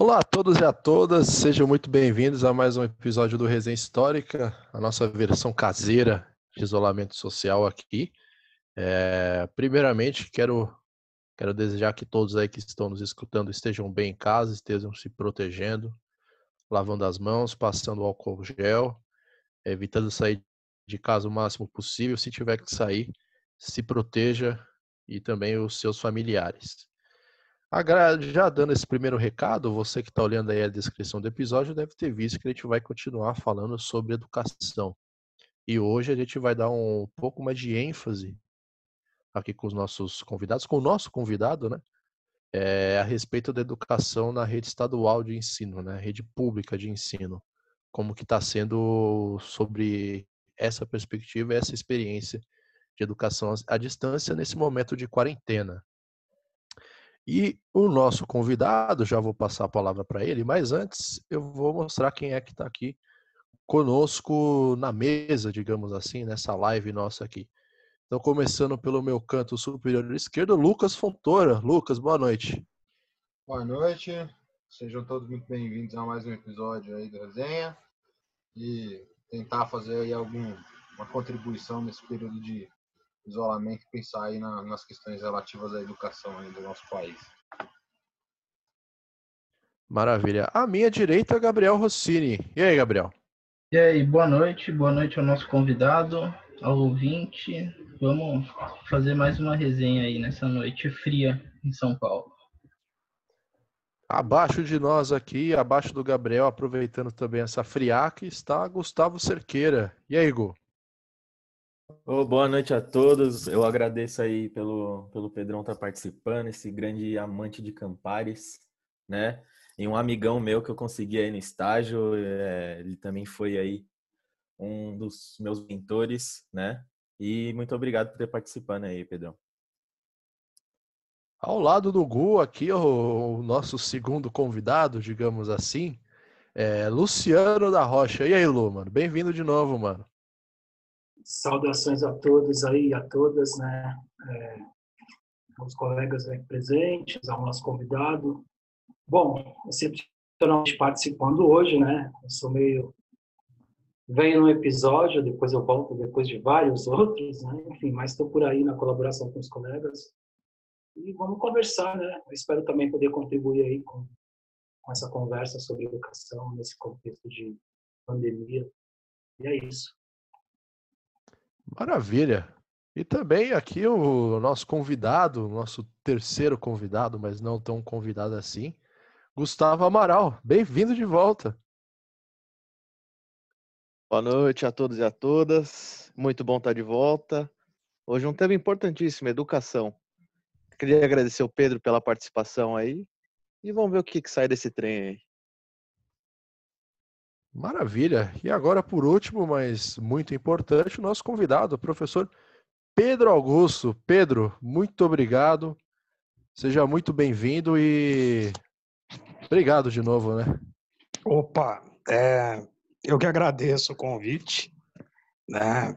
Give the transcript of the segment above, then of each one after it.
Olá a todos e a todas, sejam muito bem-vindos a mais um episódio do Resenha Histórica, a nossa versão caseira de isolamento social aqui. É, primeiramente, quero, quero desejar que todos aí que estão nos escutando estejam bem em casa, estejam se protegendo, lavando as mãos, passando álcool gel, evitando sair de casa o máximo possível. Se tiver que sair, se proteja e também os seus familiares. Já dando esse primeiro recado, você que está olhando aí a descrição do episódio deve ter visto que a gente vai continuar falando sobre educação. E hoje a gente vai dar um pouco mais de ênfase aqui com os nossos convidados, com o nosso convidado, né? É, a respeito da educação na rede estadual de ensino, né? Rede pública de ensino. Como que está sendo sobre essa perspectiva, essa experiência de educação à distância nesse momento de quarentena. E o nosso convidado, já vou passar a palavra para ele, mas antes eu vou mostrar quem é que está aqui conosco na mesa, digamos assim, nessa live nossa aqui. Então, começando pelo meu canto superior esquerdo, Lucas Fontoura. Lucas, boa noite. Boa noite, sejam todos muito bem-vindos a mais um episódio aí da resenha e tentar fazer aí alguma contribuição nesse período de isolamento e pensar aí na, nas questões relativas à educação aí do nosso país. Maravilha. À minha direita, é Gabriel Rossini. E aí, Gabriel? E aí, boa noite, boa noite ao nosso convidado, ao ouvinte. Vamos fazer mais uma resenha aí nessa noite fria em São Paulo. Abaixo de nós aqui, abaixo do Gabriel, aproveitando também essa friaca, está Gustavo Cerqueira. E aí, Gu? Oh, boa noite a todos. Eu agradeço aí pelo, pelo Pedrão estar tá participando, esse grande amante de Campares, né? E um amigão meu que eu consegui aí no estágio, é, ele também foi aí um dos meus mentores, né? E muito obrigado por ter participando aí, Pedrão. Ao lado do Gu, aqui o, o nosso segundo convidado, digamos assim, é Luciano da Rocha. E aí, Lu, mano? Bem-vindo de novo, mano. Saudações a todos aí, a todas, né? É, aos colegas aí presentes, ao nosso convidado. Bom, excepcionalmente participando hoje, né? Eu sou meio venho num episódio, depois eu volto depois de vários outros, né? Enfim, mas estou por aí na colaboração com os colegas e vamos conversar, né? Eu espero também poder contribuir aí com, com essa conversa sobre educação nesse contexto de pandemia. E é isso. Maravilha. E também aqui o nosso convidado, nosso terceiro convidado, mas não tão convidado assim, Gustavo Amaral. Bem-vindo de volta. Boa noite a todos e a todas. Muito bom estar de volta. Hoje um tema importantíssimo, educação. Queria agradecer o Pedro pela participação aí. E vamos ver o que, que sai desse trem aí. Maravilha. E agora, por último, mas muito importante, o nosso convidado, o professor Pedro Augusto. Pedro, muito obrigado. Seja muito bem-vindo e obrigado de novo, né? Opa, é, eu que agradeço o convite. Né?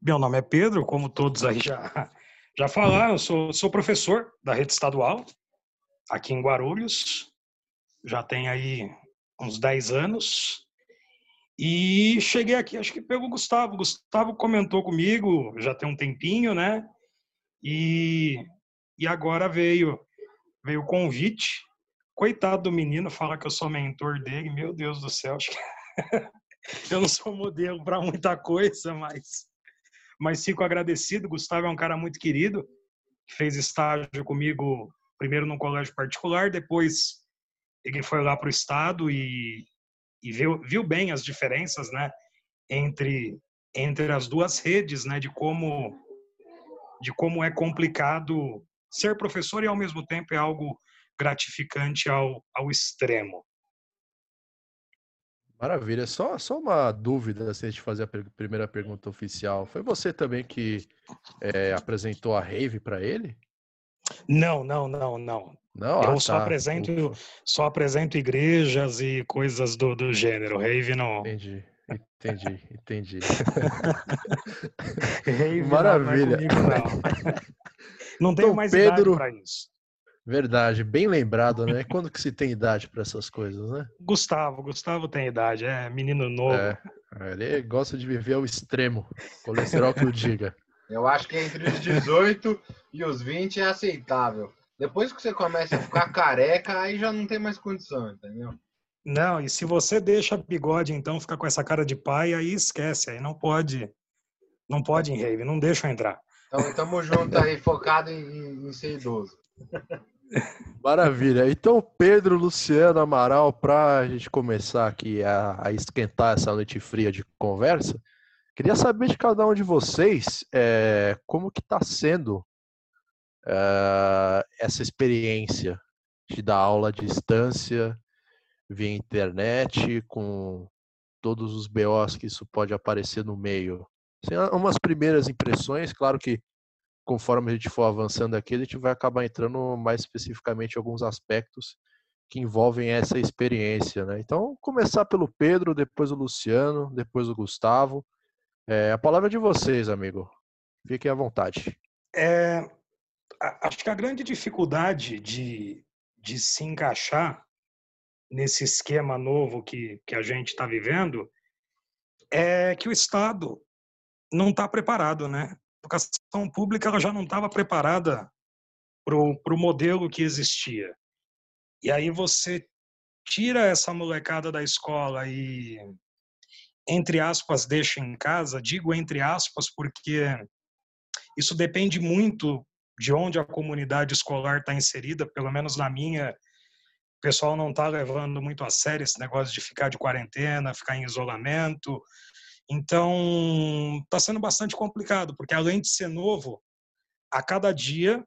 Meu nome é Pedro, como todos aí já, já falaram, eu sou, sou professor da rede estadual aqui em Guarulhos. Já tem aí uns 10 anos. E cheguei aqui, acho que pelo Gustavo. Gustavo comentou comigo, já tem um tempinho, né? E, e agora veio veio o convite. Coitado do menino, fala que eu sou mentor dele. Meu Deus do céu, acho que eu não sou modelo para muita coisa, mas mas fico agradecido. Gustavo é um cara muito querido, que fez estágio comigo primeiro no colégio particular, depois ele foi lá para o estado e, e viu, viu bem as diferenças, né, entre entre as duas redes, né, de como de como é complicado ser professor e ao mesmo tempo é algo gratificante ao, ao extremo. Maravilha. Só, só uma dúvida antes de fazer a primeira pergunta oficial. Foi você também que é, apresentou a Rave para ele? Não, não, não, não. Não, eu ah, só tá. apresento só apresento igrejas e coisas do, do gênero. Rave não. Entendi, entendi, entendi. Rave Maravilha. Não, é comigo, não. não tenho Então, mais Pedro- idade para isso. Verdade, bem lembrado, né? Quando que se tem idade para essas coisas, né? Gustavo, Gustavo tem idade, é menino novo. É, ele gosta de viver ao extremo. Colesterol que o diga. Eu acho que entre os 18 e os 20 é aceitável. Depois que você começa a ficar careca, aí já não tem mais condição, entendeu? Não, e se você deixa bigode, então fica com essa cara de pai, aí esquece, aí não pode, não pode em rave, não deixa eu entrar. Então estamos juntos aí, focado em, em ser idoso. Maravilha. Então, Pedro, Luciano, Amaral, para a gente começar aqui a, a, esquentar essa noite fria de conversa, queria saber de cada um de vocês é, como que está sendo é, essa experiência de dar aula à distância, via internet, com todos os BOs que isso pode aparecer no meio. Assim, umas primeiras impressões, claro que conforme a gente for avançando aqui, a gente vai acabar entrando mais especificamente em alguns aspectos que envolvem essa experiência. Né? Então, começar pelo Pedro, depois o Luciano, depois o Gustavo. É, a palavra é de vocês, amigo. Fiquem à vontade. É, acho que a grande dificuldade de, de se encaixar nesse esquema novo que, que a gente está vivendo é que o Estado não está preparado, né? A educação pública ela já não estava preparada para o modelo que existia. E aí você tira essa molecada da escola e, entre aspas, deixa em casa. Digo entre aspas porque isso depende muito de onde a comunidade escolar está inserida, pelo menos na minha, o pessoal não está levando muito a sério esse negócio de ficar de quarentena, ficar em isolamento. Então, está sendo bastante complicado, porque além de ser novo, a cada dia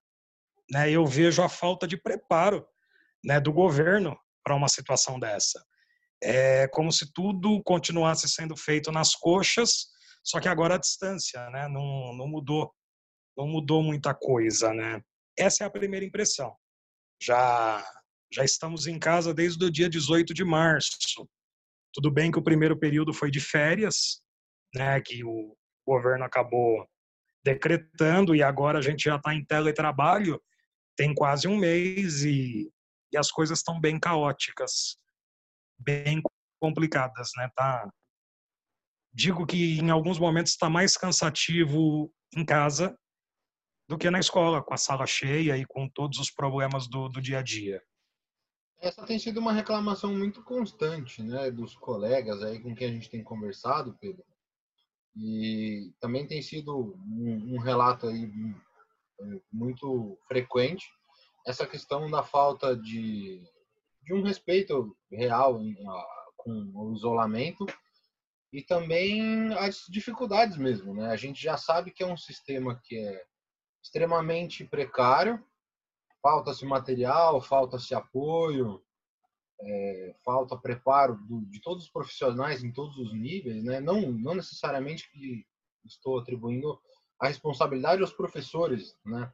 né, eu vejo a falta de preparo né, do governo para uma situação dessa. É como se tudo continuasse sendo feito nas coxas, só que agora à distância, né? Não, não mudou, não mudou muita coisa, né? Essa é a primeira impressão. Já já estamos em casa desde o dia 18 de março. Tudo bem que o primeiro período foi de férias, né, que o governo acabou decretando e agora a gente já está em teletrabalho, tem quase um mês e, e as coisas estão bem caóticas, bem complicadas, né? Tá, digo que em alguns momentos está mais cansativo em casa do que na escola, com a sala cheia e com todos os problemas do, do dia a dia. Essa tem sido uma reclamação muito constante, né, dos colegas aí com quem a gente tem conversado, Pedro. E também tem sido um, um relato aí muito frequente essa questão da falta de, de um respeito real em, a, com o isolamento e também as dificuldades mesmo, né? A gente já sabe que é um sistema que é extremamente precário, falta-se material, falta-se apoio, é, falta preparo do, de todos os profissionais em todos os níveis, né? não, não necessariamente que estou atribuindo a responsabilidade aos professores. Né?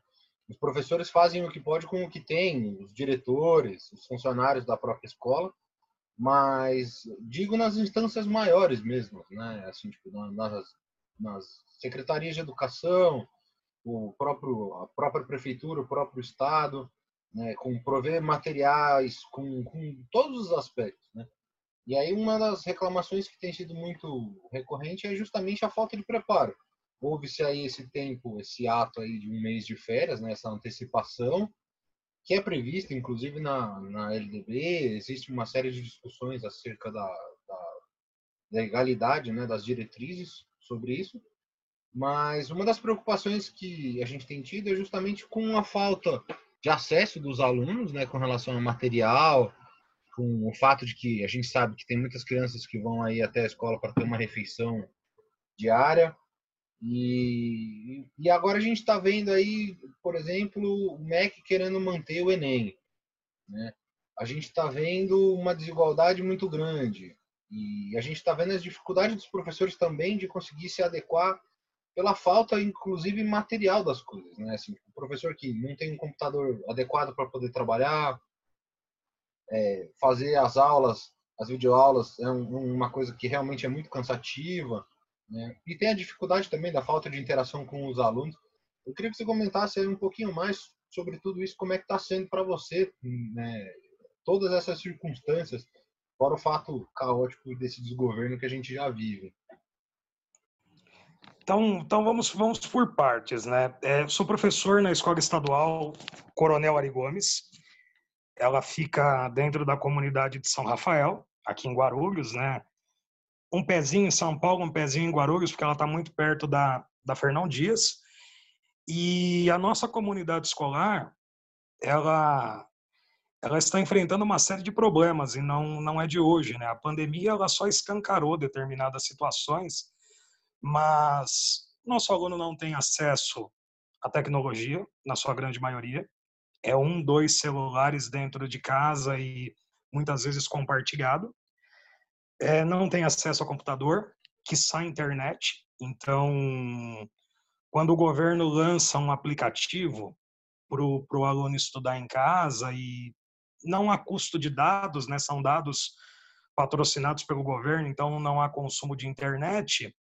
Os professores fazem o que pode com o que tem, os diretores, os funcionários da própria escola, mas digo nas instâncias maiores mesmo, né? assim, tipo, nas, nas secretarias de educação, o próprio, a própria prefeitura, o próprio estado, né, com prover materiais, com, com todos os aspectos. Né? E aí uma das reclamações que tem sido muito recorrente é justamente a falta de preparo. Houve-se aí esse tempo, esse ato aí de um mês de férias, né, essa antecipação, que é prevista inclusive na, na LDB, existe uma série de discussões acerca da, da legalidade, né, das diretrizes sobre isso. Mas uma das preocupações que a gente tem tido é justamente com a falta de acesso dos alunos, né, com relação ao material, com o fato de que a gente sabe que tem muitas crianças que vão aí até a escola para ter uma refeição diária. E, e agora a gente está vendo aí, por exemplo, o MEC querendo manter o Enem. Né? A gente está vendo uma desigualdade muito grande. E a gente está vendo as dificuldades dos professores também de conseguir se adequar pela falta, inclusive, material das coisas, né? Assim, o professor que não tem um computador adequado para poder trabalhar, é, fazer as aulas, as videoaulas é um, uma coisa que realmente é muito cansativa, né? E tem a dificuldade também da falta de interação com os alunos. Eu queria que você comentasse um pouquinho mais sobre tudo isso, como é que está sendo para você, né, todas essas circunstâncias, fora o fato caótico desse desgoverno que a gente já vive. Então, então vamos, vamos por partes, né? É, sou professor na Escola Estadual Coronel Ari Gomes. Ela fica dentro da comunidade de São Rafael, aqui em Guarulhos, né? Um pezinho em São Paulo, um pezinho em Guarulhos, porque ela está muito perto da, da Fernão Dias. E a nossa comunidade escolar, ela ela está enfrentando uma série de problemas e não não é de hoje, né? A pandemia ela só escancarou determinadas situações, mas nosso aluno não tem acesso à tecnologia, na sua grande maioria. É um, dois celulares dentro de casa e muitas vezes compartilhado. É, não tem acesso ao computador, que sai internet. Então, quando o governo lança um aplicativo para o aluno estudar em casa e não há custo de dados, né? São dados patrocinados pelo governo, então não há consumo de internet.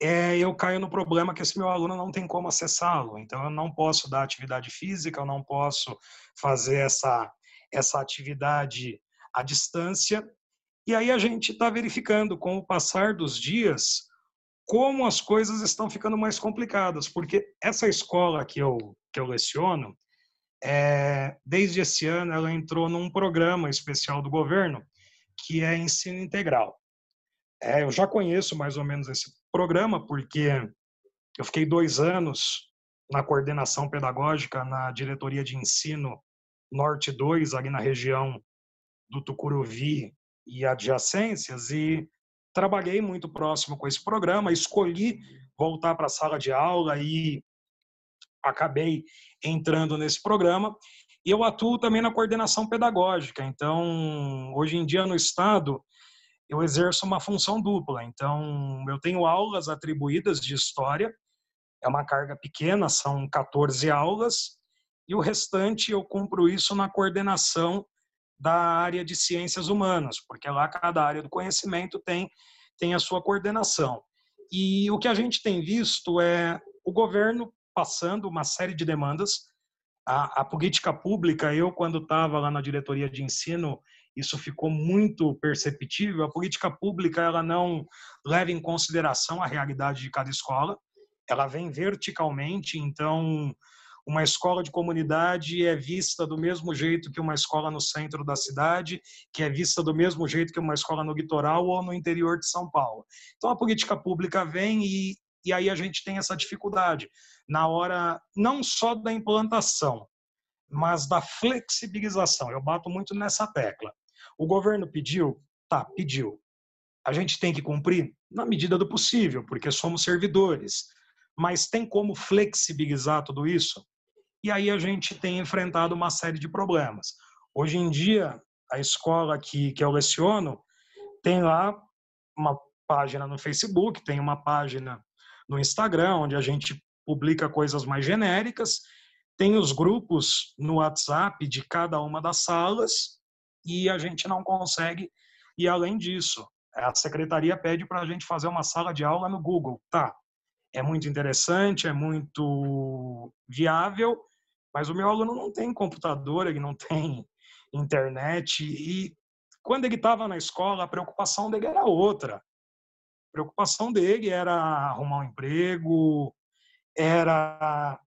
É, eu caio no problema que esse meu aluno não tem como acessá-lo. Então eu não posso dar atividade física, eu não posso fazer essa essa atividade à distância. E aí a gente está verificando com o passar dos dias como as coisas estão ficando mais complicadas, porque essa escola que eu que eu leciono, é, desde esse ano ela entrou num programa especial do governo que é ensino integral. É, eu já conheço mais ou menos esse programa porque eu fiquei dois anos na coordenação pedagógica na diretoria de ensino Norte 2 ali na região do Tucuruvi e adjacências e trabalhei muito próximo com esse programa, escolhi voltar para a sala de aula e acabei entrando nesse programa. E eu atuo também na coordenação pedagógica. Então, hoje em dia no Estado, eu exerço uma função dupla. Então, eu tenho aulas atribuídas de história, é uma carga pequena, são 14 aulas, e o restante eu cumpro isso na coordenação da área de ciências humanas, porque lá cada área do conhecimento tem, tem a sua coordenação. E o que a gente tem visto é o governo passando uma série de demandas. A, a política pública, eu, quando estava lá na diretoria de ensino, isso ficou muito perceptível. A política pública ela não leva em consideração a realidade de cada escola, ela vem verticalmente, então uma escola de comunidade é vista do mesmo jeito que uma escola no centro da cidade, que é vista do mesmo jeito que uma escola no litoral ou no interior de São Paulo. Então a política pública vem e, e aí a gente tem essa dificuldade na hora não só da implantação, mas da flexibilização. Eu bato muito nessa tecla. O governo pediu? Tá, pediu. A gente tem que cumprir na medida do possível, porque somos servidores. Mas tem como flexibilizar tudo isso? E aí a gente tem enfrentado uma série de problemas. Hoje em dia, a escola que, que eu leciono tem lá uma página no Facebook, tem uma página no Instagram, onde a gente publica coisas mais genéricas, tem os grupos no WhatsApp de cada uma das salas e a gente não consegue ir além disso. A secretaria pede para a gente fazer uma sala de aula no Google. Tá, é muito interessante, é muito viável, mas o meu aluno não tem computador, ele não tem internet e quando ele estava na escola, a preocupação dele era outra. A preocupação dele era arrumar um emprego, era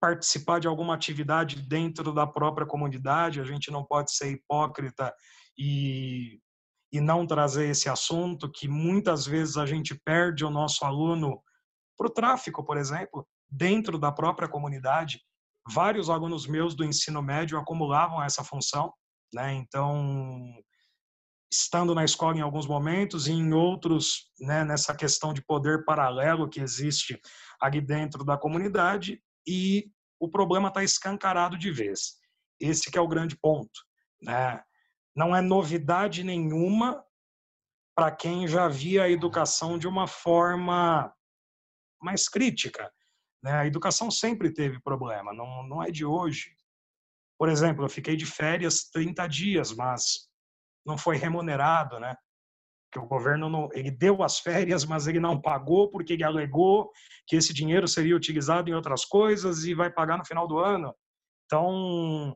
participar de alguma atividade dentro da própria comunidade. A gente não pode ser hipócrita e, e não trazer esse assunto, que muitas vezes a gente perde o nosso aluno para o tráfico, por exemplo, dentro da própria comunidade. Vários alunos meus do ensino médio acumulavam essa função, né? Então, estando na escola em alguns momentos e em outros, né, nessa questão de poder paralelo que existe ali dentro da comunidade e o problema está escancarado de vez. Esse que é o grande ponto. Né? Não é novidade nenhuma para quem já via a educação de uma forma mais crítica. Né? A educação sempre teve problema, não, não é de hoje. Por exemplo, eu fiquei de férias 30 dias, mas não foi remunerado, né? Que o governo não, ele deu as férias, mas ele não pagou porque ele alegou que esse dinheiro seria utilizado em outras coisas e vai pagar no final do ano. Então,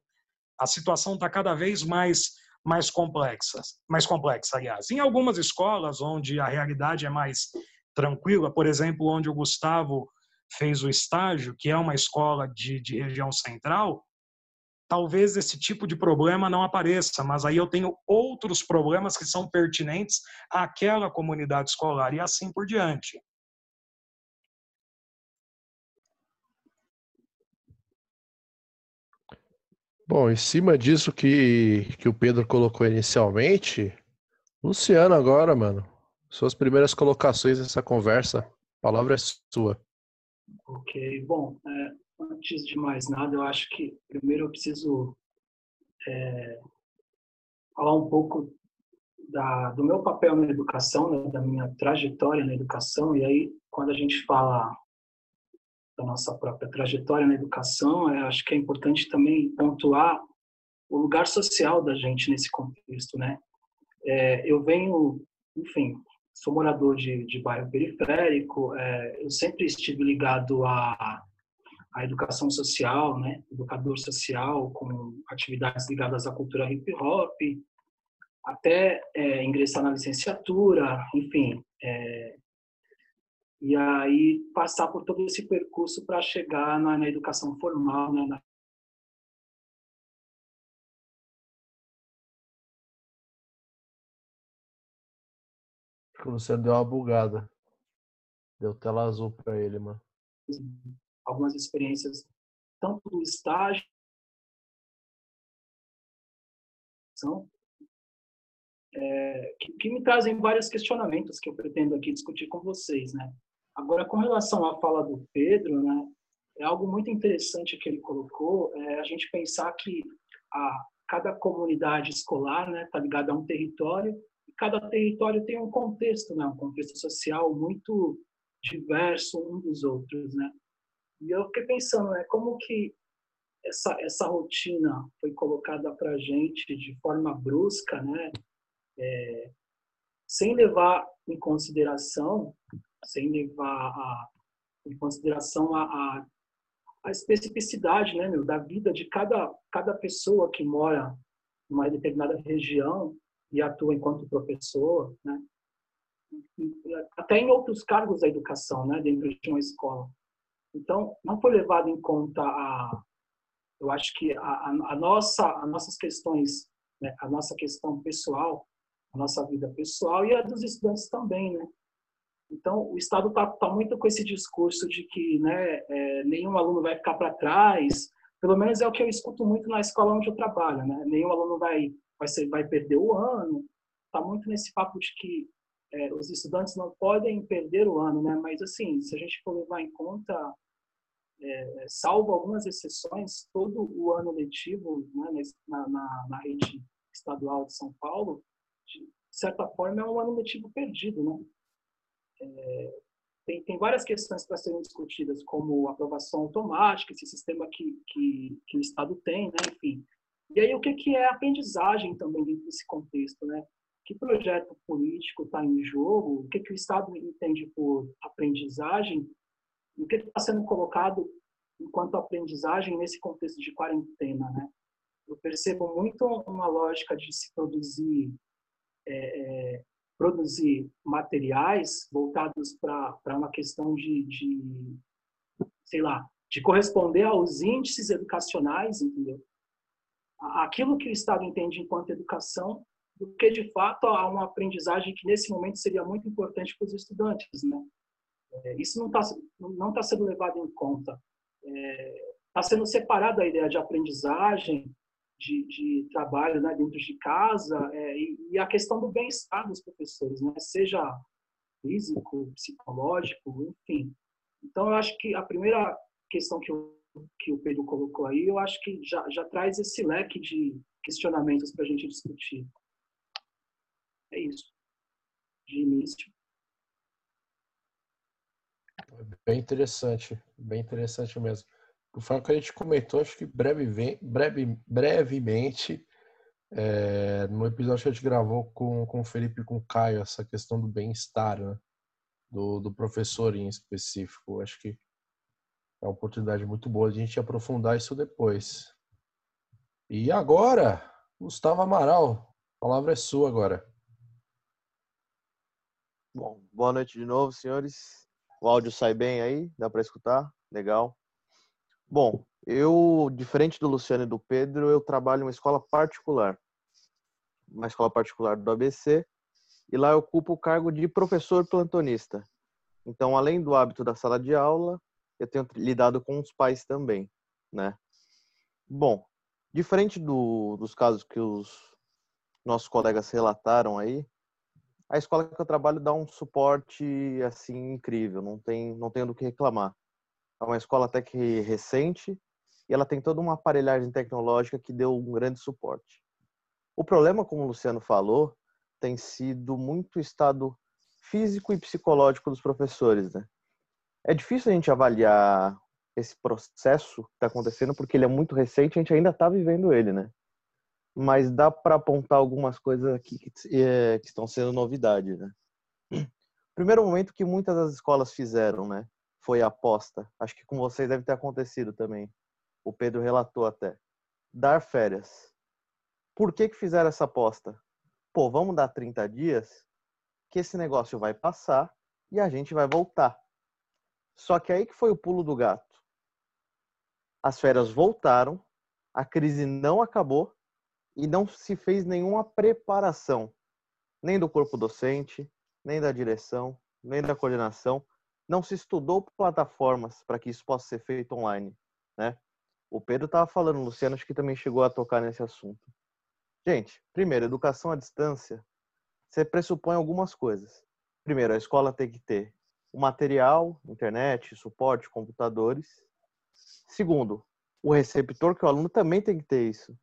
a situação está cada vez mais mais complexa, mais complexa, aliás. Em algumas escolas onde a realidade é mais tranquila, por exemplo, onde o Gustavo fez o estágio, que é uma escola de, de região central, talvez esse tipo de problema não apareça, mas aí eu tenho outros problemas que são pertinentes àquela comunidade escolar e assim por diante. Bom, em cima disso que, que o Pedro colocou inicialmente, Luciano agora, mano, suas primeiras colocações nessa conversa, a palavra é sua. Ok, bom, é, antes de mais nada, eu acho que primeiro eu preciso é, falar um pouco da, do meu papel na educação, né, da minha trajetória na educação. E aí, quando a gente fala da nossa própria trajetória na educação, é, acho que é importante também pontuar o lugar social da gente nesse contexto, né? É, eu venho, enfim, sou morador de, de bairro periférico, é, eu sempre estive ligado a a educação social, né, educador social, com atividades ligadas à cultura hip hop, até é, ingressar na licenciatura, enfim, é, e aí passar por todo esse percurso para chegar na, na, educação formal, né, na Você deu uma bugada. Deu tela azul para ele, mano algumas experiências, tanto do estágio, é, que, que, me trazem vários questionamentos que eu pretendo aqui discutir com vocês, né? Agora, com relação à fala do Pedro, né, é algo muito interessante que ele colocou, é a gente pensar que a, cada comunidade escolar está né, tá ligada a um território e cada território tem um contexto, né, um contexto social muito diverso um dos outros, né? E eu fiquei pensando, né, como que essa, essa rotina foi colocada para a gente de forma brusca, né, é, sem levar em consideração, sem levar a, em consideração a, a, a especificidade, né, meu, da vida de cada, cada pessoa que mora numa determinada região e atua enquanto professor, né, até em outros cargos da educação, né, dentro de uma escola. Então, não foi levado em conta a, eu acho que a, a, nossa, as nossas questões, né, a nossa questão pessoal, a nossa vida pessoal e a dos estudantes também, né? Então, o Estado está tá muito com esse discurso de que né, é, nenhum aluno vai ficar para trás. Pelo menos é o que eu escuto muito na escola onde eu trabalho. Né? Nenhum aluno vai, vai, ser, vai perder o ano. Está muito nesse papo de que é, os estudantes não podem perder o ano, né? Mas assim, se a gente for levar em conta, é, salvo algumas exceções, todo o ano letivo né, na, na, na, rede estadual de São Paulo, de certa forma, é um ano letivo perdido, né? É, tem, tem várias questões para serem discutidas, como aprovação automática, esse sistema que, que, que o Estado tem, né? Enfim. E aí, o que, que é aprendizagem também dentro desse contexto, né? Que projeto político está em jogo, o que, que o Estado entende por aprendizagem, o que está sendo colocado enquanto aprendizagem nesse contexto de quarentena. Né? Eu percebo muito uma lógica de se produzir, é, é, produzir materiais voltados para uma questão de, de, sei lá, de corresponder aos índices educacionais, entendeu? Aquilo que o Estado entende enquanto educação do que de fato há uma aprendizagem que nesse momento seria muito importante para os estudantes, né? É, isso não está não tá sendo levado em conta. Está é, tá sendo separada a ideia de aprendizagem, de, de trabalho né, dentro de casa é, e, e, a questão do bem-estar dos professores, né? Seja físico, psicológico, enfim. Então, eu acho que a primeira questão que, eu, que o Pedro colocou aí, eu acho que já, já traz esse leque de questionamentos para a gente discutir. É isso. De início. Bem interessante, bem interessante mesmo. O fato que a gente comentou, acho que breve, breve, brevemente, é, no episódio que a gente gravou com, com o Felipe e com o Caio, essa questão do bem-estar, né? do, do professor em específico. Acho que é uma oportunidade muito boa de a gente aprofundar isso depois. E agora, Gustavo Amaral, a palavra é sua agora. Bom, boa noite de novo, senhores. O áudio sai bem aí? Dá para escutar? Legal. Bom, eu, diferente do Luciano e do Pedro, eu trabalho em uma escola particular. Uma escola particular do ABC. E lá eu ocupo o cargo de professor plantonista. Então, além do hábito da sala de aula, eu tenho lidado com os pais também, né? Bom, diferente do, dos casos que os nossos colegas relataram aí, a escola que eu trabalho dá um suporte assim incrível, não tem não tenho do que reclamar. É uma escola até que recente e ela tem toda uma aparelhagem tecnológica que deu um grande suporte. O problema, como o Luciano falou, tem sido muito o estado físico e psicológico dos professores, né? É difícil a gente avaliar esse processo que está acontecendo porque ele é muito recente, a gente ainda está vivendo ele, né? Mas dá para apontar algumas coisas aqui que, é, que estão sendo novidade, né? Primeiro momento que muitas das escolas fizeram, né? Foi a aposta. Acho que com vocês deve ter acontecido também. O Pedro relatou até. Dar férias. Por que que fizeram essa aposta? Pô, vamos dar 30 dias que esse negócio vai passar e a gente vai voltar. Só que aí que foi o pulo do gato. As férias voltaram, a crise não acabou e não se fez nenhuma preparação, nem do corpo docente, nem da direção, nem da coordenação. Não se estudou plataformas para que isso possa ser feito online, né? O Pedro estava falando, o Luciano acho que também chegou a tocar nesse assunto. Gente, primeiro, educação à distância, você pressupõe algumas coisas. Primeiro, a escola tem que ter o material, internet, suporte, computadores. Segundo, o receptor que o aluno também tem que ter isso.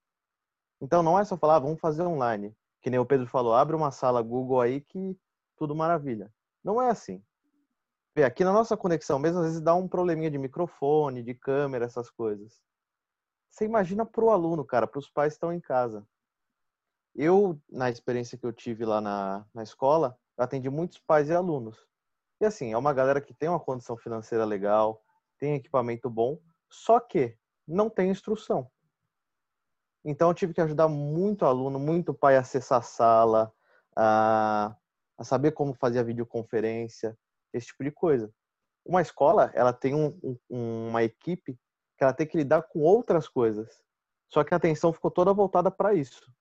Então não é só falar, ah, vamos fazer online. Que nem o Pedro falou, abre uma sala Google aí que tudo maravilha. Não é assim. Vê, aqui na nossa conexão mesmo, às vezes dá um probleminha de microfone, de câmera, essas coisas. Você imagina para o aluno, cara, para os pais que estão em casa. Eu, na experiência que eu tive lá na, na escola, atendi muitos pais e alunos. E assim, é uma galera que tem uma condição financeira legal, tem equipamento bom, só que não tem instrução. Então eu tive que ajudar muito aluno, muito pai a acessar a sala, a, a saber como fazer a videoconferência, esse tipo de coisa. Uma escola, ela tem um, um, uma equipe que ela tem que lidar com outras coisas. Só que a atenção ficou toda voltada para isso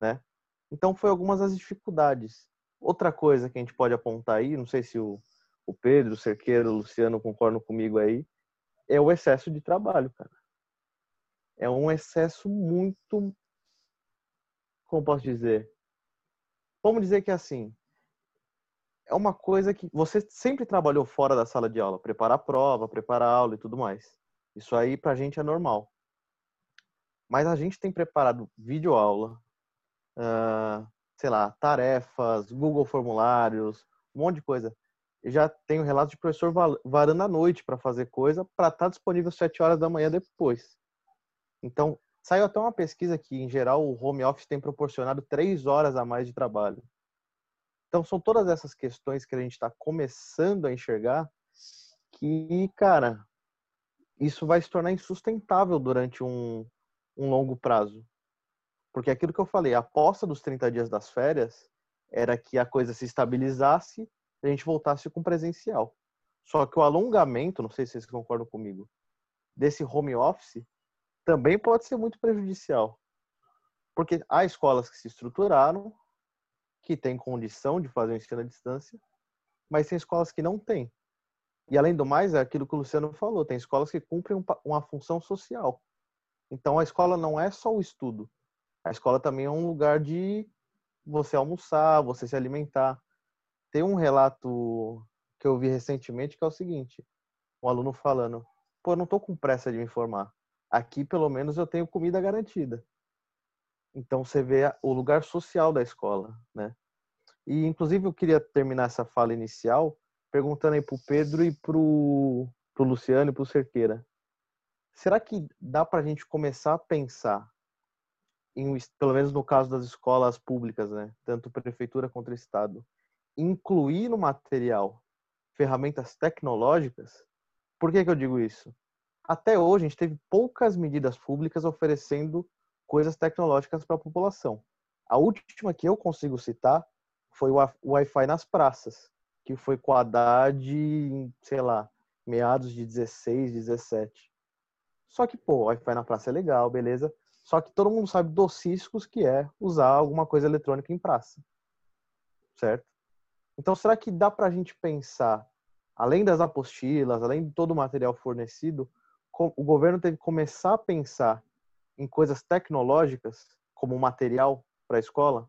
né? Então foi algumas das dificuldades. Outra coisa que a gente pode apontar aí, não sei se o, o Pedro, o Cerqueiro, o Luciano concordam comigo aí, é o excesso de trabalho, cara. É um excesso muito, como posso dizer? Vamos dizer que é assim, é uma coisa que você sempre trabalhou fora da sala de aula, preparar prova, preparar aula e tudo mais. Isso aí pra gente é normal. Mas a gente tem preparado vídeo aula, uh, sei lá, tarefas, Google Formulários, um monte de coisa. Eu já tenho relatos de professor varando à noite para fazer coisa para estar tá disponível às 7 horas da manhã depois. Então, saiu até uma pesquisa que, em geral, o home office tem proporcionado 3 horas a mais de trabalho. Então, são todas essas questões que a gente está começando a enxergar que, cara, isso vai se tornar insustentável durante um, um longo prazo. Porque aquilo que eu falei, a aposta dos 30 dias das férias era que a coisa se estabilizasse e a gente voltasse com presencial. Só que o alongamento, não sei se vocês concordam comigo, desse home office também pode ser muito prejudicial. Porque há escolas que se estruturaram, que têm condição de fazer o ensino à distância, mas tem escolas que não têm. E além do mais, é aquilo que o Luciano falou, tem escolas que cumprem uma função social. Então a escola não é só o estudo, a escola também é um lugar de você almoçar, você se alimentar. Tem um relato que eu vi recentemente que é o seguinte: um aluno falando, pô, eu não tô com pressa de me informar. Aqui, pelo menos, eu tenho comida garantida. Então, você vê o lugar social da escola, né? E, inclusive, eu queria terminar essa fala inicial perguntando aí pro Pedro e pro, pro Luciano e pro Cerqueira. Será que dá pra gente começar a pensar em, pelo menos no caso das escolas públicas, né, tanto prefeitura quanto estado, incluir no material ferramentas tecnológicas, por que, que eu digo isso? Até hoje, a gente teve poucas medidas públicas oferecendo coisas tecnológicas para a população. A última que eu consigo citar foi o Wi-Fi nas praças, que foi com a Haddad em, sei lá, meados de 16, 17. Só que, pô, Wi-Fi na praça é legal, beleza. Só que todo mundo sabe dos riscos que é usar alguma coisa eletrônica em praça. Certo? Então, será que dá para a gente pensar, além das apostilas, além de todo o material fornecido, o governo tem que começar a pensar em coisas tecnológicas como material para a escola?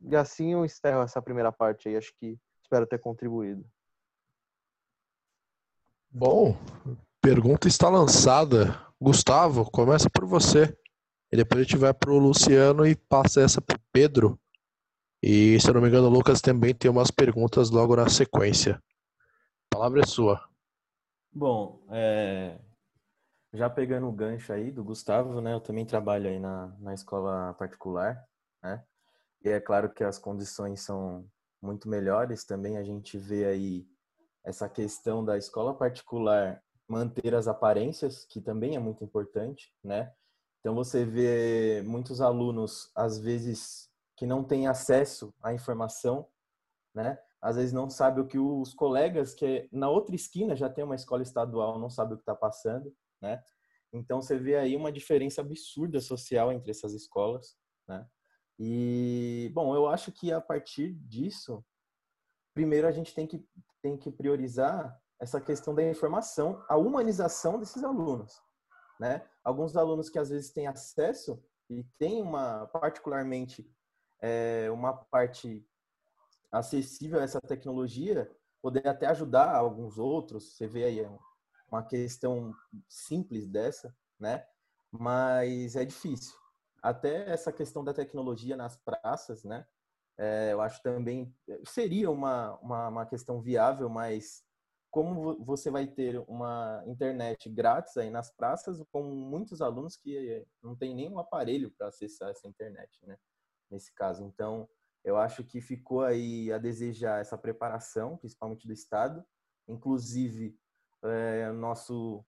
E assim eu encerro essa primeira parte aí. Acho que espero ter contribuído. Bom, pergunta está lançada. Gustavo, começa por você. E depois a gente vai para o Luciano e passa essa para o Pedro. E se eu não me engano, o Lucas também tem umas perguntas logo na sequência. A palavra é sua. Bom, é... já pegando o gancho aí do Gustavo, né? Eu também trabalho aí na, na escola particular, né? E é claro que as condições são muito melhores. Também a gente vê aí essa questão da escola particular manter as aparências, que também é muito importante, né? Então você vê muitos alunos às vezes que não têm acesso à informação, né? Às vezes não sabe o que os colegas que na outra esquina já tem uma escola estadual não sabe o que está passando, né? Então você vê aí uma diferença absurda social entre essas escolas, né? E bom, eu acho que a partir disso, primeiro a gente tem que tem que priorizar essa questão da informação, a humanização desses alunos, né? Alguns alunos que às vezes têm acesso e têm uma particularmente é, uma parte acessível a essa tecnologia, poder até ajudar alguns outros. Você vê aí uma questão simples dessa, né? Mas é difícil. Até essa questão da tecnologia nas praças, né? É, eu acho também seria uma, uma, uma questão viável, mas como você vai ter uma internet grátis aí nas praças, com muitos alunos que não tem nenhum aparelho para acessar essa internet, né? Nesse caso. Então, eu acho que ficou aí a desejar essa preparação, principalmente do Estado. Inclusive, é, nosso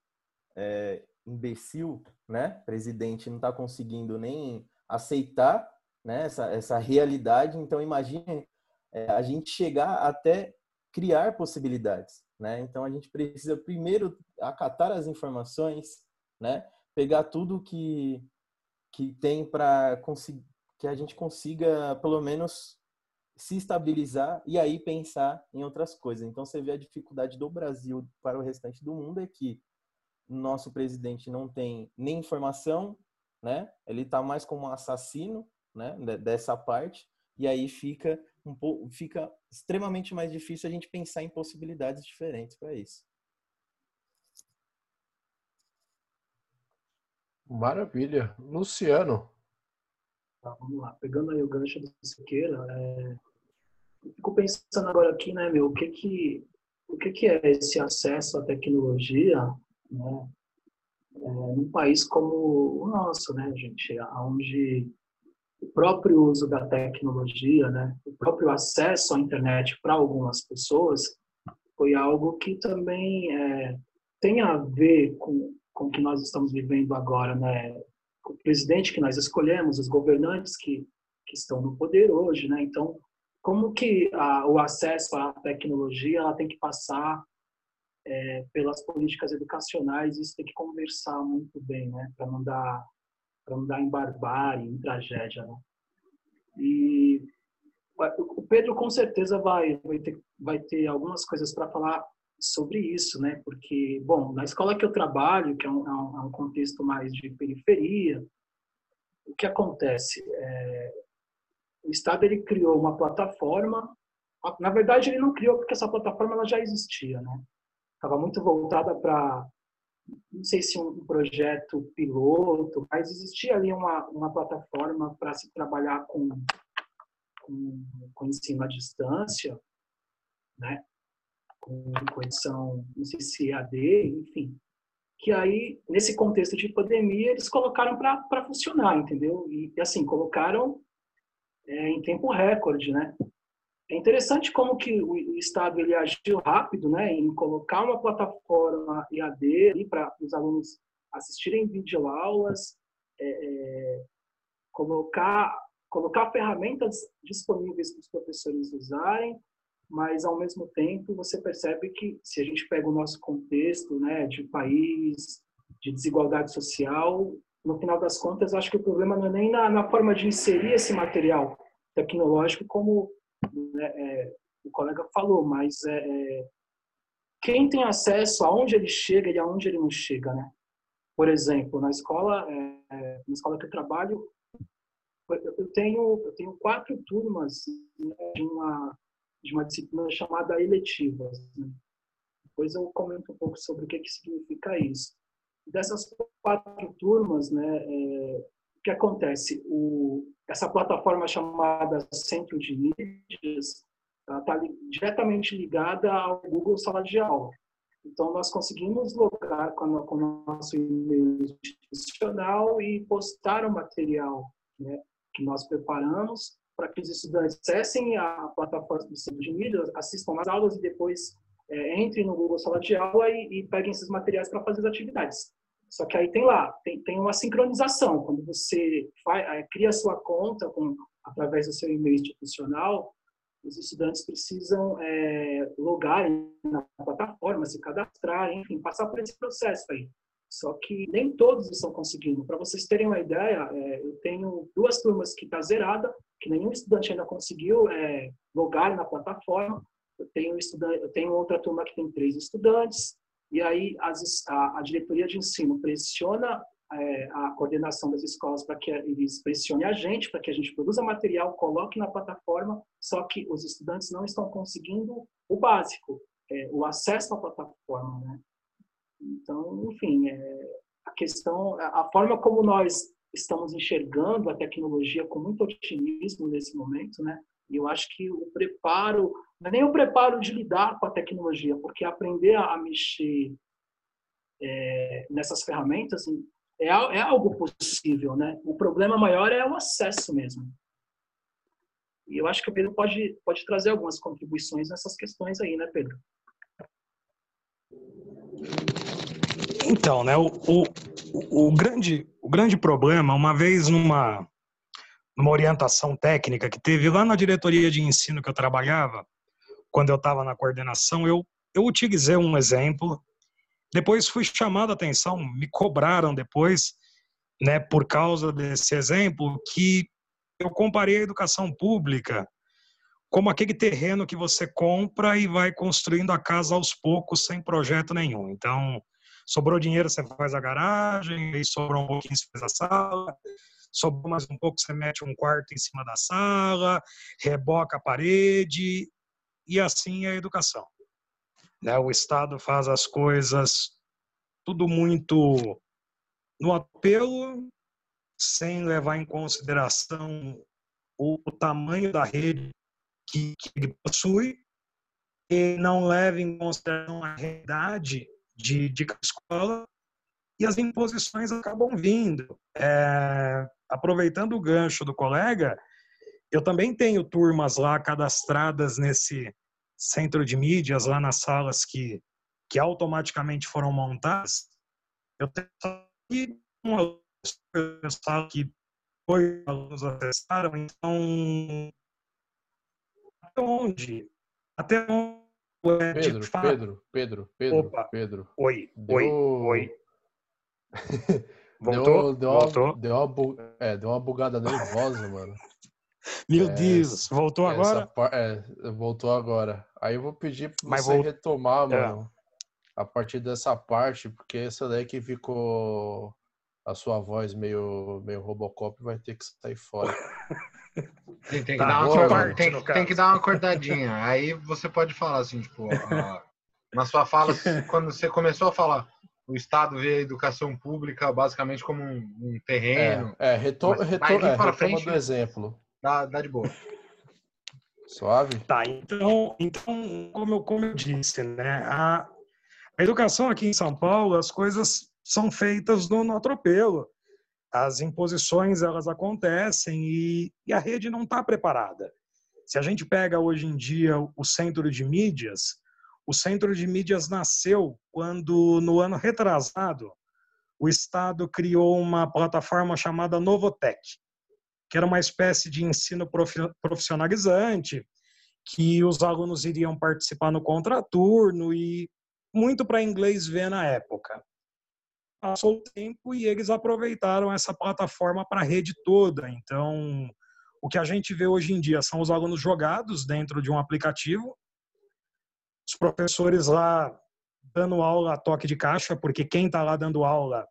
é, imbecil, né, presidente, não está conseguindo nem aceitar né, essa, essa realidade. Então, imagine é, a gente chegar até criar possibilidades. Né? Então, a gente precisa primeiro acatar as informações, né, pegar tudo que, que tem para conseguir que a gente consiga, pelo menos, se estabilizar e aí pensar em outras coisas. Então, você vê a dificuldade do Brasil para o restante do mundo é que nosso presidente não tem nem informação, né? Ele está mais como um assassino, né? Dessa parte e aí fica um pouco, fica extremamente mais difícil a gente pensar em possibilidades diferentes para isso. Maravilha, Luciano. Tá, vamos lá. Pegando aí o gancho do Siqueira, é... fico pensando agora aqui, né, meu, o que que, o que que é esse acesso à tecnologia, né, é, num país como o nosso, né, gente, onde o próprio uso da tecnologia, né, o próprio acesso à internet para algumas pessoas foi algo que também é, tem a ver com, com o que nós estamos vivendo agora, né, o presidente que nós escolhemos, os governantes que, que estão no poder hoje, né? Então, como que a, o acesso à tecnologia ela tem que passar é, pelas políticas educacionais, isso tem que conversar muito bem, né? Para não dar para não dar em barbárie, em tragédia, né? E o Pedro com certeza vai vai ter, vai ter algumas coisas para falar sobre isso, né? Porque, bom, na escola que eu trabalho, que é um, é um é contexto mais de periferia, o que acontece? É, o Estado ele criou uma plataforma. Na verdade, ele não criou porque essa plataforma ela já existia, né? Estava muito voltada para, não sei se um projeto piloto, mas existia ali uma, uma plataforma para se trabalhar com, com, com ensino à distância, né? Com condição, não sei se AD, enfim. que aí, nesse contexto de pandemia, eles colocaram para funcionar, entendeu? E, assim, colocaram é, em tempo recorde, né? É interessante como que o, Estado ele agiu rápido, né, em colocar uma plataforma EAD para os alunos assistirem videoaulas, é, é, colocar colocar ferramentas disponíveis para os professores usarem, mas ao mesmo tempo você percebe que se a gente pega o nosso contexto, né, de país, de desigualdade social, no final das contas, acho que o problema não é nem na, na forma de inserir esse material tecnológico, como né, é, o colega falou, mas é, é, quem tem acesso aonde ele chega e aonde ele não chega, né? Por exemplo, na escola, é, é na escola que eu trabalho, eu tenho eu tenho quatro turmas né, de uma de uma disciplina chamada eletivas. Né? Depois eu comento um pouco sobre o que, que significa isso. Dessas quatro turmas, né, é, o que acontece? O, essa plataforma chamada Centro de Mídias está li, diretamente ligada ao Google Sala de Aula. Então, nós conseguimos logar com, a, com o nosso e-mail institucional e postar o material né, que nós preparamos para que os estudantes acessem a plataforma do Centro de Mídias, assistam às aulas e depois é, entrem no Google Sala de Aula e, e peguem esses materiais para fazer as atividades. Só que aí tem lá, tem, tem uma sincronização. Quando você faz, é, cria sua conta com, através do seu e-mail institucional, os estudantes precisam é, na plataforma, se cadastrar, enfim, passar por esse processo aí. Só que nem todos estão conseguindo. Para vocês terem uma ideia, é, eu tenho duas turmas que está zerada, que nenhum estudante ainda conseguiu é, logar na plataforma. Eu tenho, eu tenho outra turma que tem três estudantes. E aí as, a, a, diretoria de ensino pressiona é, a coordenação das escolas para que eles pressionem a gente, para que a gente produza material, coloque na plataforma, só que os estudantes não estão conseguindo o básico, é, o acesso à plataforma, né? Então, enfim, é, a questão, a forma como nós estamos enxergando a tecnologia com muito otimismo nesse momento, né? E eu acho que o preparo, é nem o preparo de lidar com a tecnologia, porque aprender a mexer é, nessas ferramentas é, é algo possível, né? O problema maior é o acesso mesmo. E eu acho que o Pedro pode, pode trazer algumas contribuições nessas questões aí, né, Pedro? Então, né, o, o, o, grande, o grande problema, uma vez numa, numa orientação técnica que teve lá na diretoria de ensino que eu trabalhava, quando eu estava na coordenação, eu, eu utilizei um exemplo, depois fui chamado a atenção, me cobraram depois, né, por causa desse exemplo, que eu comparei a educação pública como aquele terreno que você compra e vai construindo a casa aos poucos sem projeto nenhum. Então, Sobrou dinheiro, você faz a garagem, aí sobrou um pouquinho, você faz a sala, sobrou mais um pouco, você mete um quarto em cima da sala, reboca a parede, e assim é a educação. Né? O Estado faz as coisas tudo muito no apelo, sem levar em consideração o, tamanho da rede que, que ele possui, e não leva em consideração a realidade de, de escola e as imposições acabam vindo. É, aproveitando o gancho do colega, eu também tenho turmas lá cadastradas nesse centro de mídias, lá nas salas que, que automaticamente foram montadas. Eu tenho uma sala que foi alunos acessaram, então até onde? Até onde Pedro, Pedro, Pedro, Pedro, Opa. Pedro. Oi, deu... oi, oi. Voltou? Deu, deu voltou? Uma, deu, uma, bu... é, deu uma bugada nervosa, mano. Meu é, Deus, voltou agora? Par... É, voltou agora. Aí eu vou pedir pra Mas você vou... retomar, é. mano, é. a partir dessa parte, porque essa daí que ficou a sua voz meio, meio Robocop vai ter que sair fora. Tem, tem, que, tá, dar uma corda, tem, tem, que dar uma acordadinha. Aí você pode falar assim, tipo, na sua fala, quando você começou a falar, o Estado vê a educação pública basicamente como um, um terreno. É, é retoma, retoma, é, retoma frente, do exemplo. Dá, dá de boa. Suave? Tá, então, então como, eu, como eu disse, né, a, a educação aqui em São Paulo, as coisas são feitas no, no atropelo. As imposições elas acontecem e, e a rede não está preparada. Se a gente pega hoje em dia o centro de mídias, o centro de mídias nasceu quando, no ano retrasado, o Estado criou uma plataforma chamada Novotec, que era uma espécie de ensino profissionalizante, que os alunos iriam participar no contraturno e muito para inglês ver na época. Passou o tempo e eles aproveitaram essa plataforma para a rede toda. Então, o que a gente vê hoje em dia são os alunos jogados dentro de um aplicativo, os professores lá dando aula a toque de caixa, porque quem está lá dando aula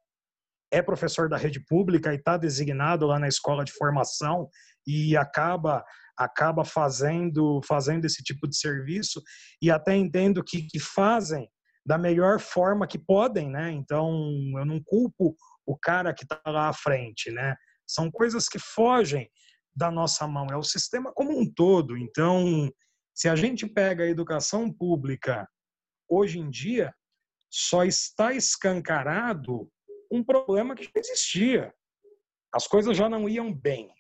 é professor da rede pública e está designado lá na escola de formação e acaba acaba fazendo fazendo esse tipo de serviço e até entendo que, que fazem da melhor forma que podem, né? Então eu não culpo o cara que está lá à frente, né? São coisas que fogem da nossa mão, é o sistema como um todo. Então, se a gente pega a educação pública hoje em dia, só está escancarado um problema que já existia. As coisas já não iam bem.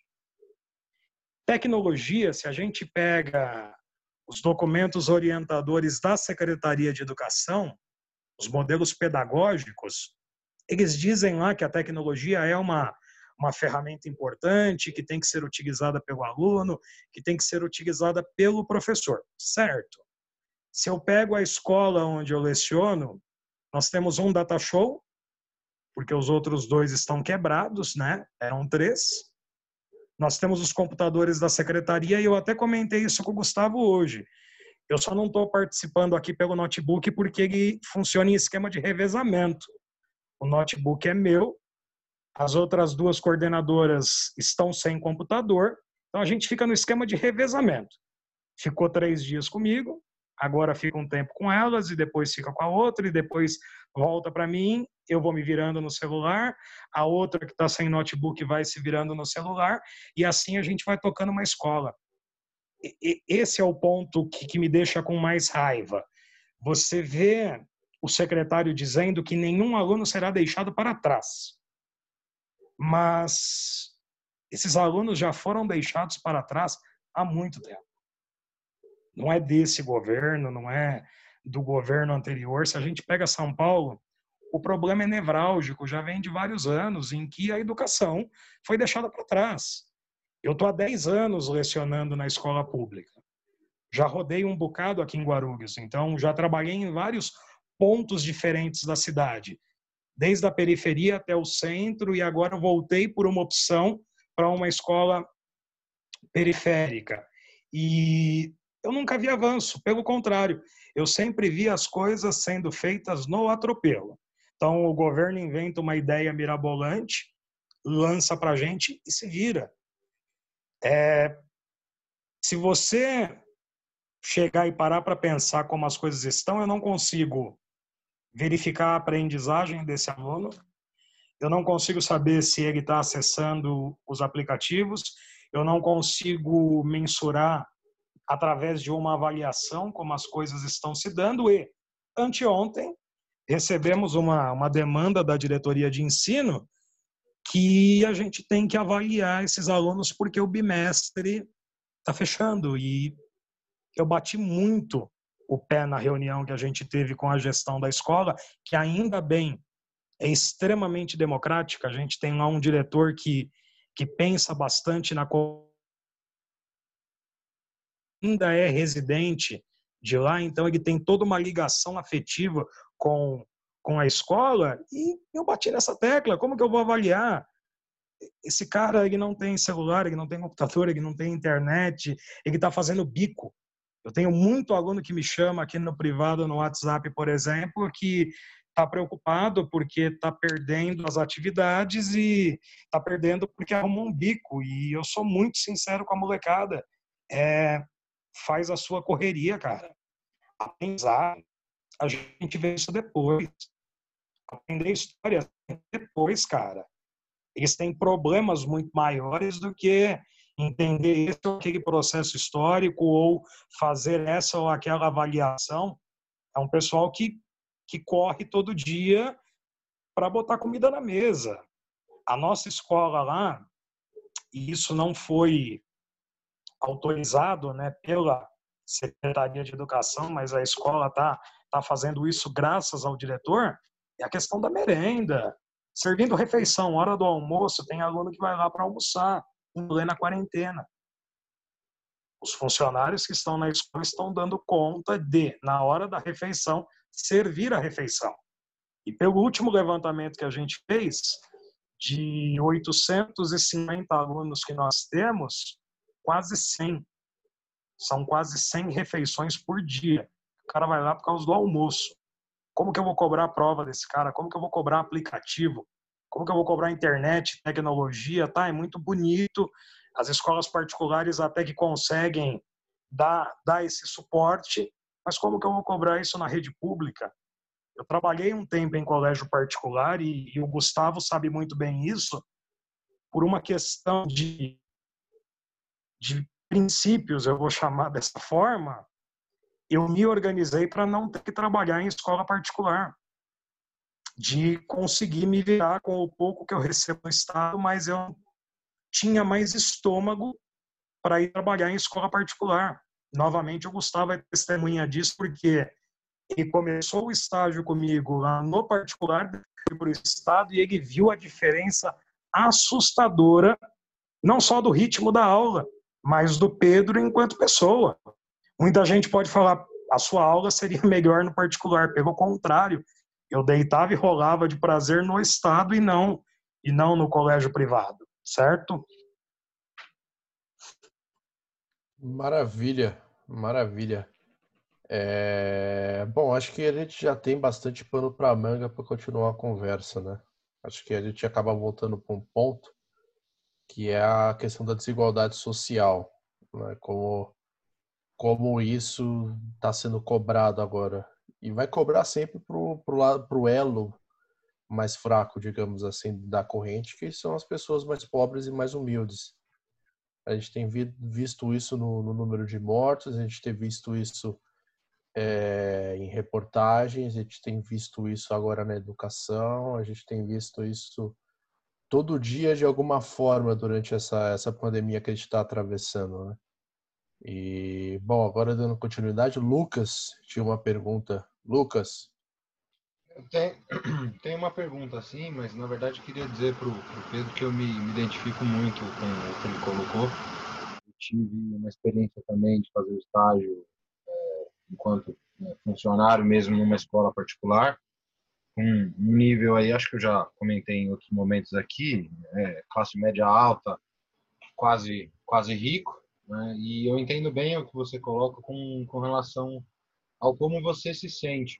Tecnologia, se a gente pega os documentos orientadores da Secretaria de Educação, os modelos pedagógicos, eles dizem lá que a tecnologia é uma, uma ferramenta importante, que tem que ser utilizada pelo aluno, que tem que ser utilizada pelo professor, certo? Se eu pego a escola onde eu leciono, nós temos um data show, porque os outros dois estão quebrados, né? Eram três. Nós temos os computadores da secretaria e eu até comentei isso com o Gustavo hoje. Eu só não estou participando aqui pelo notebook porque ele funciona em esquema de revezamento. O notebook é meu, as outras duas coordenadoras estão sem computador, então a gente fica no esquema de revezamento. Ficou três dias comigo, agora fica um tempo com elas e depois fica com a outra e depois volta para mim, eu vou me virando no celular, a outra que está sem notebook vai se virando no celular e assim a gente vai tocando uma escola. E, esse é o ponto que, que me deixa com mais raiva. Você vê o secretário dizendo que nenhum aluno será deixado para trás. Mas esses alunos já foram deixados para trás há muito tempo não é desse governo, não é do governo anterior. Se a gente pega São Paulo, o problema é nevrálgico, já vem de vários anos em que a educação foi deixada para trás. Eu estou há 10 anos lecionando na escola pública. Já rodei um bocado aqui em Guarulhos, então já trabalhei em vários pontos diferentes da cidade, desde a periferia até o centro, e agora voltei por uma opção para uma escola periférica. E eu nunca vi avanço, pelo contrário, eu sempre vi as coisas sendo feitas no atropelo. Então, o governo inventa uma ideia mirabolante, lança para a gente e se vira. É, se você chegar e parar para pensar como as coisas estão, eu não consigo verificar a aprendizagem desse aluno, eu não consigo saber se ele está acessando os aplicativos, eu não consigo mensurar através de uma avaliação como as coisas estão se dando e anteontem recebemos uma, uma demanda da diretoria de ensino que a gente tem que avaliar esses alunos porque o bimestre está fechando e eu bati muito o pé na reunião que a gente teve com a gestão da escola, que ainda bem é extremamente democrática. A gente tem lá um diretor que, que pensa bastante na ainda é residente de lá, então ele tem toda uma ligação afetiva com, com a escola e eu bati nessa tecla, como que eu vou avaliar? Esse cara, ele não tem celular, ele não tem computador, ele não tem internet, ele está fazendo bico. Eu tenho muito aluno que me chama aqui no privado, no WhatsApp, por exemplo, que está preocupado porque está perdendo as atividades e está perdendo porque arrumou um bico. E eu sou muito sincero com a molecada. É, faz a sua correria, cara. Aprendizado. A gente vê isso depois. Aprender história depois, cara. Eles têm problemas muito maiores do que entender esse ou aquele processo histórico ou fazer essa ou aquela avaliação. É um pessoal que, que corre todo dia para botar comida na mesa. A nossa escola lá, e isso não foi autorizado né, pela Secretaria de Educação, mas a escola está tá fazendo isso graças ao diretor, é a questão da merenda. Servindo refeição, hora do almoço, tem aluno que vai lá para almoçar, em plena quarentena. Os funcionários que estão na escola estão dando conta de, na hora da refeição, servir a refeição. E pelo último levantamento que a gente fez, de 850 alunos que nós temos, quase 100. São quase 100 refeições por dia. O cara vai lá por causa do almoço. Como que eu vou cobrar a prova desse cara? Como que eu vou cobrar aplicativo? Como que eu vou cobrar internet, tecnologia? Tá, é muito bonito. As escolas particulares até que conseguem dar, dar esse suporte, mas como que eu vou cobrar isso na rede pública? Eu trabalhei um tempo em colégio particular e, e o Gustavo sabe muito bem isso, por uma questão de, de princípios, eu vou chamar dessa forma, eu me organizei para não ter que trabalhar em escola particular, de conseguir me virar com o pouco que eu recebo no Estado, mas eu tinha mais estômago para ir trabalhar em escola particular. Novamente, o Gustavo é testemunha disso, porque ele começou o estágio comigo lá no particular, para o Estado, e ele viu a diferença assustadora, não só do ritmo da aula, mas do Pedro enquanto pessoa. Muita gente pode falar, a sua aula seria melhor no particular. Pelo contrário, eu deitava e rolava de prazer no Estado e não, e não no colégio privado, certo? Maravilha, maravilha. É... Bom, acho que a gente já tem bastante pano para manga para continuar a conversa, né? Acho que a gente acaba voltando para um ponto que é a questão da desigualdade social, né? Como como isso está sendo cobrado agora e vai cobrar sempre pro pro lado pro elo mais fraco, digamos assim, da corrente, que são as pessoas mais pobres e mais humildes. A gente tem visto isso no, no número de mortos, a gente tem visto isso é, em reportagens, a gente tem visto isso agora na educação, a gente tem visto isso todo dia de alguma forma durante essa, essa pandemia que a gente está atravessando, né? E, bom, agora dando continuidade, Lucas tinha uma pergunta. Lucas. Tem, tem uma pergunta assim, mas na verdade eu queria dizer para o Pedro que eu me, me, identifico muito com o que ele colocou. Eu tive uma experiência também de fazer estágio enquanto né, funcionário mesmo numa escola particular, um nível aí, acho que eu já comentei em outros momentos aqui, é, classe média alta, quase quase rico, né? e eu entendo bem o que você coloca com, com relação ao como você se sente.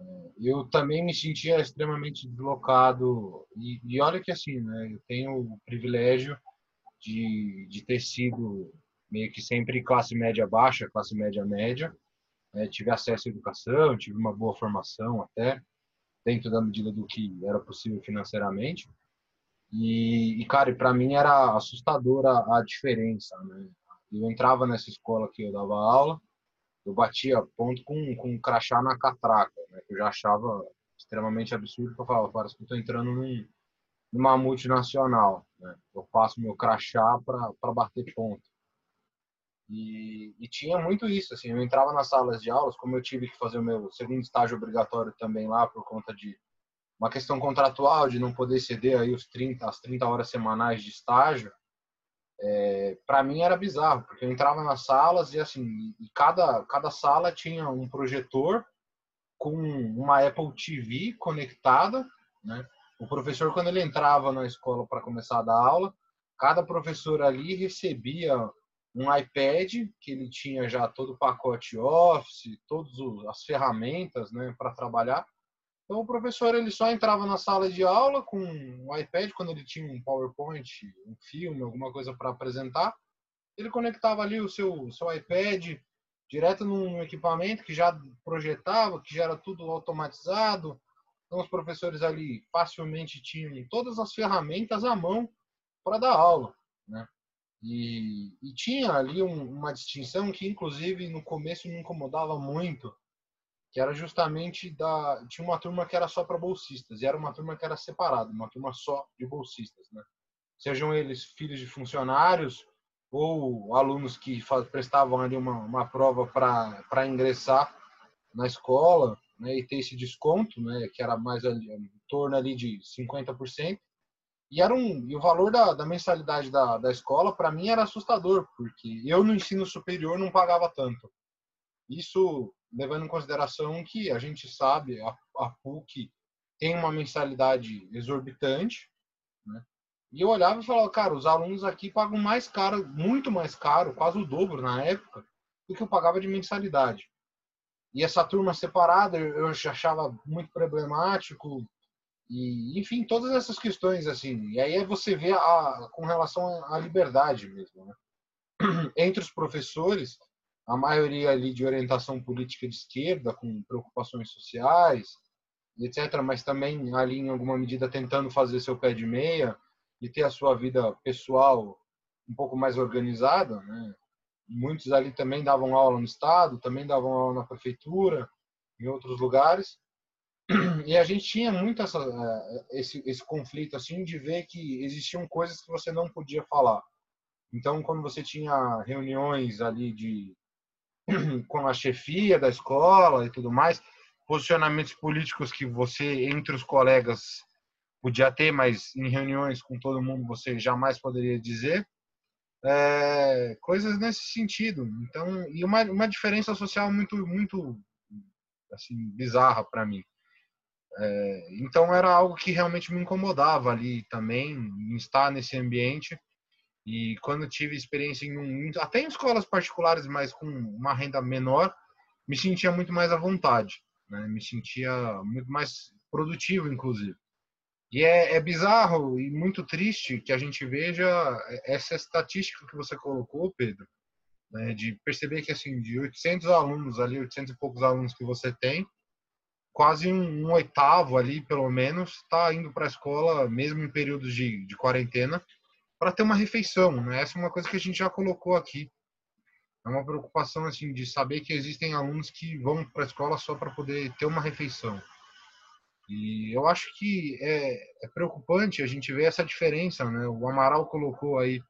É, eu também me sentia extremamente deslocado e, e olha que assim, né, eu tenho o privilégio de, de ter sido meio que sempre classe média baixa, classe média média, é, tive acesso à educação, tive uma boa formação até, dentro da medida do que era possível financeiramente. E, e cara, para mim era assustadora a diferença, né? Eu entrava nessa escola que eu dava aula, eu batia ponto com, com um crachá na catraca, né? Que eu já achava extremamente absurdo, eu falava, parece que eu tô entrando num, numa multinacional, né? Eu passo meu crachá para bater ponto. E, e, tinha muito isso, assim, eu entrava nas salas de aulas, como eu tive que fazer o meu segundo estágio obrigatório também lá por conta de uma questão contratual de não poder ceder aí os 30, as 30 horas semanais de estágio, é, para mim era bizarro, porque eu entrava nas salas e assim, e cada, cada sala tinha um projetor com uma Apple TV conectada, né? O professor quando ele entrava na escola para começar a dar aula, cada professor ali recebia um iPad que ele tinha já todo o pacote Office, todas as ferramentas, né, para trabalhar. Então o professor ele só entrava na sala de aula com o iPad quando ele tinha um PowerPoint, um filme, alguma coisa para apresentar. Ele conectava ali o seu seu iPad direto num equipamento que já projetava, que já era tudo automatizado. Então os professores ali facilmente tinham todas as ferramentas à mão para dar aula, né? E, e tinha ali um, uma distinção que, inclusive, no começo me incomodava muito, que era justamente da tinha uma turma que era só para bolsistas e era uma turma que era separada, uma turma só de bolsistas, né? Sejam eles filhos de funcionários ou alunos que prestavam ali uma, uma prova para ingressar na escola né, e ter esse desconto, né, que era mais ali, em torno ali de 50%. E, era um, e o valor da, da mensalidade da, da escola, para mim, era assustador, porque eu no ensino superior não pagava tanto. Isso levando em consideração que a gente sabe, a, a PUC tem uma mensalidade exorbitante, né? E eu olhava e falava, cara, os alunos aqui pagam mais caro, muito mais caro, quase o dobro na época, do que eu pagava de mensalidade. E essa turma separada eu achava muito problemático, e enfim, todas essas questões assim. E aí você vê a, com relação à liberdade mesmo, né? Entre os professores, a maioria ali de orientação política de esquerda, com preocupações sociais, etc., mas também ali em alguma medida tentando fazer seu pé de meia e ter a sua vida pessoal um pouco mais organizada, né? Muitos ali também davam aula no estado, também davam aula na prefeitura, em outros lugares. E a gente tinha muito essa, eh, esse, esse conflito assim de ver que existiam coisas que você não podia falar. Então, quando você tinha reuniões ali de com a chefia da escola e tudo mais, posicionamentos políticos que você entre os colegas podia ter, mas em reuniões com todo mundo você jamais poderia dizer. É, coisas nesse sentido. Então, e uma, uma diferença social muito muito assim bizarra para mim. É, então era algo que realmente me incomodava ali também estar nesse ambiente e quando tive experiência em um, até em escolas particulares, mas com uma renda menor, me sentia muito mais à vontade, né? me sentia muito mais produtivo, inclusive. E é, é, bizarro e muito triste que a gente veja essa estatística que você colocou, Pedro, né? de perceber que assim de 800 alunos ali, 800 e poucos alunos que você tem, quase um, um oitavo ali, pelo menos, está indo para a escola, mesmo em períodos de, de quarentena, para ter uma refeição. Né? Essa é uma coisa que a gente já colocou aqui. É uma preocupação assim de saber que existem alunos que vão para a escola só para poder ter uma refeição. E eu acho que é, é, preocupante a gente ver essa diferença, né? O Amaral colocou aí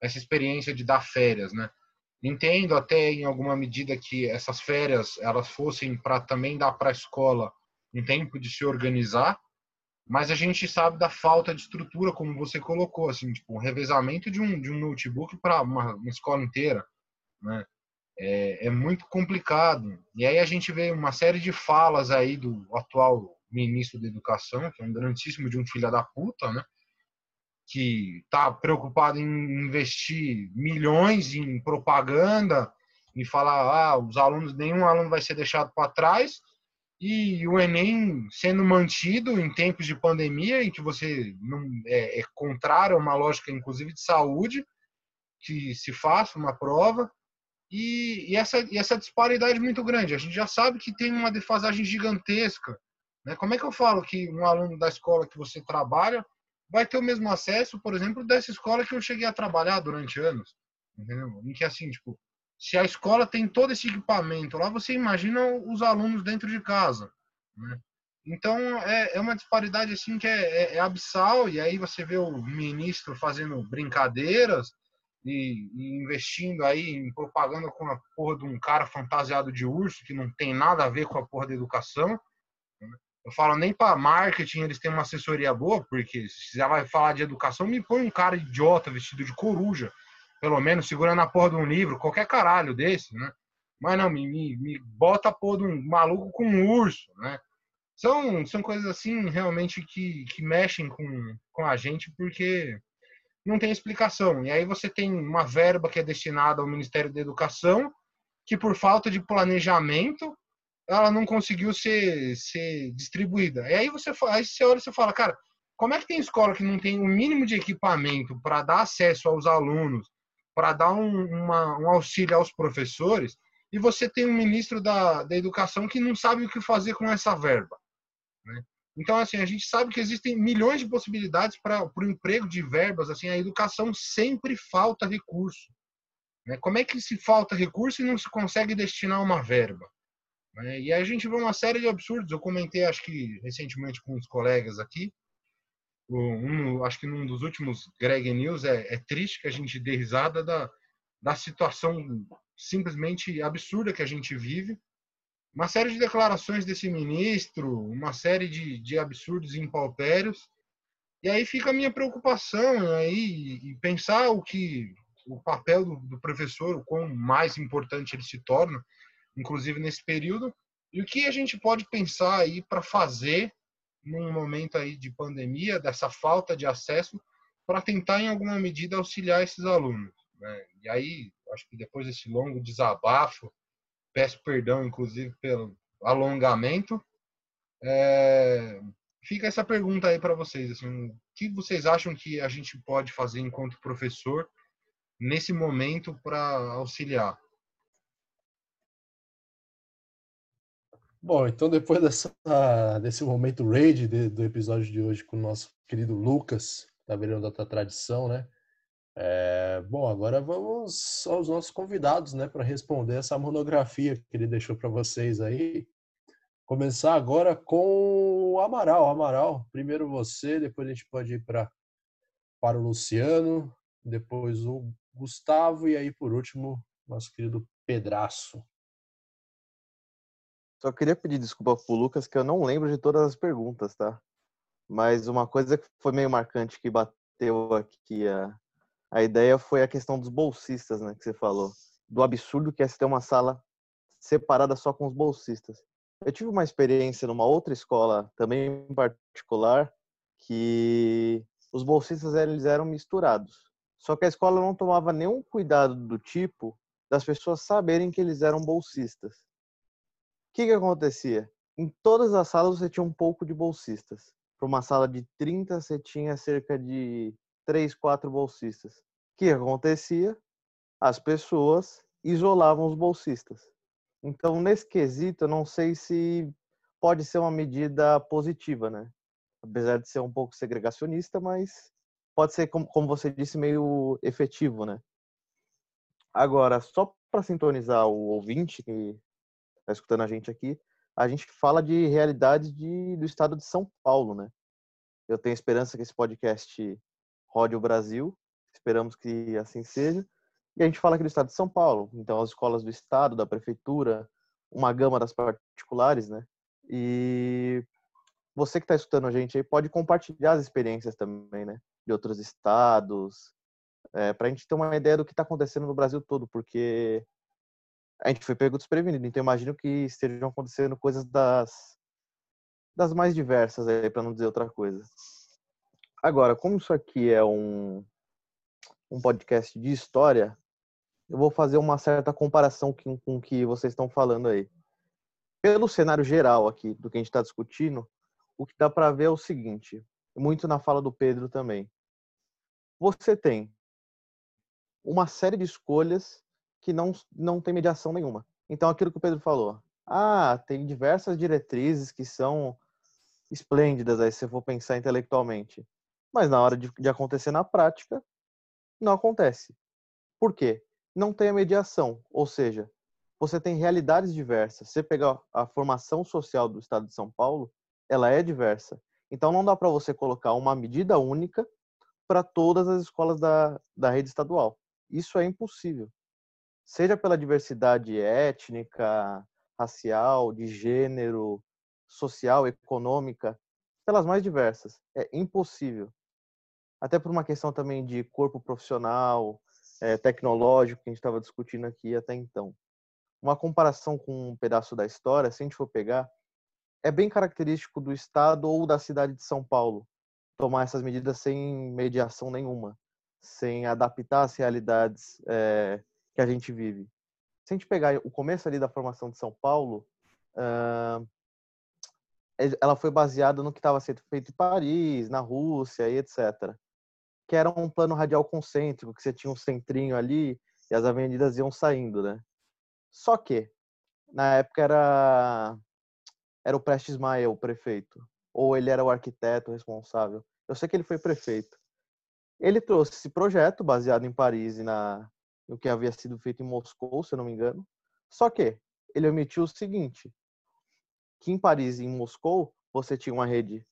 essa experiência de dar férias, né? Entendo até em alguma medida que essas férias elas fossem para também dar para a escola um tempo de se organizar, mas a gente sabe da falta de estrutura, como você colocou, assim, tipo, um revezamento de um, de um notebook para uma, uma, escola inteira, né? É, é, muito complicado. E aí a gente vê uma série de falas aí do atual ministro da Educação, que é um grandíssimo de um filho da puta, né? Que está preocupado em investir milhões em propaganda, e falar, ah, os alunos, nenhum aluno vai ser deixado para trás, e o Enem sendo mantido em tempos de pandemia, em que você não é, é contrário a uma lógica, inclusive, de saúde, que se faça uma prova, e, e, essa, e essa disparidade muito grande. A gente já sabe que tem uma defasagem gigantesca. Né? Como é que eu falo que um aluno da escola que você trabalha vai ter o mesmo acesso, por exemplo, dessa escola que eu cheguei a trabalhar durante anos? Entendeu? Em que, assim, tipo, se a escola tem todo esse equipamento lá, você imagina os alunos dentro de casa. Né? Então é, é, uma disparidade assim que é, é, é, abissal e aí você vê o ministro fazendo brincadeiras e, e, investindo aí em propaganda com a porra de um cara fantasiado de urso que não tem nada a ver com a porra da educação. Né? Eu falo nem para marketing eles têm uma assessoria boa porque se já vai falar de educação me põe um cara idiota vestido de coruja pelo menos, segurando a porra de um livro, qualquer caralho desse, né? Mas não, me, me, me bota a porra de um maluco com um urso, né? São, são coisas assim, realmente, que, que mexem com, com a gente, porque não tem explicação. E aí você tem uma verba que é destinada ao Ministério da Educação, que por falta de planejamento, ela não conseguiu ser, ser distribuída. E aí você, aí você olha e você fala, cara, como é que tem escola que não tem o mínimo de equipamento para dar acesso aos alunos, para dar um, uma, um auxílio aos professores, e você tem um ministro da, da educação que não sabe o que fazer com essa verba. Né? Então, assim, a gente sabe que existem milhões de possibilidades para o emprego de verbas. Assim, a educação sempre falta recurso. Né? Como é que se falta recurso e não se consegue destinar uma verba? É, e aí a gente vê uma série de absurdos. Eu comentei, acho que recentemente com os colegas aqui. Um, acho que num dos últimos Greg News é, é triste que a gente dê risada da, da situação simplesmente absurda que a gente vive. Uma série de declarações desse ministro, uma série de, de absurdos impalpérios. E aí fica a minha preocupação aí e pensar o que o papel do, do professor, o quão mais importante ele se torna, inclusive nesse período, e o que a gente pode pensar aí para fazer num momento aí de pandemia, dessa falta de acesso, para tentar em alguma medida auxiliar esses alunos. Né? E aí, acho que depois desse longo desabafo, peço perdão, inclusive, pelo alongamento, é... fica essa pergunta aí para vocês, assim, o que vocês acham que a gente pode fazer enquanto professor nesse momento para auxiliar? Bom, então depois dessa, desse momento raid de, do episódio de hoje com o nosso querido Lucas, da Verão da Tradição, né? É, bom, agora vamos aos nossos convidados, né, para responder essa monografia que ele deixou para vocês aí. Começar agora com o Amaral. Amaral, primeiro você, depois a gente pode ir para para o Luciano, depois o Gustavo e aí por último nosso querido Pedraço. Só queria pedir desculpa pro Lucas que eu não lembro de todas as perguntas, tá? Mas uma coisa que foi meio marcante que bateu aqui a, a ideia foi a questão dos bolsistas, né, que você falou. Do absurdo que é ter uma sala separada só com os bolsistas. Eu tive uma experiência numa outra escola, também em particular, que os bolsistas eles eram misturados. Só que a escola não tomava nenhum cuidado do tipo das pessoas saberem que eles eram bolsistas. Que, que acontecia? Em todas as salas você tinha um pouco de bolsistas. Para uma sala de 30, você tinha cerca de 3, 4 bolsistas. O que acontecia? As pessoas isolavam os bolsistas. Então, nesse quesito, eu não sei se pode ser uma medida positiva, né? Apesar de ser um pouco segregacionista, mas pode ser, como você disse, meio efetivo, né? Agora, só para sintonizar o ouvinte que está escutando a gente aqui, a gente fala de realidades de, do estado de São Paulo, né? Eu tenho esperança que esse podcast rode o Brasil, esperamos que assim seja. E a gente fala aqui do estado de São Paulo, então as escolas do estado, da prefeitura, uma gama das particulares, né? E você que está escutando a gente aí pode compartilhar as experiências também, né? de outros estados, é, para a gente ter uma ideia do que está acontecendo no Brasil todo, porque a gente foi pego desprevenido. Então, imagino que estejam acontecendo coisas das, das mais diversas, para não dizer outra coisa. Agora, como isso aqui é um, um podcast de história, eu vou fazer uma certa comparação com, com o que vocês estão falando aí. Pelo cenário geral aqui, do que a gente está discutindo, o que dá para ver é o seguinte: muito na fala do Pedro também. Você tem uma série de escolhas que não, não tem mediação nenhuma. Então, aquilo que o Pedro falou. Ah, tem diversas diretrizes que são esplêndidas aí, se eu for pensar intelectualmente. Mas na hora de, de acontecer na prática, não acontece. Por quê? Não tem a mediação. Ou seja, você tem realidades diversas. Você pegar a formação social do estado de São Paulo, ela é diversa. Então não dá para você colocar uma medida única para todas as escolas da, da rede estadual. Isso é impossível. Seja pela diversidade étnica, racial, de gênero, social, econômica, pelas mais diversas. É impossível. Até por uma questão também de corpo profissional, é, tecnológico, que a gente estava discutindo aqui até então. Uma comparação com um pedaço da história, se a gente for pegar, é bem característico do estado ou da cidade de São Paulo tomar essas medidas sem mediação nenhuma, sem adaptar as realidades é, que a gente vive. Se a gente pegar o começo ali da formação de São Paulo, uh, ela foi baseada no que estava sendo feito em Paris, na Rússia e etc. Que era um plano radial concêntrico, que você tinha um centrinho ali e as avenidas iam saindo, né? Só que, na época era era o Prestes Maia, o prefeito. Ou ele era o arquiteto responsável. Eu sei que ele foi prefeito. Ele trouxe esse projeto baseado em Paris e na, no que havia sido feito em Moscou, se eu não me engano. Só que ele omitiu o seguinte: que em Paris e em Moscou você tinha uma rede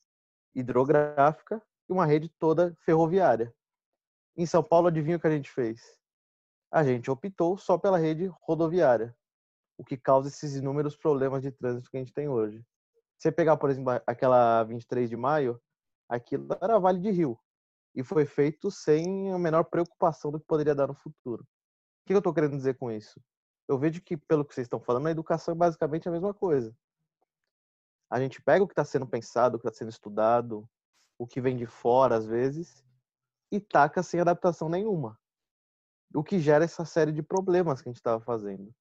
hidrográfica e uma rede toda ferroviária. Em São Paulo, adivinha o que a gente fez? A gente optou só pela rede rodoviária, o que causa esses inúmeros problemas de trânsito que a gente tem hoje. Você pegar, por exemplo, aquela 23 de maio, aquilo era Vale de Rio e foi feito sem a menor preocupação do que poderia dar no futuro. Que eu estou querendo dizer com isso? Eu vejo que, pelo que vocês estão falando, a educação é basicamente a mesma coisa. A gente pega o que está sendo pensado, o que está sendo estudado, o que vem de fora, às vezes, e taca sem adaptação nenhuma. O que gera essa série de problemas que a gente estava fazendo.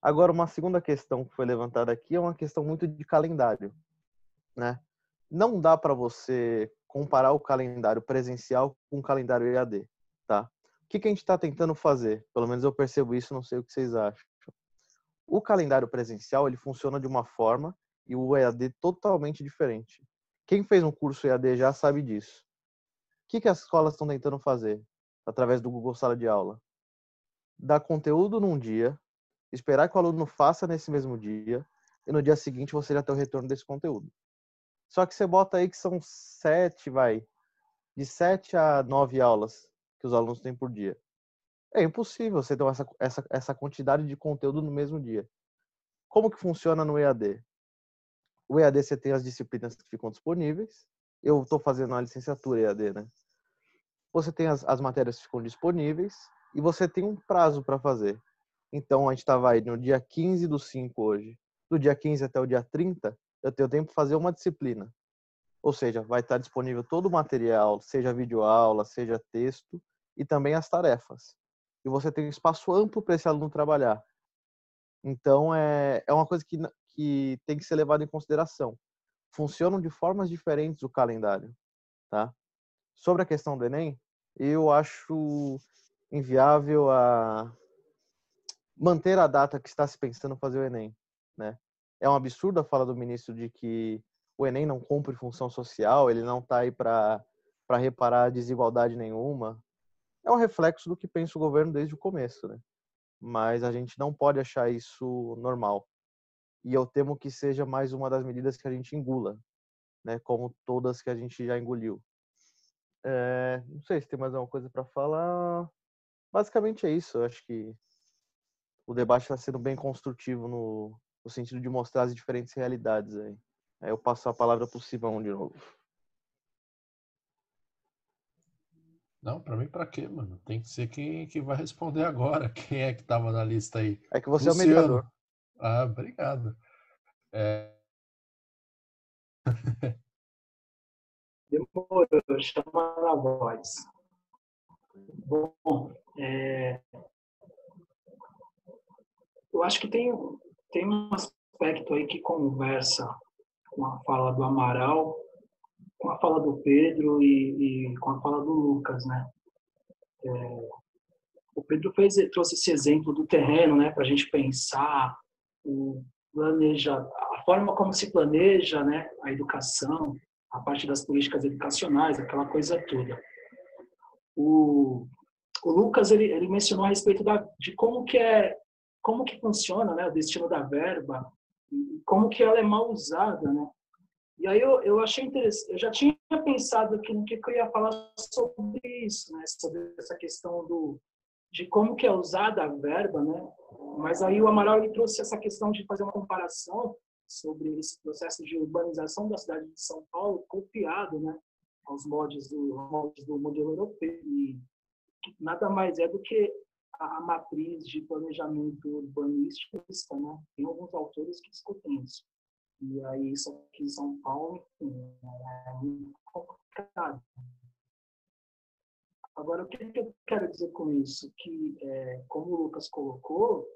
Agora, uma segunda questão que foi levantada aqui é uma questão muito de calendário. Né? Não dá para você comparar o calendário presencial com o calendário EAD. Tá? Que, que a gente está tentando fazer? Pelo menos eu percebo isso, não sei o que vocês acham. O calendário presencial ele funciona de uma forma e o EAD totalmente diferente. Quem fez um curso EAD já sabe disso. O que, que as escolas estão tentando fazer através do Google Sala de Aula? Dar conteúdo num dia, esperar que o aluno faça nesse mesmo dia e no dia seguinte você já tem o retorno desse conteúdo. Só que você bota aí que são sete, vai, de sete a nove aulas que os alunos têm por dia. É impossível você ter essa, essa, essa quantidade de conteúdo no mesmo dia. Como que funciona no EAD? O EAD você tem as disciplinas que ficam disponíveis. Eu estou fazendo a licenciatura EAD, né? Você tem as, as matérias que ficam disponíveis e você tem um prazo para fazer. Então, a gente estava aí no dia 15 do 5 hoje. Do dia 15 até o dia 30, eu tenho tempo para fazer uma disciplina. Ou seja, vai estar disponível todo o material, seja videoaula, seja texto, e também as tarefas. E você tem um espaço amplo para esse aluno trabalhar. Então, é, é uma coisa que que tem que ser levado em consideração. Funcionam de formas diferentes o calendário, tá? Sobre a questão do Enem, eu acho inviável a manter a data que está se pensando fazer o Enem, né? É um absurdo a fala do ministro de que o Enem não cumpre função social, ele não está aí para reparar desigualdade nenhuma. É um reflexo do que pensa o governo desde o começo, né? Mas a gente não pode achar isso normal e eu temo que seja mais uma das medidas que a gente engula, né, como todas que a gente já engoliu. É, não sei se tem mais alguma coisa para falar. Basicamente é isso. Eu acho que o debate está sendo bem construtivo no, no, sentido de mostrar as diferentes realidades aí. aí eu passo a palavra para o Simão de novo. Não, para mim para quê, mano? Tem que ser quem que vai responder agora. Quem é que estava na lista aí? É que você Luciano. é o mediador. Ah, obrigado. É... Demorou, chamando a voz. Bom, é... eu acho que tem, tem um aspecto aí que conversa com a fala do Amaral, com a fala do Pedro e, e com a fala do Lucas, né? É... o Pedro fez, trouxe esse exemplo do terreno, né, para a gente pensar o planeja, a forma como se planeja né, a educação, a parte das políticas educacionais, aquela coisa toda. O, o Lucas ele, ele mencionou a respeito da, de como que é como que funciona né, o destino da verba, como que ela é mal usada, né? E aí eu, eu achei interessante, eu já tinha pensado aqui no que eu ia falar sobre isso, né? Sobre essa questão do, de como que é usada a verba, né? Mas aí o Amaral ele trouxe essa questão de fazer uma comparação sobre esse processo de urbanização da cidade de São Paulo copiado, né, aos moldes do, moldes do modelo europeu e nada mais é do que a matriz de planejamento urbanístico, né? Tem alguns autores que discutem isso. E aí aqui em São Paulo, enfim, é muito complicado. Agora, o que, eu quero dizer com isso? Que, é, como o Lucas colocou,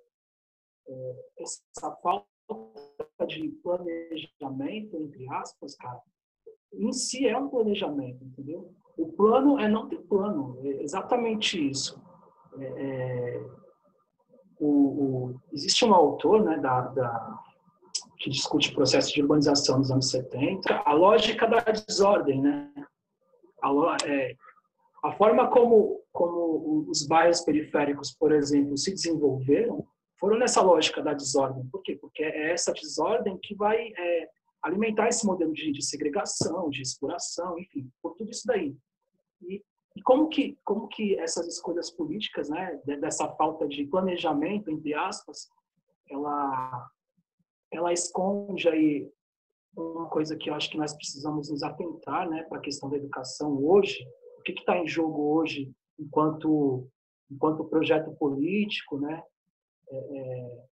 é, essa falta de planejamento, entre aspas, cara, em si é um planejamento, entendeu? O plano é não ter plano, é exatamente isso. É, é, o, o, existe um autor né, da, da, que discute o processo de urbanização dos anos 70, a lógica da desordem, né? A, é, a forma como, como os bairros periféricos, por exemplo, se desenvolveram foram nessa lógica da desordem. Por quê? Porque é essa desordem que vai é, alimentar esse modelo de, de, segregação, de exploração, enfim, por tudo isso daí. E, e, como que como que essas escolhas políticas, né, dessa falta de planejamento, entre aspas, ela ela esconde aí uma coisa que eu acho que nós precisamos nos atentar, né, para a questão da educação hoje. O que está em jogo hoje, enquanto enquanto projeto político, né, é, é,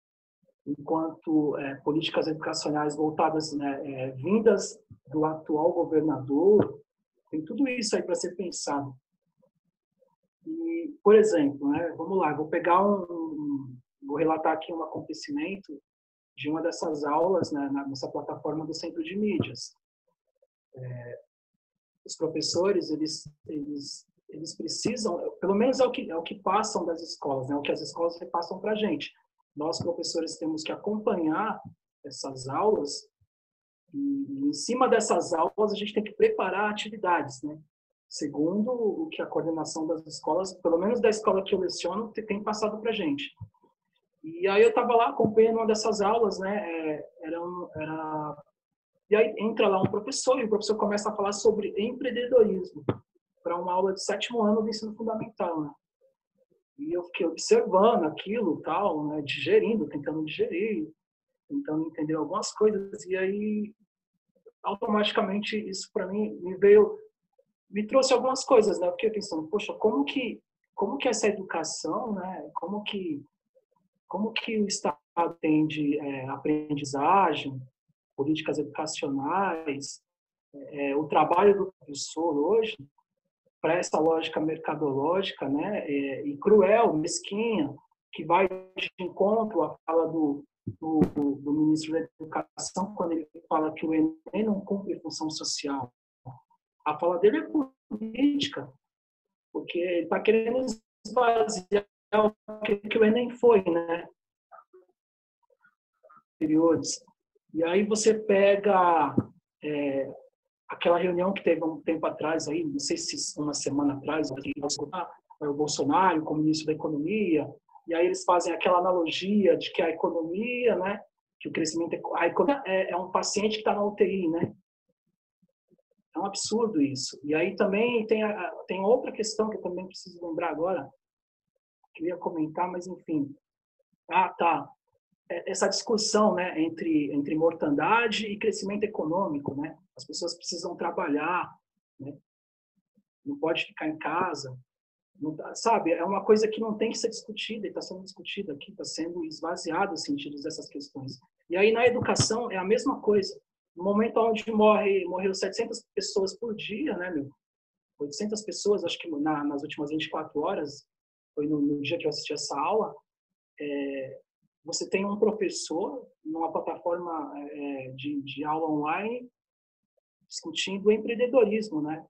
enquanto é, políticas educacionais voltadas, né, é, vindas do atual governador, tem tudo isso aí para ser pensado. E, por exemplo, né, vamos lá, vou pegar um, vou relatar aqui um acontecimento de uma dessas aulas né, nessa plataforma do Centro de Mídias. É, os professores, eles, eles, eles precisam, pelo menos é o que, é o que passam das escolas, né, é o que as escolas repassam para a gente. Nós, professores, temos que acompanhar essas aulas e, em cima dessas aulas, a gente tem que preparar atividades, né? Segundo o que a coordenação das escolas, pelo menos da escola que eu leciono, tem passado para a gente. E aí eu estava lá acompanhando uma dessas aulas, né? É, era, um, era e aí entra lá um professor e o professor começa a falar sobre empreendedorismo para uma aula de sétimo ano do ensino fundamental, né? E eu fiquei observando aquilo, tal, né? Digerindo, tentando digerir, tentando entender algumas coisas e aí automaticamente isso para mim me veio me trouxe algumas coisas, né? Eu fiquei pensando, poxa, como que como que essa educação, né? Como que como que o Estado atende é, aprendizagem, políticas educacionais, é, o trabalho do professor hoje para essa lógica mercadológica, né, é, e cruel, mesquinha, que vai de encontro à fala do, do, do, ministro da Educação quando ele fala que o Enem não cumpre função social. A fala dele é política, porque ele está querendo esvaziar o que o Enem foi, né? Períodos. E aí você pega é, aquela reunião que teve um tempo atrás aí, não sei se uma semana atrás, o Bolsonaro como ministro da Economia, e aí eles fazem aquela analogia de que a economia, né, que o crescimento, a economia é, é um paciente que está na UTI, né? É um absurdo isso. E aí também tem, a, tem outra questão que eu também preciso lembrar agora, queria comentar, mas enfim. Ah, tá. É, essa discussão, né, entre entre mortandade e crescimento econômico, né? As pessoas precisam trabalhar, né? Não pode ficar em casa. Não, sabe, é uma coisa que não tem que ser discutida e está sendo discutida aqui, está sendo esvaziado os sentidos dessas questões. E aí na educação é a mesma coisa. No momento onde morre, morreu 700 pessoas por dia, né, meu? 800 pessoas, acho que na, nas últimas 24 horas, foi no, no dia que eu assisti essa aula, é, você tem um professor numa plataforma é, de, de aula online discutindo empreendedorismo, né?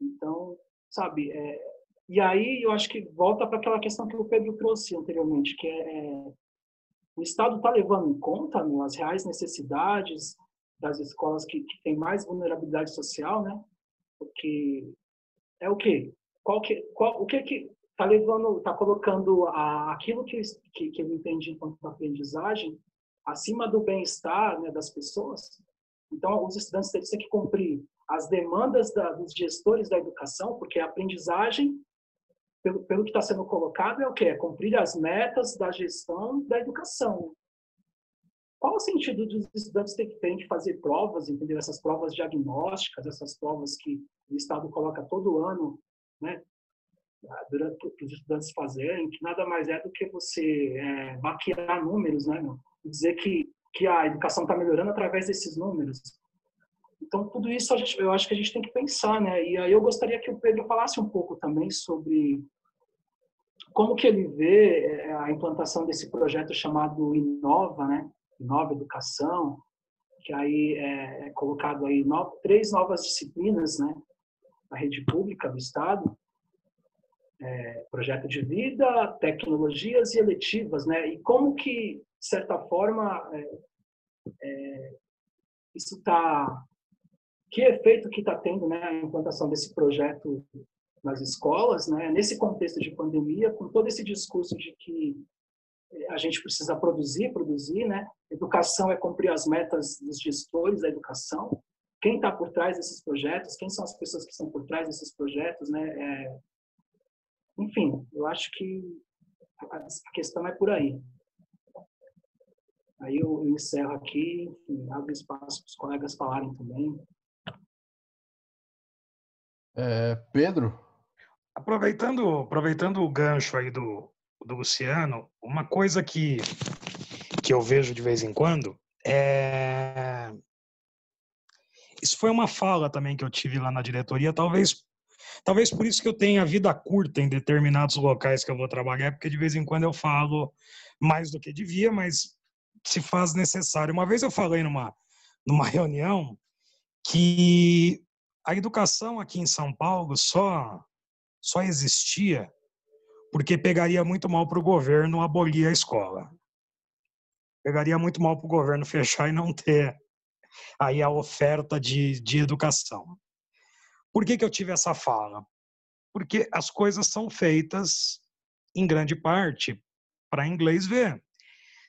Então, sabe, é, e aí eu acho que volta para aquela questão que o Pedro trouxe anteriormente, que é, é o Estado está levando em conta meu, as reais necessidades das escolas que, que têm mais vulnerabilidade social, né? Porque é o quê? Qual que, qual, o que que está levando, está colocando a, aquilo que, que, que eu entendi enquanto aprendizagem acima do bem-estar né, das pessoas. Então, os estudantes têm que cumprir as demandas da, dos gestores da educação, porque a aprendizagem, pelo, pelo que está sendo colocado, é o quê? É cumprir as metas da gestão da educação. Qual o sentido dos estudantes terem que fazer provas, entendeu? Essas provas diagnósticas, essas provas que o Estado coloca todo ano, né? Durante para os estudantes fazerem, que nada mais é do que você é, maquiar números, né, meu? Dizer que, que a educação está melhorando através desses números. Então, tudo isso gente, eu acho que a gente tem que pensar, né? E aí eu gostaria que o Pedro falasse um pouco também sobre como que ele vê é, a implantação desse projeto chamado Inova, né? Inova Educação, que aí é, é colocado aí no, três novas disciplinas, né? Na rede pública do Estado, é, projeto de vida, tecnologias e eletivas, né? E como que, de certa forma, é, é, isso está... Que efeito que está tendo né, a implantação desse projeto nas escolas, né? Nesse contexto de pandemia, com todo esse discurso de que a gente precisa produzir, produzir, né? Educação é cumprir as metas dos gestores da educação. Quem está por trás desses projetos? Quem são as pessoas que estão por trás desses projetos, né? É... Enfim, eu acho que a questão é por aí. Aí eu encerro aqui, enfim, abro espaço para os colegas falarem também. É, Pedro? Aproveitando, aproveitando o gancho aí do, do Luciano, uma coisa que, que eu vejo de vez em quando é. Isso foi uma fala também que eu tive lá na diretoria, talvez talvez por isso que eu tenha vida curta em determinados locais que eu vou trabalhar, porque de vez em quando eu falo mais do que devia, mas se faz necessário. Uma vez eu falei numa, numa reunião que a educação aqui em São Paulo só, só existia porque pegaria muito mal para o governo abolir a escola. Pegaria muito mal para o governo fechar e não ter aí a oferta de, de educação. Por que, que eu tive essa fala? Porque as coisas são feitas, em grande parte, para inglês ver.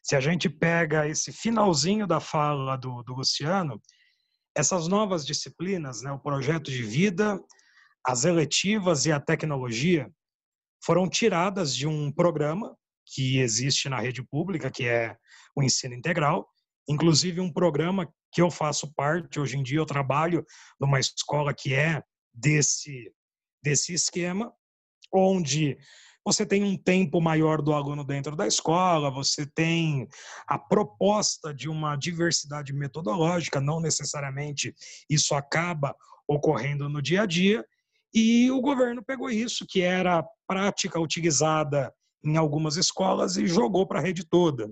Se a gente pega esse finalzinho da fala do, do Luciano, essas novas disciplinas, né, o projeto de vida, as eletivas e a tecnologia, foram tiradas de um programa que existe na rede pública, que é o ensino integral, inclusive um programa que eu faço parte, hoje em dia eu trabalho numa escola que é desse, desse esquema, onde você tem um tempo maior do aluno dentro da escola, você tem a proposta de uma diversidade metodológica, não necessariamente isso acaba ocorrendo no dia a dia, e o governo pegou isso, que era prática utilizada em algumas escolas, e jogou para a rede toda.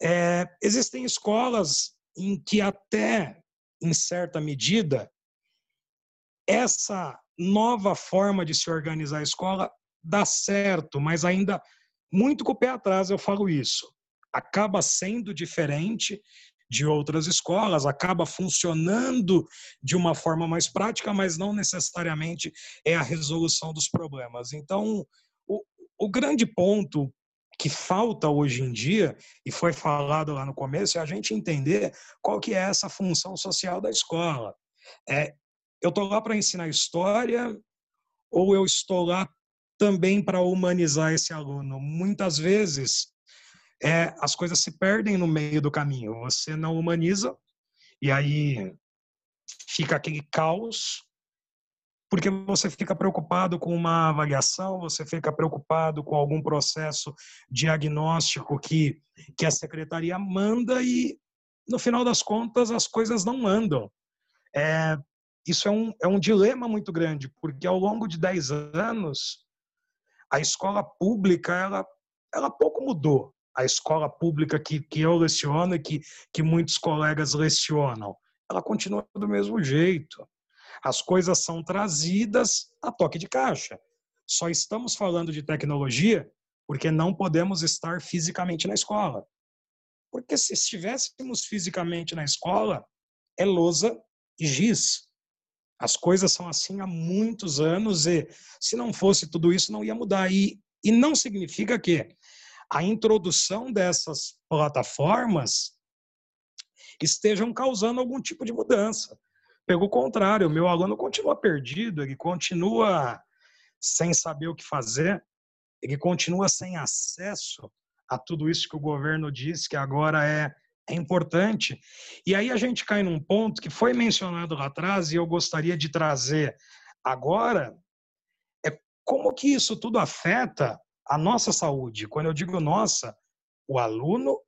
É, existem escolas em que, até em certa medida, essa nova forma de se organizar a escola dá certo, mas ainda muito com o pé atrás eu falo isso. Acaba sendo diferente de outras escolas, acaba funcionando de uma forma mais prática, mas não necessariamente é a resolução dos problemas. Então, o, o grande ponto que falta hoje em dia, e foi falado lá no começo, é a gente entender qual que é essa função social da escola. É, eu estou lá para ensinar história ou eu estou lá também para humanizar esse aluno? Muitas vezes é, as coisas se perdem no meio do caminho. Você não humaniza e aí fica aquele caos porque você fica preocupado com uma avaliação, você fica preocupado com algum processo diagnóstico que, que a secretaria manda e, no final das contas, as coisas não andam. É, isso é um, é um dilema muito grande, porque ao longo de 10 anos, a escola pública, ela, ela pouco mudou a escola pública que, que eu leciono e que, que muitos colegas lecionam, ela continua do mesmo jeito. As coisas são trazidas a toque de caixa. Só estamos falando de tecnologia porque não podemos estar fisicamente na escola. Porque se estivéssemos fisicamente na escola, é lousa e giz. As coisas são assim há muitos anos e se não fosse tudo isso não ia mudar. E, e não significa que a introdução dessas plataformas estejam causando algum tipo de mudança. Pelo contrário, o meu aluno continua perdido, ele continua sem saber o que fazer, ele continua sem acesso a tudo isso que o governo diz que agora é, é importante. E aí a gente cai num ponto que foi mencionado lá atrás e eu gostaria de trazer agora, é como que isso tudo afeta a nossa saúde. Quando eu digo nossa, o aluno,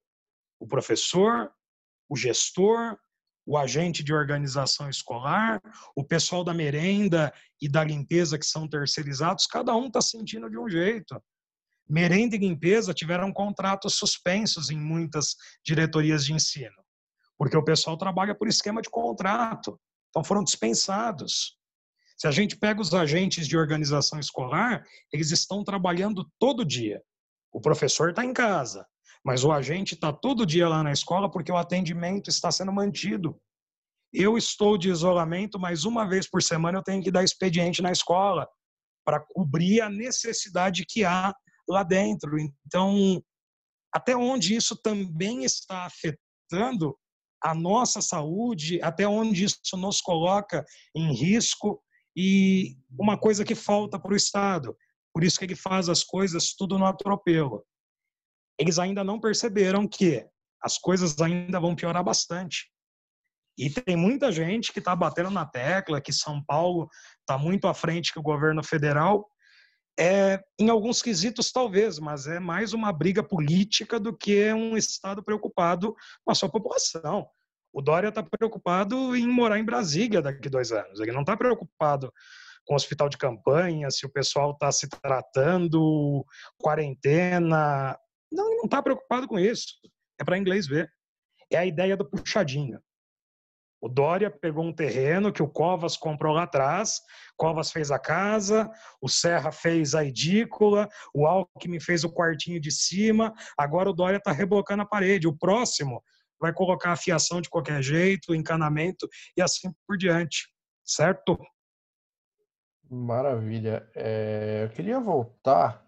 o professor, o gestor, o agente de organização escolar, o pessoal da merenda e da limpeza que são terceirizados, cada um está sentindo de um jeito. Merenda e limpeza tiveram contratos suspensos em muitas diretorias de ensino, porque o pessoal trabalha por esquema de contrato, então foram dispensados. Se a gente pega os agentes de organização escolar, eles estão trabalhando todo dia. O professor está em casa, mas o agente está todo dia lá na escola porque o atendimento está sendo mantido. Eu estou de isolamento, mas uma vez por semana eu tenho que dar expediente na escola para cobrir a necessidade que há lá dentro. Então, até onde isso também está afetando a nossa saúde, até onde isso nos coloca em risco e uma coisa que falta para o Estado. Por isso que ele faz as coisas tudo no atropelo. Eles ainda não perceberam que as coisas ainda vão piorar bastante. E tem muita gente que está batendo na tecla que São Paulo está muito à frente que o governo federal. É, em alguns quesitos, talvez, mas é mais uma briga política do que um Estado preocupado com a sua população. O Dória está preocupado em morar em Brasília daqui dois anos. Ele não está preocupado com o hospital de campanha, se o pessoal está se tratando, quarentena. Não, ele não está preocupado com isso. É para inglês ver. É a ideia do puxadinho. O Dória pegou um terreno que o Covas comprou lá atrás, Covas fez a casa, o Serra fez a edícula, o Alckmin fez o quartinho de cima, agora o Dória está rebocando a parede. O próximo vai colocar a fiação de qualquer jeito, encanamento e assim por diante, certo? Maravilha. É, eu queria voltar.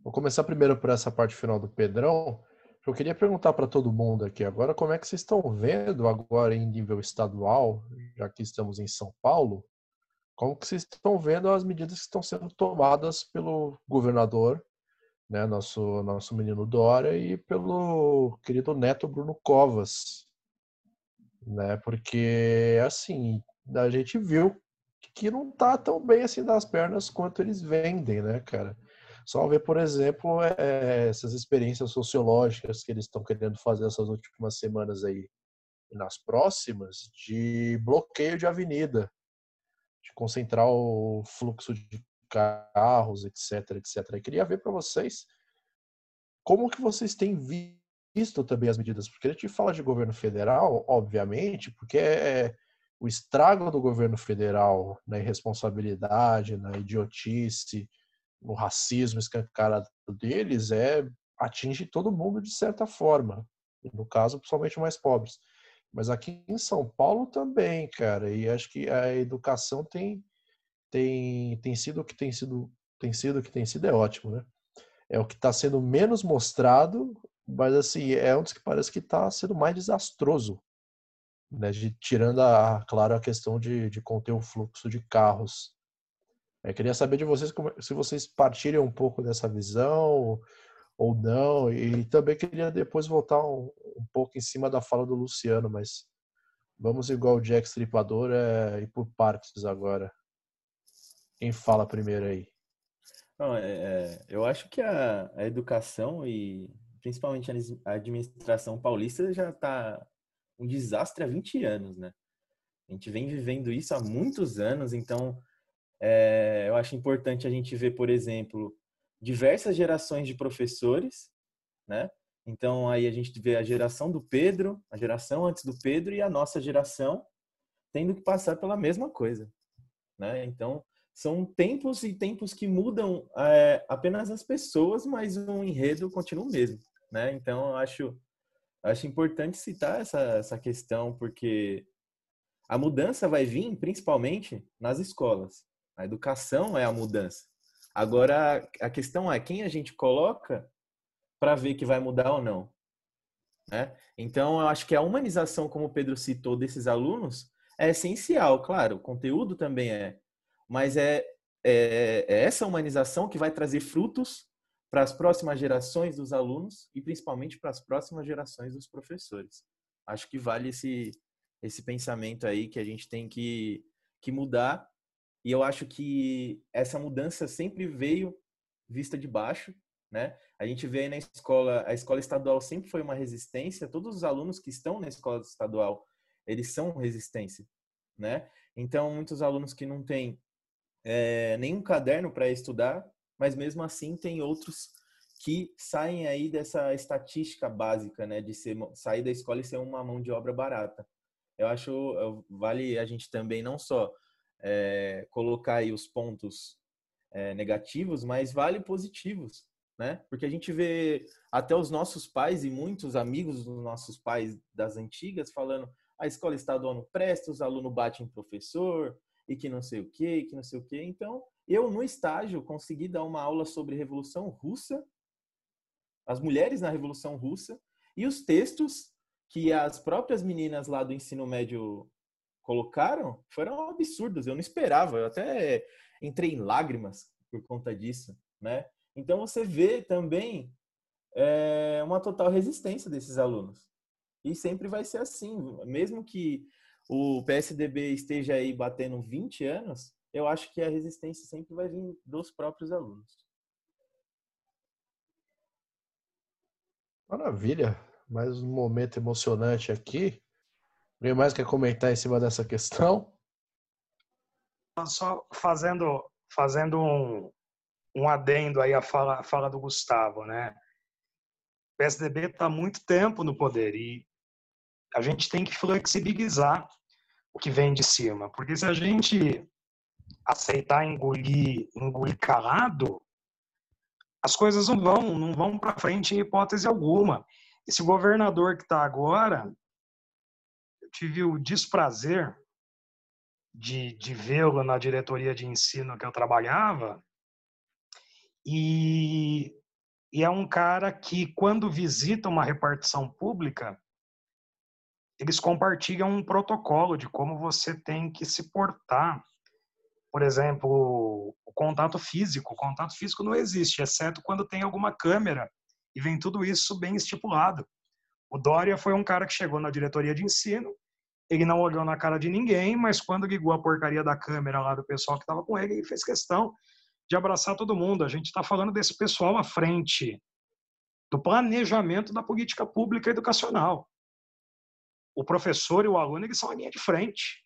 Vou começar primeiro por essa parte final do Pedrão. Eu queria perguntar para todo mundo aqui agora como é que vocês estão vendo agora em nível estadual, já que estamos em São Paulo, como que vocês estão vendo as medidas que estão sendo tomadas pelo governador, né, nosso nosso menino Dória e pelo querido neto Bruno Covas, né? Porque assim, a gente viu que não tá tão bem assim das pernas quanto eles vendem, né, cara? Só ver, por exemplo, é, essas experiências sociológicas que eles estão querendo fazer essas últimas semanas aí nas próximas, de bloqueio de avenida, de concentrar o fluxo de carros, etc, etc. Eu queria ver para vocês como que vocês têm visto também as medidas, porque a gente fala de governo federal, obviamente, porque é o estrago do governo federal na irresponsabilidade, na idiotice, no racismo escancarado deles é atinge todo mundo de certa forma. No caso, principalmente mais pobres. Mas aqui em São Paulo também, cara. E acho que a educação tem tem tem sido o que tem sido tem sido o que tem sido é ótimo, né? É o que está sendo menos mostrado, mas assim é um dos que parece que está sendo mais desastroso, né? De, tirando a claro a questão de, de conter o fluxo de carros eu queria saber de vocês se vocês partilham um pouco dessa visão ou não. E também queria depois voltar um, um pouco em cima da fala do Luciano, mas vamos igual o Jack Stripador é, e por partes agora. Quem fala primeiro aí? Não, é, é, eu acho que a, a, educação e principalmente a administração paulista já está um desastre há 20 anos, né? A gente vem vivendo isso há muitos anos, então é, eu acho importante a gente ver, por exemplo, diversas gerações de professores, né? Então aí a gente vê a geração do Pedro, a geração antes do Pedro e a nossa geração tendo que passar pela mesma coisa, né? Então são tempos e tempos que mudam é, apenas as pessoas, mas o enredo continua o mesmo, né? Então eu acho acho importante citar essa essa questão porque a mudança vai vir principalmente nas escolas, a educação é a mudança. Agora, a questão é quem a gente coloca para ver que vai mudar ou não. Né? Então, eu acho que a humanização, como o Pedro citou, desses alunos é essencial, claro, o conteúdo também é, mas é, é, é essa humanização que vai trazer frutos para as próximas gerações dos alunos e principalmente para as próximas gerações dos professores. Acho que vale esse, esse pensamento aí que a gente tem que, que mudar e eu acho que essa mudança sempre veio vista de baixo, né? A gente vê aí na escola, a escola estadual sempre foi uma resistência, todos os alunos que estão na escola estadual, eles são resistência, né? Então, muitos alunos que não têm é, nenhum caderno para estudar, mas mesmo assim tem outros que saem aí dessa estatística básica, né, de ser, sair da escola e ser uma mão de obra barata. Eu acho vale a gente também não só é, colocar aí os pontos é, negativos, mas vale positivos, né? Porque a gente vê até os nossos pais e muitos amigos dos nossos pais das antigas falando a escola estadual não presta, os alunos batem em professor e que não sei o que, que não sei o que. Então, eu no estágio consegui dar uma aula sobre Revolução Russa as mulheres na Revolução Russa e os textos que as próprias meninas lá do ensino médio colocaram foram absurdos. Eu não esperava, eu até entrei em lágrimas por conta disso, né? Então você vê também é, uma total resistência desses alunos. E sempre vai ser assim, mesmo que o PSDB esteja aí batendo 20 anos, eu acho que a resistência sempre vai vir dos próprios alunos. Maravilha, mais um momento emocionante aqui. Alguém mais quer comentar em cima dessa questão? Só fazendo, fazendo um, um adendo aí à fala, à fala do Gustavo, né? O PSDB está muito tempo no poder e a gente tem que flexibilizar o que vem de cima, porque se a gente aceitar engolir, engolir calado, as coisas não vão, não vão para frente em hipótese alguma. Esse governador que está agora, tive o desprazer de, de vê-lo na diretoria de ensino que eu trabalhava, e, e é um cara que, quando visita uma repartição pública, eles compartilham um protocolo de como você tem que se portar. Por exemplo, o contato físico. O contato físico não existe, exceto quando tem alguma câmera e vem tudo isso bem estipulado. O Dória foi um cara que chegou na diretoria de ensino, ele não olhou na cara de ninguém, mas quando ligou a porcaria da câmera lá do pessoal que estava com ele, ele fez questão de abraçar todo mundo. A gente está falando desse pessoal à frente do planejamento da política pública educacional o professor e o aluno eles são a linha de frente.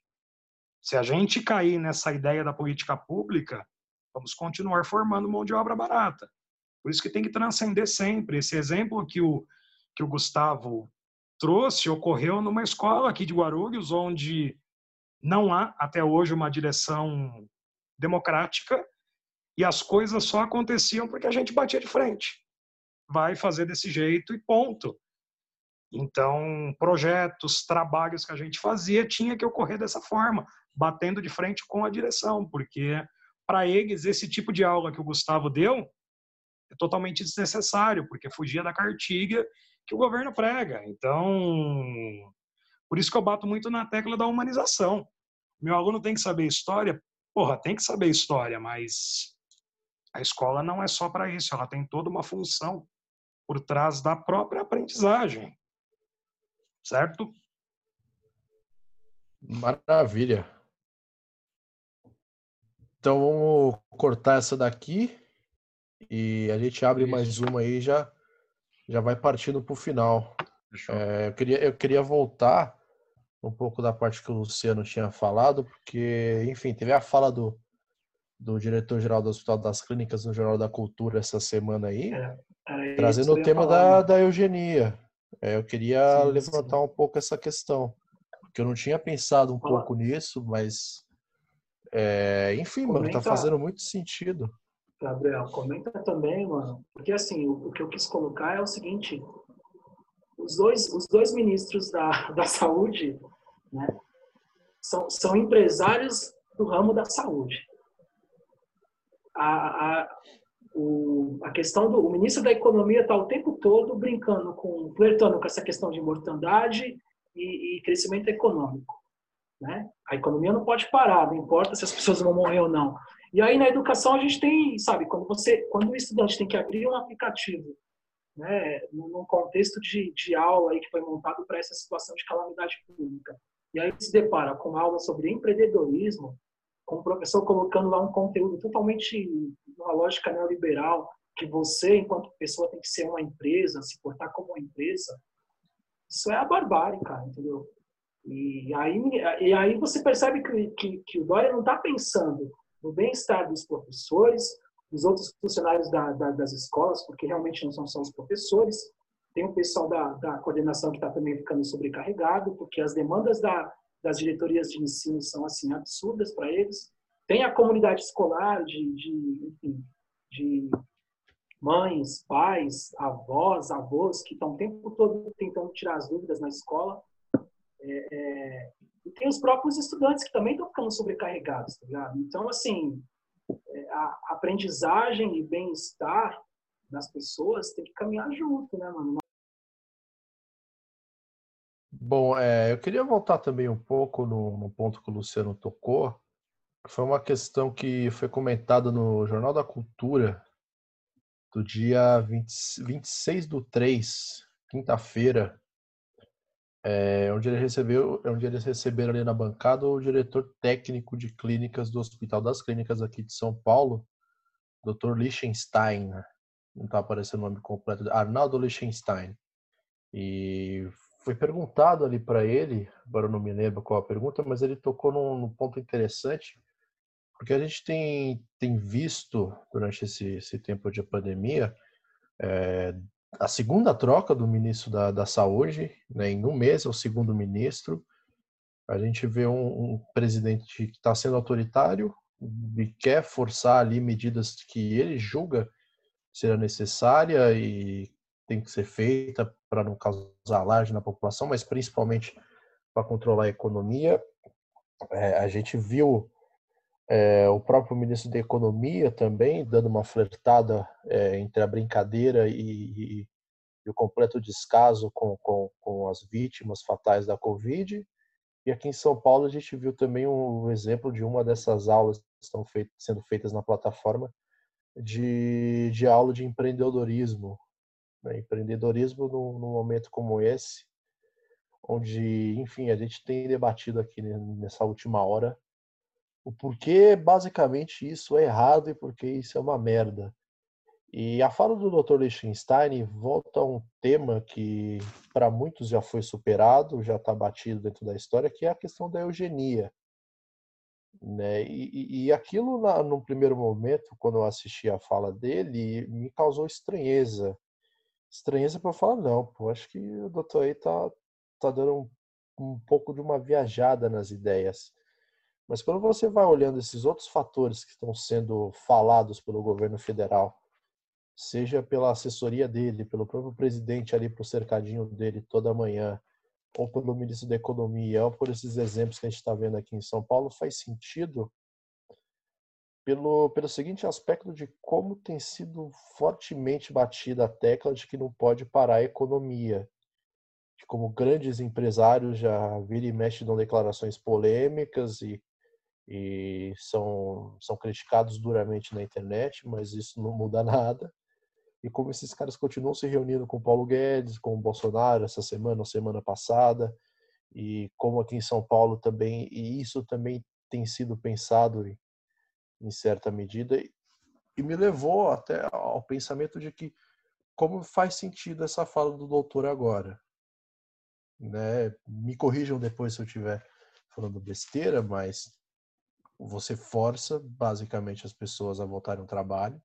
Se a gente cair nessa ideia da política pública, vamos continuar formando mão de obra barata. Por isso que tem que transcender sempre. Esse exemplo que o, que o Gustavo trouxe ocorreu numa escola aqui de Guarulhos, onde não há até hoje uma direção democrática e as coisas só aconteciam porque a gente batia de frente. Vai fazer desse jeito e ponto. Então, projetos, trabalhos que a gente fazia tinha que ocorrer dessa forma, batendo de frente com a direção, porque para eles esse tipo de aula que o Gustavo deu é totalmente desnecessário, porque fugia da cartilha que o governo prega. Então, por isso que eu bato muito na tecla da humanização. Meu aluno tem que saber história, porra, tem que saber história, mas a escola não é só para isso, ela tem toda uma função por trás da própria aprendizagem certo? Maravilha. Então vamos cortar essa daqui e a gente abre mais uma aí já já vai partindo para o final. É, eu, queria, eu queria voltar um pouco da parte que o Luciano tinha falado, porque, enfim, teve a fala do, do diretor-geral do Hospital das Clínicas no Jornal da Cultura essa semana aí, é, trazendo o tema da, da eugenia. É, eu queria sim, levantar sim. um pouco essa questão, porque eu não tinha pensado um Olá. pouco nisso, mas é, enfim, comenta, mano, tá fazendo muito sentido. Gabriel, comenta também, mano, porque assim, o, o, que eu quis colocar é o seguinte, os dois, os dois ministros da, da saúde, né, são, são empresários do ramo da saúde. A, a, o, a questão do o ministro da Economia está o tempo todo brincando com, flertando com essa questão de mortandade e, e, crescimento econômico. Né? A economia não pode parar, não importa se as pessoas vão morrer ou não. E aí na educação a gente tem, sabe, quando você, quando o estudante tem que abrir um aplicativo, né, num contexto de, de aula aí que foi montado para essa situação de calamidade pública, e aí se depara com aula sobre empreendedorismo, com o professor colocando lá um conteúdo totalmente uma lógica neoliberal, que você, enquanto pessoa, tem que ser uma empresa, se portar como uma empresa, isso é a barbárie, cara, entendeu? E aí, e aí você percebe que, que, que o Dória não está pensando no bem-estar dos professores, dos outros funcionários da, da, das escolas, porque realmente não são só os professores, tem o pessoal da, da coordenação que está também ficando sobrecarregado, porque as demandas da, das diretorias de ensino são assim absurdas para eles. Tem a comunidade escolar de, de, enfim, de mães, pais, avós, avós que estão o tempo todo tentando tirar as dúvidas na escola. É, é, e tem os próprios estudantes que também estão ficando sobrecarregados, tá ligado? Então, assim, é, a aprendizagem e bem-estar nas pessoas tem que caminhar junto, né, mano? Bom, é, eu queria voltar também um pouco no, no ponto que o Luciano tocou, que foi uma questão que foi comentada no Jornal da Cultura do dia 20, 26 do 3, quinta-feira, é, onde, ele recebeu, onde eles receberam ali na bancada o diretor técnico de clínicas do Hospital das Clínicas aqui de São Paulo, Dr. Lichtenstein, né? não está aparecendo o nome completo, Arnaldo Lichtenstein. E foi perguntado ali para ele, agora eu não me lembro qual a pergunta, mas ele tocou num, num ponto interessante, porque a gente tem, tem visto durante esse, esse tempo de pandemia é, a segunda troca do ministro da, da Saúde, né, em um mês é o segundo ministro. A gente vê um, um presidente que está sendo autoritário e quer forçar ali medidas que ele julga será necessária e tem que ser feita para não causar alarde na população, mas principalmente para controlar a economia. É, a gente viu é, o próprio ministro da Economia também dando uma flertada é, entre a brincadeira e, e, e, o completo descaso com, com, com as vítimas fatais da Covid. E aqui em São Paulo a gente viu também um exemplo de uma dessas aulas que estão sendo feitas na plataforma de, de aula de empreendedorismo, né? empreendedorismo num, num, momento como esse, onde, enfim, a gente tem debatido aqui nessa última hora o porquê basicamente isso é errado e porquê isso é uma merda. E a fala do Dr. Lichtenstein volta a um tema que para muitos já foi superado, já está batido dentro da história, que é a questão da eugenia. Né? E, e aquilo, na, num primeiro momento, quando eu assisti a fala dele, me causou estranheza estranheza para falar, não, pô, acho que o doutor aí tá, tá dando um, um pouco de uma viajada nas ideias. Mas quando você vai olhando esses outros fatores que estão sendo falados pelo governo federal, seja pela assessoria dele, pelo próprio presidente ali pro cercadinho dele toda manhã, ou pelo ministro da Economia, ou por esses exemplos que a gente está vendo aqui em São Paulo, faz sentido pelo, pelo seguinte aspecto de como tem sido fortemente batida a tecla de que não pode parar a economia. De como grandes empresários já viram e mexem dão declarações polêmicas e, e são, são criticados duramente na internet, mas isso não muda nada. E como esses caras continuam se reunindo com Paulo Guedes, com o Bolsonaro essa semana ou semana passada, e como aqui em São Paulo também, e isso também tem sido pensado em certa medida, e me levou até ao pensamento de que como faz sentido essa fala do doutor agora. Né? Me corrijam depois se eu estiver falando besteira, mas você força basicamente as pessoas a voltarem ao trabalho,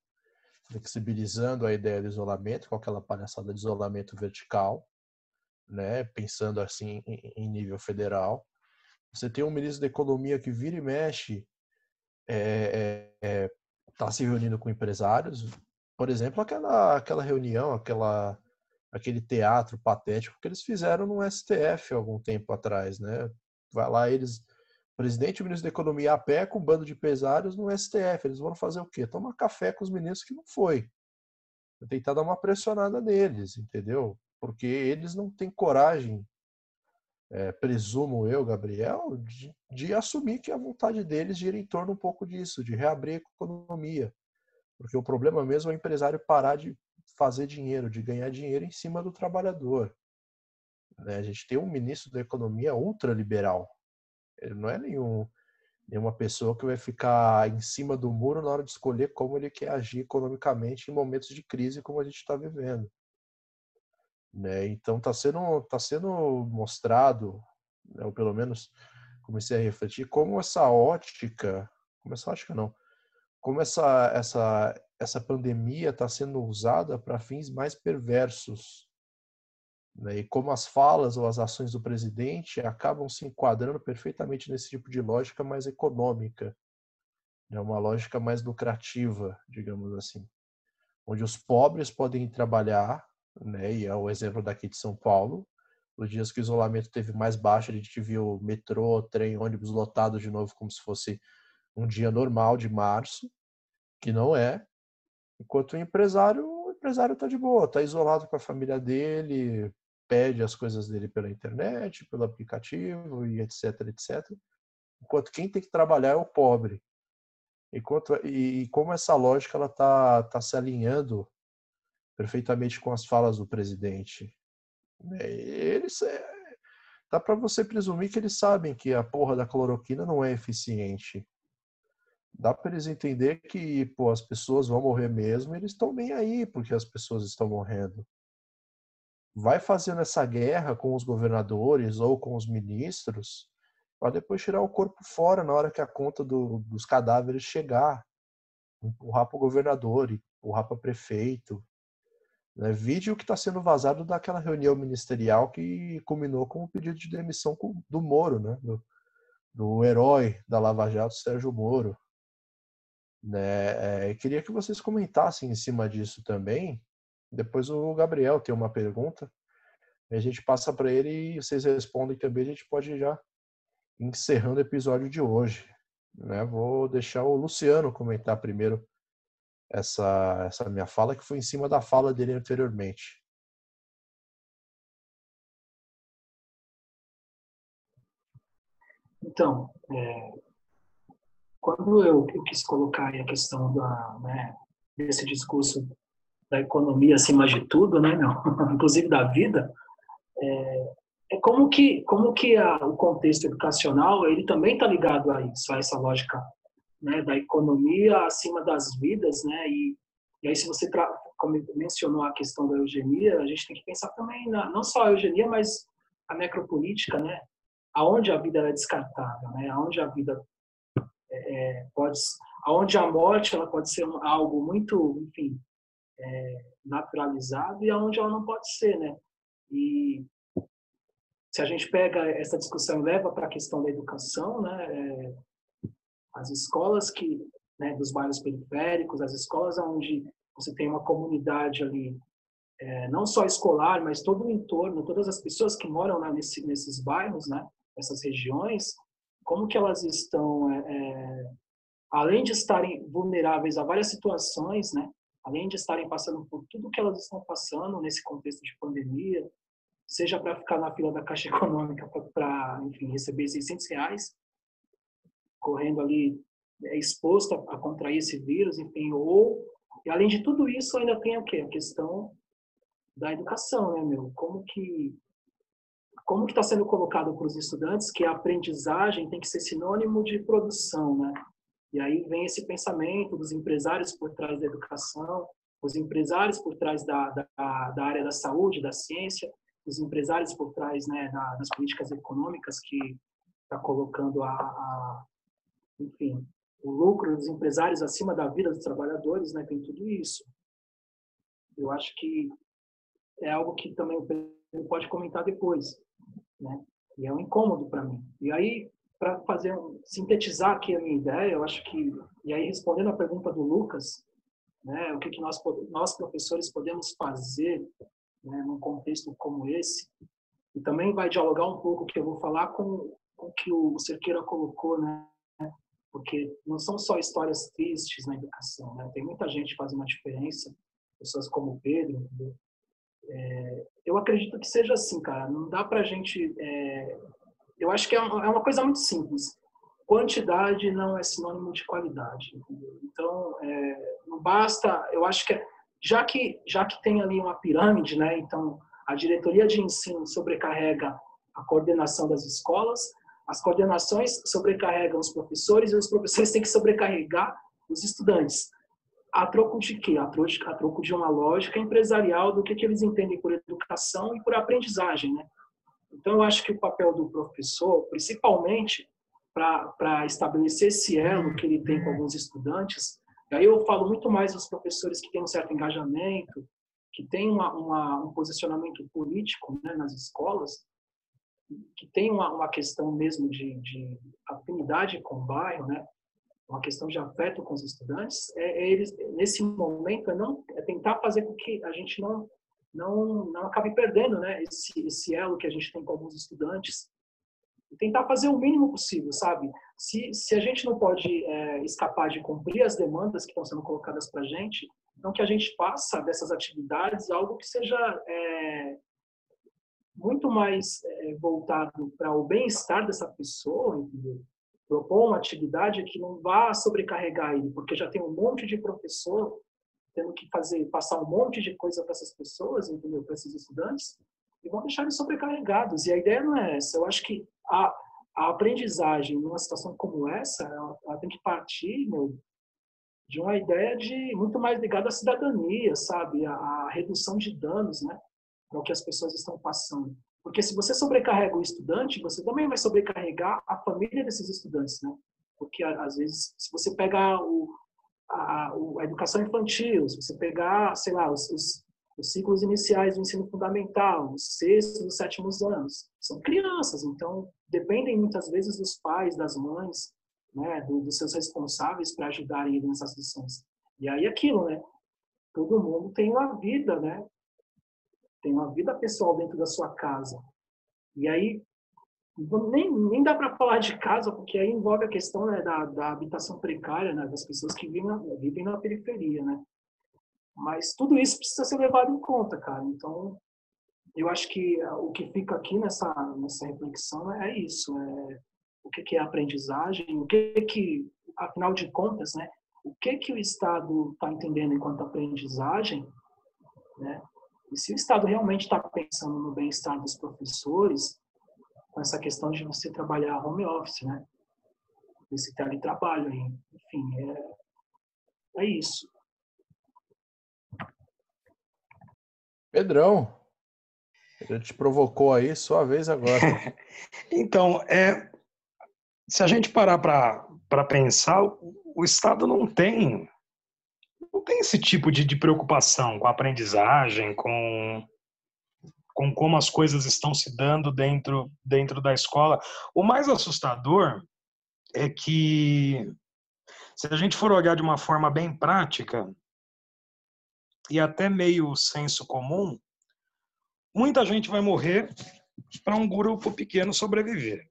flexibilizando a ideia do isolamento, com aquela palhaçada de isolamento vertical, né? pensando assim em nível federal. Você tem um ministro da Economia que vira e mexe está é, é, tá se reunindo com empresários. Por exemplo, aquela, aquela reunião, aquela, aquele teatro patético que eles fizeram no STF algum tempo atrás, né? Vai lá eles, presidente e ministro da Economia a pé com um bando de empresários no STF. Eles vão fazer o quê? Tomar café com os ministros que não foi. Tentar dar uma pressionada neles, entendeu? Porque eles não têm coragem é, presumo eu, Gabriel, de, de, assumir que a vontade deles gira em torno um pouco disso, de reabrir a economia. Porque o problema mesmo é o empresário parar de fazer dinheiro, de ganhar dinheiro em cima do trabalhador. Né? A gente tem um ministro da economia ultraliberal. Ele não é nenhum, nenhuma pessoa que vai ficar em cima do muro na hora de escolher como ele quer agir economicamente em momentos de crise como a gente está vivendo. Né? Então está sendo, tá sendo mostrado, né, ou pelo menos comecei a refletir, como essa ótica, como essa ótica não, como essa, essa, essa pandemia está sendo usada para fins mais perversos. Né? E como as falas ou as ações do presidente acabam se enquadrando perfeitamente nesse tipo de lógica mais econômica, né? uma lógica mais lucrativa, digamos assim, onde os pobres podem trabalhar né? E é o exemplo daqui de São Paulo. Nos dias que o isolamento teve mais baixo, a gente viu metrô, trem, ônibus lotado de novo, como se fosse um dia normal de março, que não é. Enquanto o empresário, empresário está de boa, está isolado com a família dele, pede as coisas dele pela internet, pelo aplicativo e etc, etc. Enquanto quem tem que trabalhar é o pobre. Enquanto, e, e como essa lógica ela está tá se alinhando perfeitamente com as falas do presidente. Né, eles, é, dá para você presumir que eles sabem que a porra da cloroquina não é eficiente. Dá para eles entender que pô, as pessoas vão morrer mesmo eles estão bem aí porque as pessoas estão morrendo. Vai fazendo essa guerra com os governadores ou com os ministros para depois tirar o corpo fora na hora que a conta do, dos cadáveres chegar. Empurrar para o governador, empurrar para prefeito. Né? Vídeo que está sendo vazado daquela reunião ministerial que culminou com o pedido de demissão do Moro, né? do, do herói da Lava Jato, Sérgio Moro. Né? É, queria que vocês comentassem em cima disso também. Depois o Gabriel tem uma pergunta. A gente passa para ele e vocês respondem também. A gente pode já encerrando o episódio de hoje. Né? Vou deixar o Luciano comentar primeiro essa, essa minha fala, que foi em cima da fala dele anteriormente. Então, é, quando eu, eu, quis colocar a questão da, né, desse discurso da economia acima de tudo, né, inclusive da vida, é, é como que como que a, o contexto educacional ele também está ligado a isso, a essa lógica né, da economia acima das vidas, né? E, e aí se você como mencionou a questão da eugenia, a gente tem que pensar também na, não só a eugenia, mas a necropolítica, né? Aonde a vida é descartável, né? Aonde a vida é, é pode, aonde a morte ela pode ser algo muito, enfim, é, naturalizado e aonde ela não pode ser, né? E se a gente pega essa discussão e leva para a questão da educação, né, é, as escolas que né, dos bairros periféricos, as escolas onde você tem uma comunidade ali, é, não só escolar, mas todo o entorno, todas as pessoas que moram lá nesse, nesses bairros, né, nessas regiões, como que elas estão, é, é, além de estarem vulneráveis a várias situações, né, além de estarem passando por tudo que elas estão passando nesse contexto de pandemia, seja para ficar na fila da Caixa Econômica para, enfim, receber 600 reais, correndo ali é, exposto a, a, contrair esse vírus, enfim, ou, e além de tudo isso, ainda tem o quê? A questão da educação, né, meu? Como que como que está sendo colocado para os estudantes que a aprendizagem tem que ser sinônimo de produção, né? E aí vem esse pensamento dos empresários por trás da educação, os empresários por trás da, da, da área da saúde, da ciência, os empresários por trás né, das políticas econômicas que está colocando a, a, enfim, o lucro dos empresários acima da vida dos trabalhadores, né, tem tudo isso. Eu acho que é algo que também o Pedro pode comentar depois, né? E é um incômodo para mim. E aí, para fazer um, sintetizar aqui a minha ideia, eu acho que e aí respondendo a pergunta do Lucas, né, o que que nós nós professores podemos fazer né, num contexto como esse. E também vai dialogar um pouco que eu vou falar com o que o Cerqueira colocou, né? Porque não são só histórias tristes na educação, né? Tem muita gente fazendo a diferença, pessoas como o Pedro? É, eu acredito que seja assim, cara. Não dá pra gente. É, eu acho que é uma, é uma, coisa muito simples. Quantidade não é sinônimo de qualidade. Entendeu? Então, é, não basta. Eu acho que é, já que, já que tem ali uma pirâmide, né, então a diretoria de ensino sobrecarrega a coordenação das escolas, as coordenações sobrecarregam os professores e os professores têm que sobrecarregar os estudantes. A troco de quê? A troco, a troco de uma lógica empresarial do que, que eles entendem por educação e por aprendizagem. Né? Então, eu acho que o papel do professor, principalmente para estabelecer esse elo que ele tem com alguns estudantes, e aí eu falo muito mais dos professores que têm um certo engajamento, que têm uma, uma, um posicionamento político né, nas escolas, que tem uma, uma questão mesmo de, de, afinidade com o bairro, né? uma questão de afeto com os estudantes, é, é eles nesse momento é não é tentar fazer com que a gente não não não acabe perdendo, né? Esse esse elo que a gente tem com alguns estudantes e tentar fazer o mínimo possível, sabe? Se, se a gente não pode é, escapar de cumprir as demandas que estão sendo colocadas para a gente, Então, que a gente faça dessas atividades algo que seja é, muito mais é, voltado para o bem-estar dessa pessoa, entendeu? Propor uma atividade que não vá sobrecarregar ele, porque já tem um monte de professor tendo que fazer, passar um monte de coisa para essas pessoas, entendeu? Para esses estudantes, e vão deixar eles sobrecarregados. E a ideia não é essa. Eu acho que a, a aprendizagem numa situação como essa, ela, ela tem que partir meu, de uma ideia de muito mais ligada à cidadania, sabe? A redução de danos, né? Para o que as pessoas estão passando. Porque se você sobrecarrega o estudante, você também vai sobrecarregar a família desses estudantes, né? Porque às vezes, se você pegar o, a, a educação infantil, se você pegar, sei lá, os, os, os ciclos iniciais do ensino fundamental, os sextos os sétimos anos, são crianças, então dependem muitas vezes dos pais, das mães, né, dos seus responsáveis para ajudarem ele nessas lições. E aí aquilo, né? Todo mundo tem uma vida, né? Tem uma vida pessoal dentro da sua casa. E aí nem, nem dá para falar de casa, porque aí envolve a questão né, da, da habitação precária, né, das pessoas que vivem na, vivem na periferia, né? Mas tudo isso precisa ser levado em conta, cara. Então, eu acho que o que fica aqui nessa, nessa reflexão é isso, é o que, que é aprendizagem, o que que, afinal de contas, né, o que que o Estado está entendendo enquanto aprendizagem, né? E se o Estado realmente está pensando no bem-estar dos professores, com essa questão de você trabalhar home office, né? Esse teletrabalho aí, enfim, é, é isso. Pedrão, a gente provocou aí, sua vez agora. então, é, se a gente parar para pensar, o Estado não tem não tem esse tipo de, de preocupação com a aprendizagem, com, com como as coisas estão se dando dentro, dentro da escola. O mais assustador é que, se a gente for olhar de uma forma bem prática, e até meio senso comum, muita gente vai morrer para um grupo pequeno sobreviver.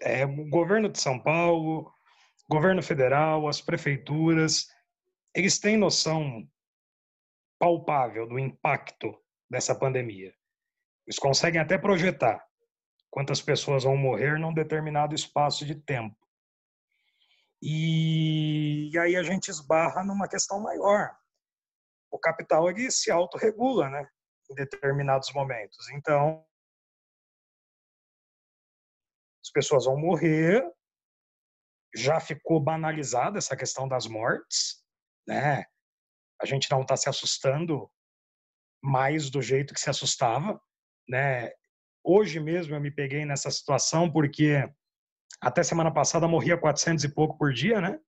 É, o governo de São Paulo, governo federal, as prefeituras, eles têm noção palpável do impacto dessa pandemia. Eles conseguem até projetar quantas pessoas vão morrer num determinado espaço de tempo. E, e aí a gente esbarra numa questão maior. O capital ele se autorregula, né, em determinados momentos. Então, as pessoas vão morrer, já ficou banalizada essa questão das mortes, né? A gente não está se assustando mais do jeito que se assustava, né? Hoje mesmo eu me peguei nessa situação porque até semana passada morria 400 e pouco por dia, né?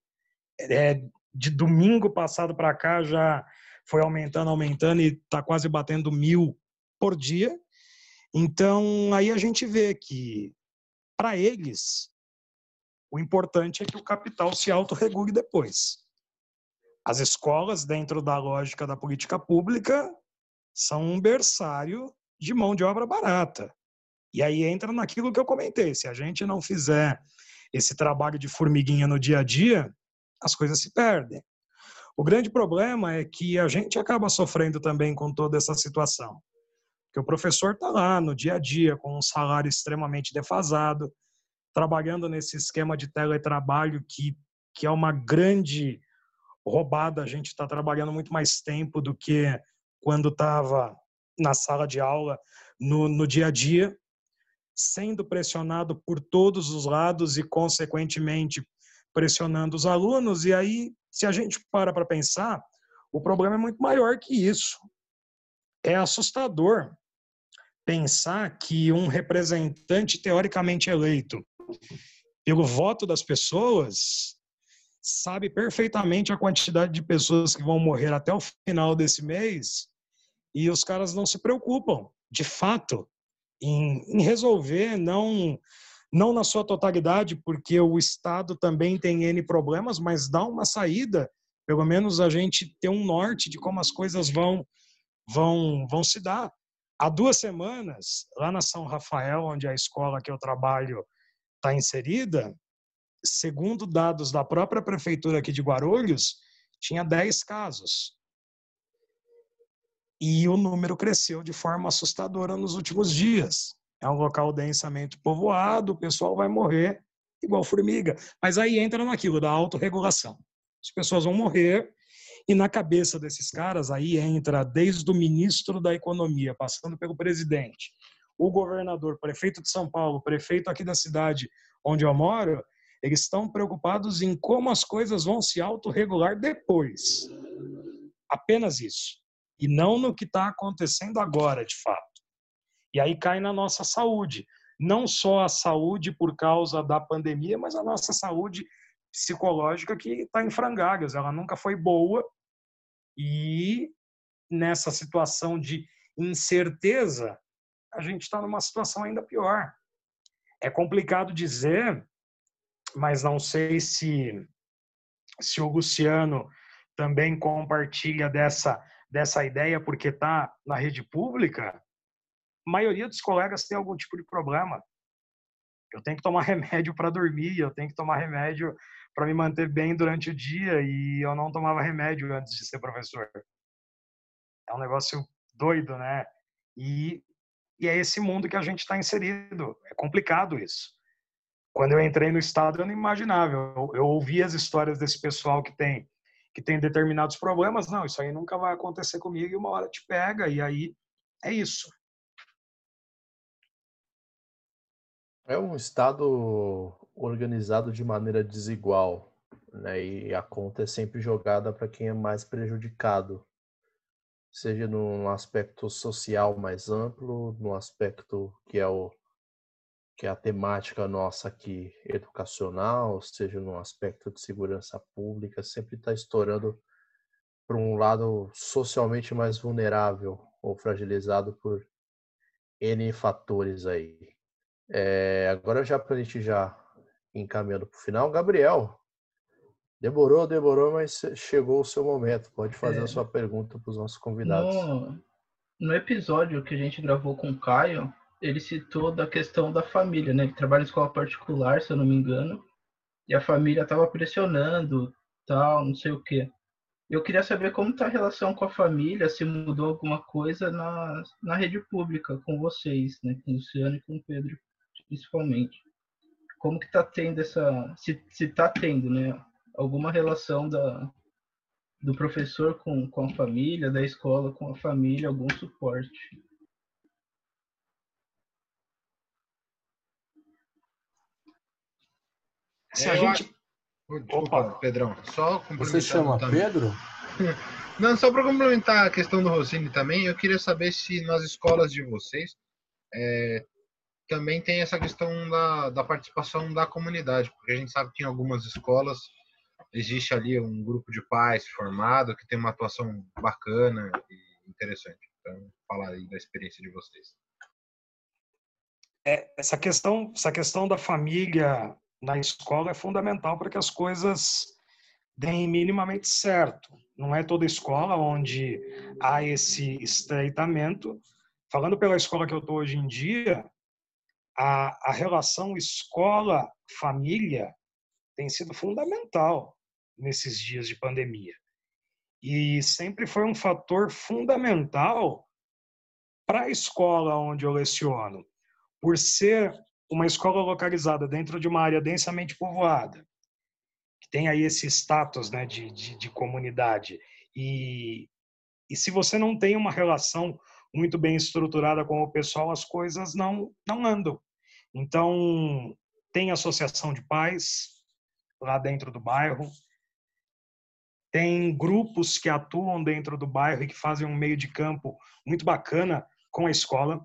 É, de domingo passado para cá já foi aumentando, aumentando e está quase batendo mil por dia. Então aí a gente vê que para eles o importante é que o capital se autorregule depois. As escolas, dentro da lógica da política pública, são um berçário de mão de obra barata. E aí entra naquilo que eu comentei: se a gente não fizer esse trabalho de formiguinha no dia a dia, as coisas se perdem. O grande problema é que a gente acaba sofrendo também com toda essa situação. Porque o professor está lá no dia a dia com um salário extremamente defasado, trabalhando nesse esquema de teletrabalho que, que é uma grande roubada. A gente está trabalhando muito mais tempo do que quando estava na sala de aula, no, no dia a dia, sendo pressionado por todos os lados e, consequentemente, pressionando os alunos. E aí, se a gente para para pensar, o problema é muito maior que isso. É assustador pensar que um representante teoricamente eleito pelo voto das pessoas sabe perfeitamente a quantidade de pessoas que vão morrer até o final desse mês e os caras não se preocupam, de fato, em, em resolver, não não na sua totalidade, porque o Estado também tem N problemas, mas dá uma saída, pelo menos a gente ter um norte de como as coisas vão vão vão se dar. Há duas semanas, lá na São Rafael, onde a escola que eu trabalho está inserida, segundo dados da própria prefeitura aqui de Guarulhos, tinha 10 casos. E o número cresceu de forma assustadora nos últimos dias. É um local densamente povoado, o pessoal vai morrer igual formiga. Mas aí entra naquilo da autorregulação. As pessoas vão morrer e na cabeça desses caras aí entra desde o ministro da Economia, passando pelo presidente, o governador, prefeito de São Paulo, prefeito aqui da cidade onde eu moro, eles estão preocupados em como as coisas vão se autorregular depois. Apenas isso. E não no que está acontecendo agora, de fato. E aí cai na nossa saúde. Não só a saúde por causa da pandemia, mas a nossa saúde psicológica que está em frangalhos. Ela nunca foi boa. E nessa situação de incerteza, a gente está numa situação ainda pior. É complicado dizer mas não sei se, se o Luciano também compartilha dessa, dessa ideia, porque está na rede pública. A maioria dos colegas tem algum tipo de problema. Eu tenho que tomar remédio para dormir, eu tenho que tomar remédio para me manter bem durante o dia e eu não tomava remédio antes de ser professor. É um negócio doido, né? E, e é esse mundo que a gente está inserido. É complicado isso. Quando eu entrei no estado, eu não imaginava. Eu, eu ouvi as histórias desse pessoal que tem que tem determinados problemas. Não, isso aí nunca vai acontecer comigo e uma hora te pega e aí é isso. É um estado organizado de maneira desigual, né? E a conta é sempre jogada para quem é mais prejudicado, seja num aspecto social mais amplo, no aspecto que é o que é a temática nossa aqui educacional, seja no aspecto de segurança pública, sempre está estourando para um lado socialmente mais vulnerável ou fragilizado por N fatores aí. É, agora já para a gente já encaminhando para o final, Gabriel, demorou, demorou, mas chegou o seu momento. Pode fazer é, a sua pergunta para os nossos convidados. No, no episódio que a gente gravou com o Caio, ele citou da questão da família, né? Ele trabalha em escola particular, se eu não me engano, e a família estava pressionando, tal, não sei o quê. Eu queria saber como está a relação com a família, se mudou alguma coisa na, na rede pública com vocês, né? Com o Luciano e com o Pedro, principalmente. Como que está tendo essa, se está tendo, né? Alguma relação da, do professor com, com a família, da escola com a família, algum suporte. Se é, a gente. Desculpa, Opa. Pedrão. Só Você chama também. Pedro? Não, só para complementar a questão do Rossini também, eu queria saber se nas escolas de vocês é, também tem essa questão da, da participação da comunidade, porque a gente sabe que em algumas escolas existe ali um grupo de pais formado que tem uma atuação bacana e interessante. Então, falar aí da experiência de vocês. É, essa questão, essa questão da família na escola é fundamental para que as coisas deem minimamente certo. Não é toda escola onde há esse estreitamento. Falando pela escola que eu estou hoje em dia, a, a relação escola-família tem sido fundamental nesses dias de pandemia. E sempre foi um fator fundamental para a escola onde eu leciono, por ser uma escola localizada dentro de uma área densamente povoada, que tem aí esse status né, de, de, de comunidade, e, e se você não tem uma relação muito bem estruturada com o pessoal, as coisas não, não andam. Então, tem associação de pais lá dentro do bairro, tem grupos que atuam dentro do bairro e que fazem um meio de campo muito bacana com a escola.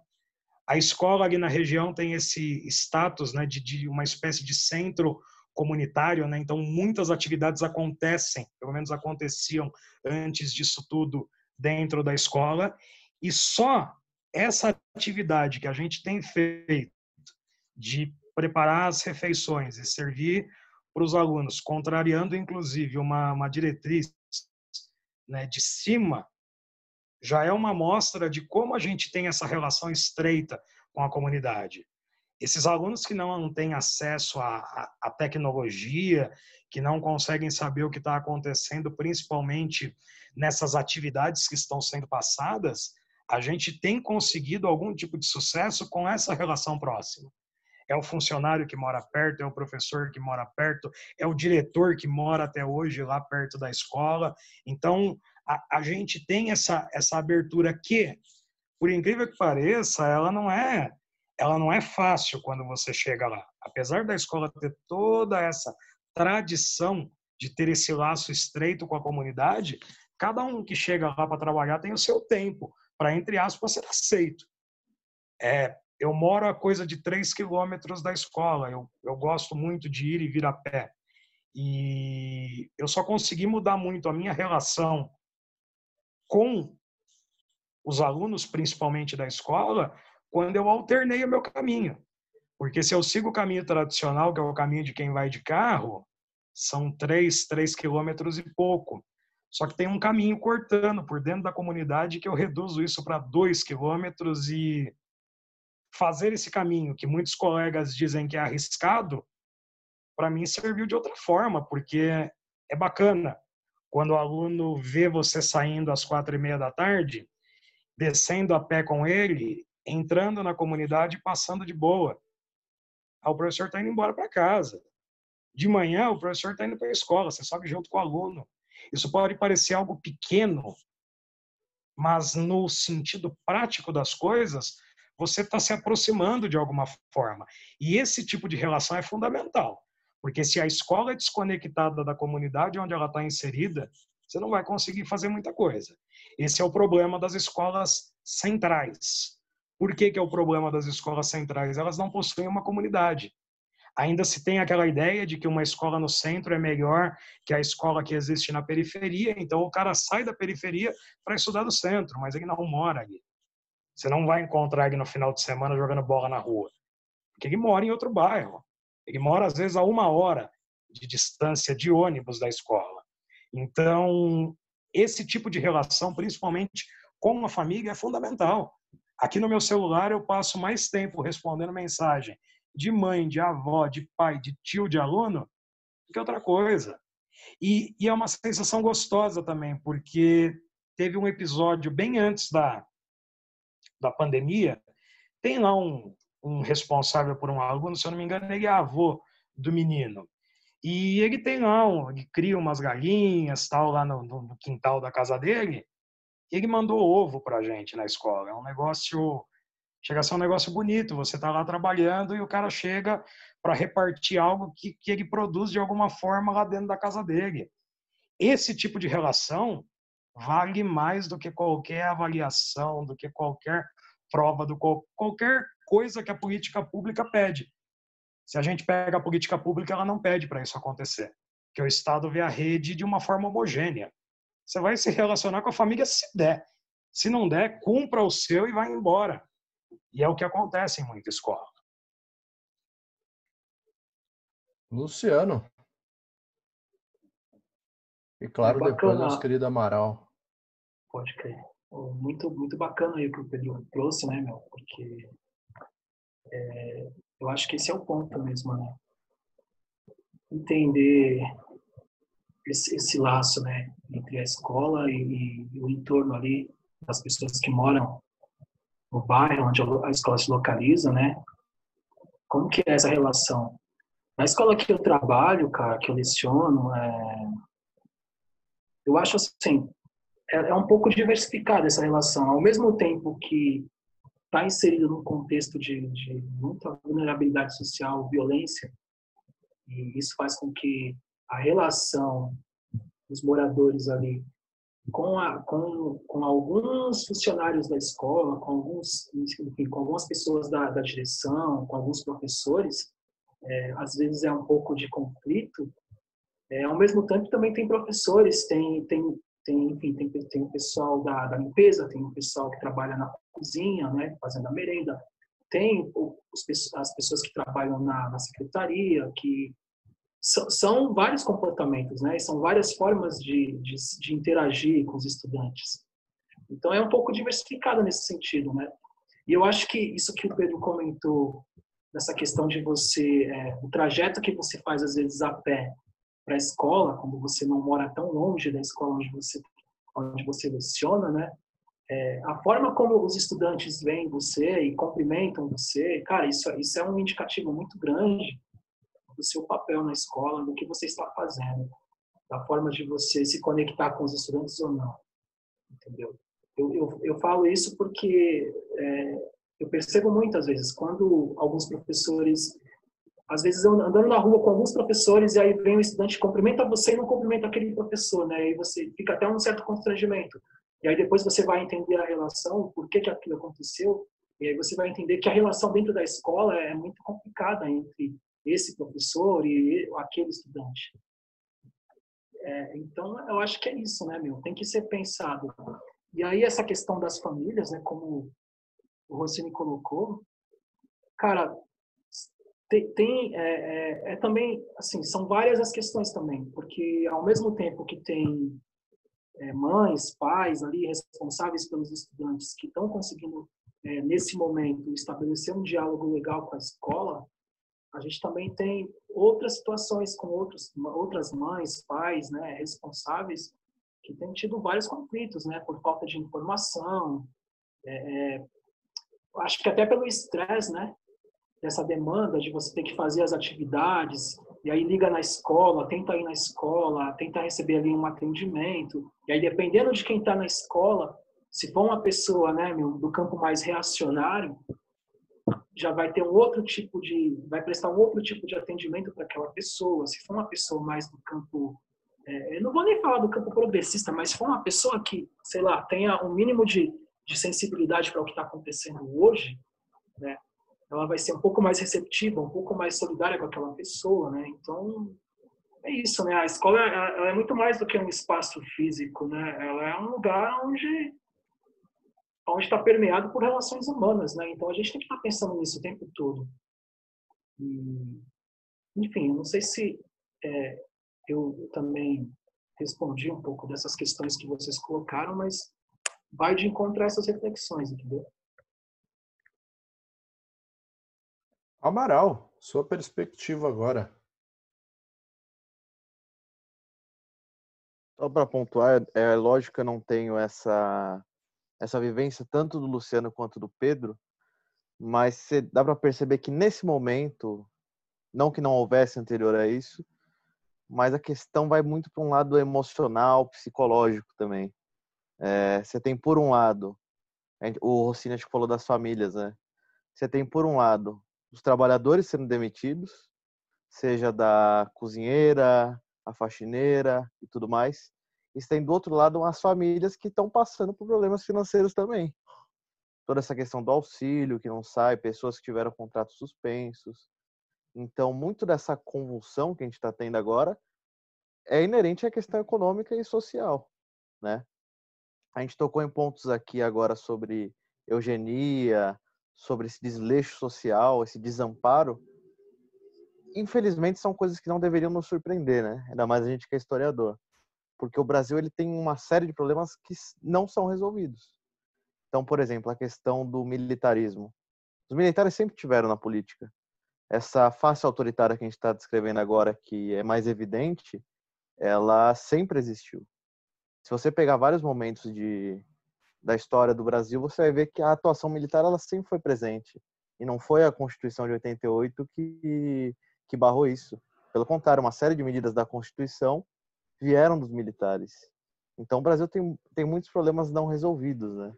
A escola ali na região tem esse status né, de, de uma espécie de centro comunitário, né? então muitas atividades acontecem, pelo menos aconteciam antes disso tudo dentro da escola, e só essa atividade que a gente tem feito de preparar as refeições e servir para os alunos, contrariando inclusive uma, uma diretriz né, de cima já é uma amostra de como a gente tem essa relação estreita com a comunidade. esses alunos que não têm acesso à, à tecnologia, que não conseguem saber o que está acontecendo, principalmente nessas atividades que estão sendo passadas, a gente tem conseguido algum tipo de sucesso com essa relação próxima. É o funcionário que mora perto, é o professor que mora perto, é o diretor que mora até hoje lá perto da escola. Então, a, a gente tem essa, essa abertura que, por incrível que pareça, ela não é ela não é fácil quando você chega lá. Apesar da escola ter toda essa tradição de ter esse laço estreito com a comunidade, cada um que chega lá para trabalhar tem o seu tempo para, entre aspas, ser aceito. É, eu moro a coisa de três quilômetros da escola, eu, eu gosto muito de ir e vir a pé. E eu só consegui mudar muito a minha relação com os alunos, principalmente da escola, quando eu alternei o meu caminho. Porque se eu sigo o caminho tradicional, que é o caminho de quem vai de carro, são três, três quilômetros e pouco. Só que tem um caminho cortando por dentro da comunidade que eu reduzo isso para dois quilômetros e fazer esse caminho, que muitos colegas dizem que é arriscado, para mim serviu de outra forma, porque é bacana quando o aluno vê você saindo às quatro e meia da tarde, descendo a pé com ele, entrando na comunidade e passando de boa. Ah, o professor está indo embora para casa. De manhã, o professor está indo para a escola, você sobe junto com o aluno. Isso pode parecer algo pequeno, mas no sentido prático das coisas, você está se aproximando de alguma forma. E esse tipo de relação é fundamental, porque se a escola é desconectada da comunidade onde ela está inserida, você não vai conseguir fazer muita coisa. Esse é o problema das escolas centrais. Por que, que é o problema das escolas centrais? Elas não possuem uma comunidade. Ainda se tem aquela ideia de que uma escola no centro é melhor que a escola que existe na periferia, então o cara sai da periferia para estudar no centro, mas ele não mora ali. Você não vai encontrar ele no final de semana jogando bola na rua, porque ele mora em outro bairro. Ele mora, às vezes, a uma hora de distância de ônibus da escola. Então, esse tipo de relação, principalmente com a família, é fundamental. Aqui no meu celular eu passo mais tempo respondendo mensagem de mãe, de avó, de pai, de tio, de aluno, que outra coisa. E, e é uma sensação gostosa também, porque teve um episódio bem antes da, da pandemia, tem lá um, um responsável por um aluno, se eu não me engano, ele é avô do menino. E ele tem lá, um, ele cria umas galinhas, tal, lá no, no quintal da casa dele, ele mandou ovo para a gente na escola. É um negócio, chega a ser um negócio bonito. Você está lá trabalhando e o cara chega para repartir algo que, que ele produz de alguma forma lá dentro da casa dele. Esse tipo de relação vale mais do que qualquer avaliação, do que qualquer prova, do qualquer coisa que a política pública pede. Se a gente pega a política pública, ela não pede para isso acontecer, que o Estado vê a rede de uma forma homogênea. Você vai se relacionar com a família se der. Se não der, cumpra o seu e vai embora. E é o que acontece em muita escola. Luciano. E claro, é depois nosso querido Amaral. Pode crer. Muito, muito bacana aí o que o Pedro trouxe, né, meu? Porque é, eu acho que esse é o ponto mesmo, né? Entender esse, esse laço, né, entre a escola e, e, o entorno ali das pessoas que moram no bairro onde a escola se localiza, né? Como que é essa relação? Na escola que eu trabalho, cara, que eu leciono, é... eu acho assim, é, é um pouco diversificada essa relação. Ao mesmo tempo que está inserido num contexto de, de muita vulnerabilidade social, violência, e isso faz com que a relação dos moradores ali com, a, com, com alguns funcionários da escola, com alguns, enfim, com algumas pessoas da, da direção, com alguns professores, é, às vezes é um pouco de conflito. É, ao mesmo tempo, também tem professores, tem, tem, tem, enfim, tem, tem o pessoal da, da limpeza, tem o pessoal que trabalha na cozinha, né, fazendo a merenda, tem as pessoas que trabalham na, na secretaria, que são, são vários comportamentos, né? São várias formas de, de, de, interagir com os estudantes. Então é um pouco diversificado nesse sentido, né? E eu acho que isso que o Pedro comentou dessa questão de você, é, o trajeto que você faz às vezes a pé para a escola, quando você não mora tão longe da escola onde você onde você leciona, né? É, a forma como os estudantes veem você e cumprimentam você, cara, isso, isso é um indicativo muito grande do seu papel na escola, do que você está fazendo, da forma de você se conectar com os estudantes ou não, entendeu? Eu, eu, eu falo isso porque é, eu percebo muitas vezes quando alguns professores, às vezes eu andando na rua com alguns professores e aí vem um estudante cumprimenta você e não cumprimenta aquele professor, né? E você fica até um certo constrangimento. E aí depois você vai entender a relação, por que, que aquilo aconteceu, e aí você vai entender que a relação dentro da escola é muito complicada entre esse professor e aquele estudante. É, então, eu acho que é isso, né, meu? Tem que ser pensado. E aí essa questão das famílias, né, como o Rossini colocou, cara, tem, tem é, é, é, também, assim, são várias as questões também, porque ao mesmo tempo que tem é, mães, pais ali responsáveis pelos estudantes que estão conseguindo é, nesse momento estabelecer um diálogo legal com a escola, a gente também tem outras situações com outros, outras mães, pais, né, responsáveis que têm tido vários conflitos, né, por falta de informação, é, é acho que até pelo estresse, né, dessa demanda de você ter que fazer as atividades, e aí liga na escola, tenta ir na escola, tenta receber ali um atendimento, e aí dependendo de quem está na escola, se for uma pessoa, né, meu, do campo mais reacionário, já vai ter um outro tipo de, vai prestar um outro tipo de atendimento para aquela pessoa. Se for uma pessoa mais do campo, é, eu não vou nem falar do campo progressista, mas se for uma pessoa que, sei lá, tenha um mínimo de, de sensibilidade para o que está acontecendo hoje, né, ela vai ser um pouco mais receptiva, um pouco mais solidária com aquela pessoa, né? Então é isso, né? A escola é muito mais do que um espaço físico, né? Ela é um lugar onde onde está permeado por relações humanas, né? Então a gente tem que estar tá pensando nisso o tempo todo. E, enfim, eu não sei se é, eu também respondi um pouco dessas questões que vocês colocaram, mas vai de encontrar essas reflexões, entendeu? Amaral, sua perspectiva agora. Só para pontuar, é lógico que eu não tenho essa essa vivência tanto do Luciano quanto do Pedro, mas dá para perceber que nesse momento, não que não houvesse anterior a isso, mas a questão vai muito para um lado emocional, psicológico também. É, você tem por um lado, o Rossini acho que falou das famílias, né? Você tem por um lado os trabalhadores sendo demitidos, seja da cozinheira, a faxineira e tudo mais. E tem do outro lado as famílias que estão passando por problemas financeiros também. Toda essa questão do auxílio que não sai, pessoas que tiveram contratos suspensos. Então, muito dessa convulsão que a gente está tendo agora é inerente à questão econômica e social, né? A gente tocou em pontos aqui agora sobre eugenia, sobre esse desleixo social, esse desamparo, infelizmente são coisas que não deveriam nos surpreender, né? Ainda mais a gente que é historiador. Porque o Brasil ele tem uma série de problemas que não são resolvidos. Então, por exemplo, a questão do militarismo. Os militares sempre tiveram na política. Essa face autoritária que a gente está descrevendo agora, que é mais evidente, ela sempre existiu. Se você pegar vários momentos de, da história do Brasil, você vai ver que a atuação militar ela sempre foi presente. E não foi a Constituição de 88 que, que barrou isso. Pelo contrário, uma série de medidas da Constituição vieram dos militares. Então o Brasil tem, tem muitos problemas não resolvidos, né?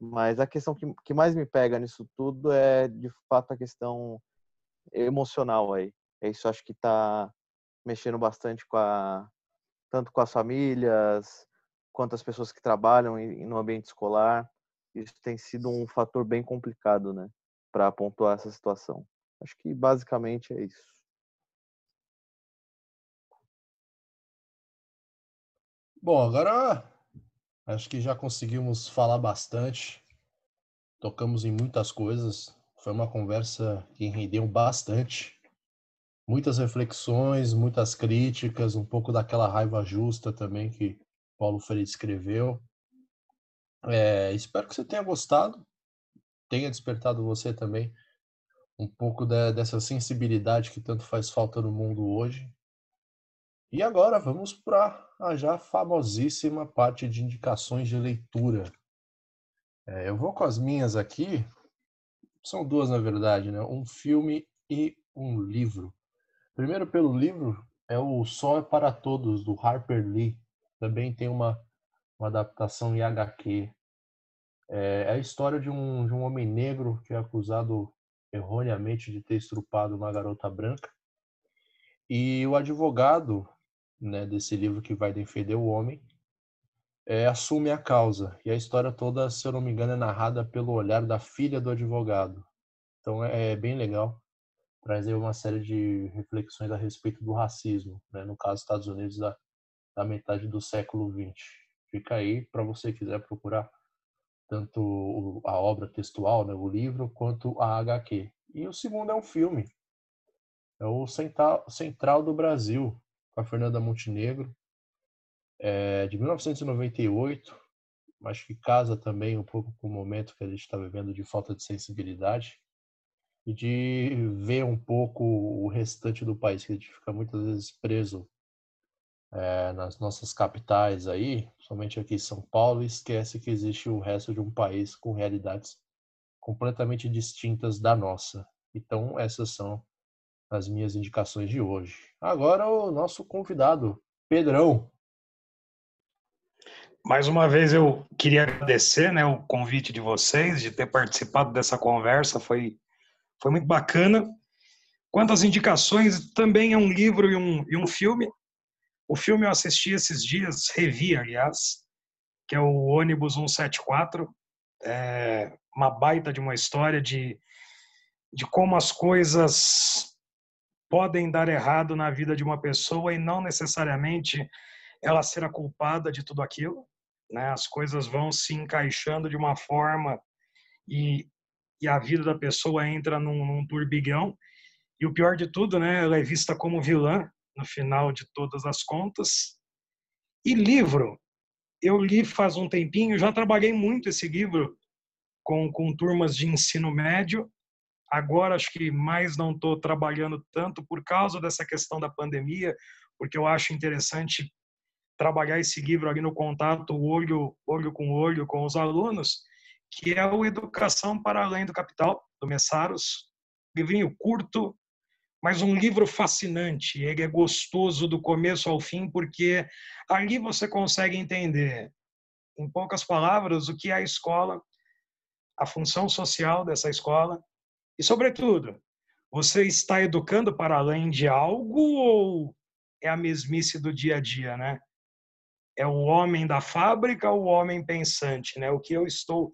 Mas a questão que, que mais me pega nisso tudo é, de fato, a questão emocional aí. Isso acho que está mexendo bastante com a tanto com as famílias, quanto as pessoas que trabalham no ambiente escolar. Isso tem sido um fator bem complicado, né, para pontuar essa situação. Acho que basicamente é isso. Bom, agora acho que já conseguimos falar bastante. Tocamos em muitas coisas. Foi uma conversa que rendeu bastante. Muitas reflexões, muitas críticas, um pouco daquela raiva justa também que Paulo Freire escreveu. É, espero que você tenha gostado, tenha despertado você também um pouco da, dessa sensibilidade que tanto faz falta no mundo hoje. E agora vamos para a já famosíssima parte de indicações de leitura. É, eu vou com as minhas aqui, são duas na verdade, né? Um filme e um livro. Primeiro pelo livro é o Sol é para Todos do Harper Lee. Também tem uma, uma adaptação em HQ. É, é a história de um, de um homem negro que é acusado erroneamente de ter estrupado uma garota branca. E o advogado né, desse livro que vai defender o homem, é, assume a causa. E a história toda, se eu não me engano, é narrada pelo olhar da filha do advogado. Então é, é bem legal. Traz aí uma série de reflexões a respeito do racismo, né, no caso dos Estados Unidos da, da metade do século XX. Fica aí para você quiser procurar tanto a obra textual, né, o livro, quanto a HQ. E o segundo é um filme. É o Central, do Brasil, com a Fernanda Montenegro, é, de 1998. Acho que casa também um pouco com o momento que a gente está vivendo de falta de sensibilidade e de ver um pouco o restante do país, que a gente fica muitas vezes preso é, nas nossas capitais aí, somente aqui em São Paulo, esquece que existe o resto de um país com realidades completamente distintas da nossa. Então, essas são as minhas indicações de hoje. Agora o nosso convidado, Pedrão. Mais uma vez eu queria agradecer né, o convite de vocês, de ter participado dessa conversa, foi, foi muito bacana. Quanto às indicações, também é um livro e um, e um filme. O filme eu assisti esses dias, revi, aliás, que é o Ônibus 174. É uma baita de uma história de, de como as coisas podem dar errado na vida de uma pessoa e não necessariamente ela ser a culpada de tudo aquilo. Né? As coisas vão se encaixando de uma forma e, e a vida da pessoa entra num, num turbigão. E o pior de tudo, né, ela é vista como vilã no final de todas as contas. E livro, eu li faz um tempinho, já trabalhei muito esse livro com, com turmas de ensino médio Agora acho que mais não estou trabalhando tanto por causa dessa questão da pandemia, porque eu acho interessante trabalhar esse livro ali no contato olho olho com olho com os alunos, que é o Educação para Além do Capital, do Messaros. Livrinho curto, mas um livro fascinante. Ele é gostoso do começo ao fim, porque ali você consegue entender, em poucas palavras, o que é a escola, a função social dessa escola, e, sobretudo, você está educando para além de algo ou é a mesmice do dia a dia, né? É o homem da fábrica o homem pensante, né? O que eu estou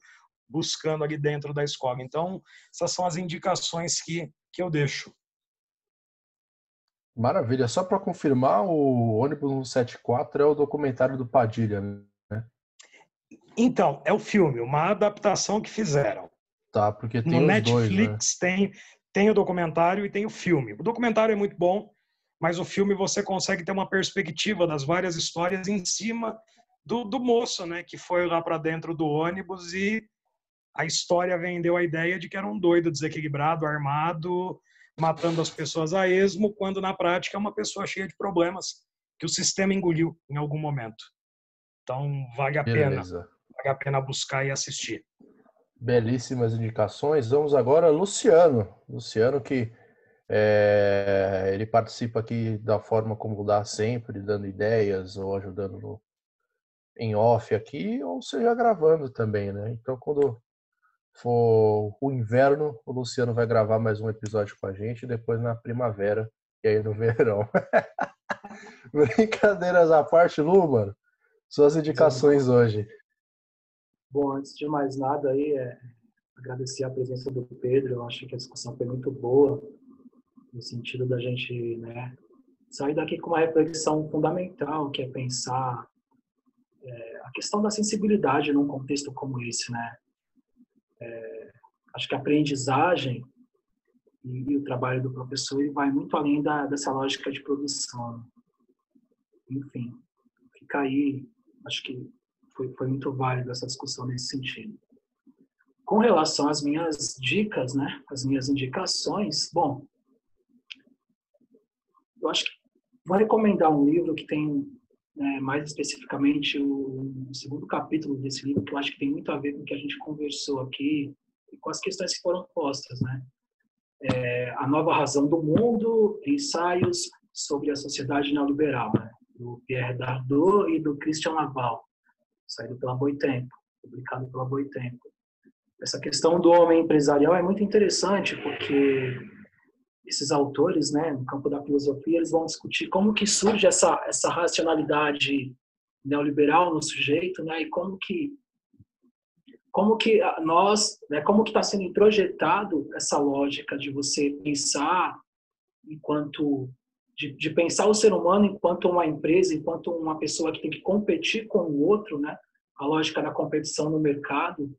buscando ali dentro da escola. Então, essas são as indicações que, que eu deixo. Maravilha. Só para confirmar, o ônibus 174 é o documentário do Padilha, né? Então, é o filme, uma adaptação que fizeram. Tá, porque tem no Netflix dois, né? tem tem o documentário e tem o filme. O documentário é muito bom, mas o filme você consegue ter uma perspectiva das várias histórias em cima do, do moço, né, que foi lá para dentro do ônibus e a história vendeu a ideia de que era um doido desequilibrado, armado, matando as pessoas a esmo, quando na prática é uma pessoa cheia de problemas que o sistema engoliu em algum momento. Então vale a Beleza. pena, vale a pena buscar e assistir belíssimas indicações. Vamos agora, Luciano. Luciano que é, ele participa aqui da forma como dá sempre, dando ideias ou ajudando no, em off aqui, ou seja, gravando também, né? Então, quando for o inverno, o Luciano vai gravar mais um episódio com a gente, depois na primavera e aí no verão. Brincadeiras à parte, Lu, mano. Suas indicações hoje. Bom, antes de mais nada aí, é agradecer a presença do Pedro. Eu acho que a discussão foi muito boa, no sentido da gente né, sair daqui com uma reflexão fundamental, que é pensar é, a questão da sensibilidade num contexto como esse, né? É, acho que a aprendizagem e, e, o trabalho do professor ele vai muito além da, dessa lógica de produção. Enfim, fica aí, acho que foi, foi muito válido essa discussão nesse sentido. com relação às minhas dicas, né, as minhas indicações, bom, eu acho que vou recomendar um livro que tem né, mais especificamente o, segundo capítulo desse livro, que eu acho que tem muito a ver com o que a gente conversou aqui e com as questões que foram postas, né? É, a Nova Razão do Mundo, ensaios sobre a sociedade neoliberal, né? do Pierre Dardot e do Christian Laval, saído pela Boitempo, publicado pela Boitempo. Essa questão do homem empresarial é muito interessante porque esses autores, né, no campo da filosofia, eles vão discutir como que surge essa essa racionalidade neoliberal no sujeito, né, e como que como que nós, né, como que está sendo introjetado essa lógica de você pensar enquanto de, de, pensar o ser humano enquanto uma empresa, enquanto uma pessoa que tem que competir com o outro, né, a lógica da competição no mercado.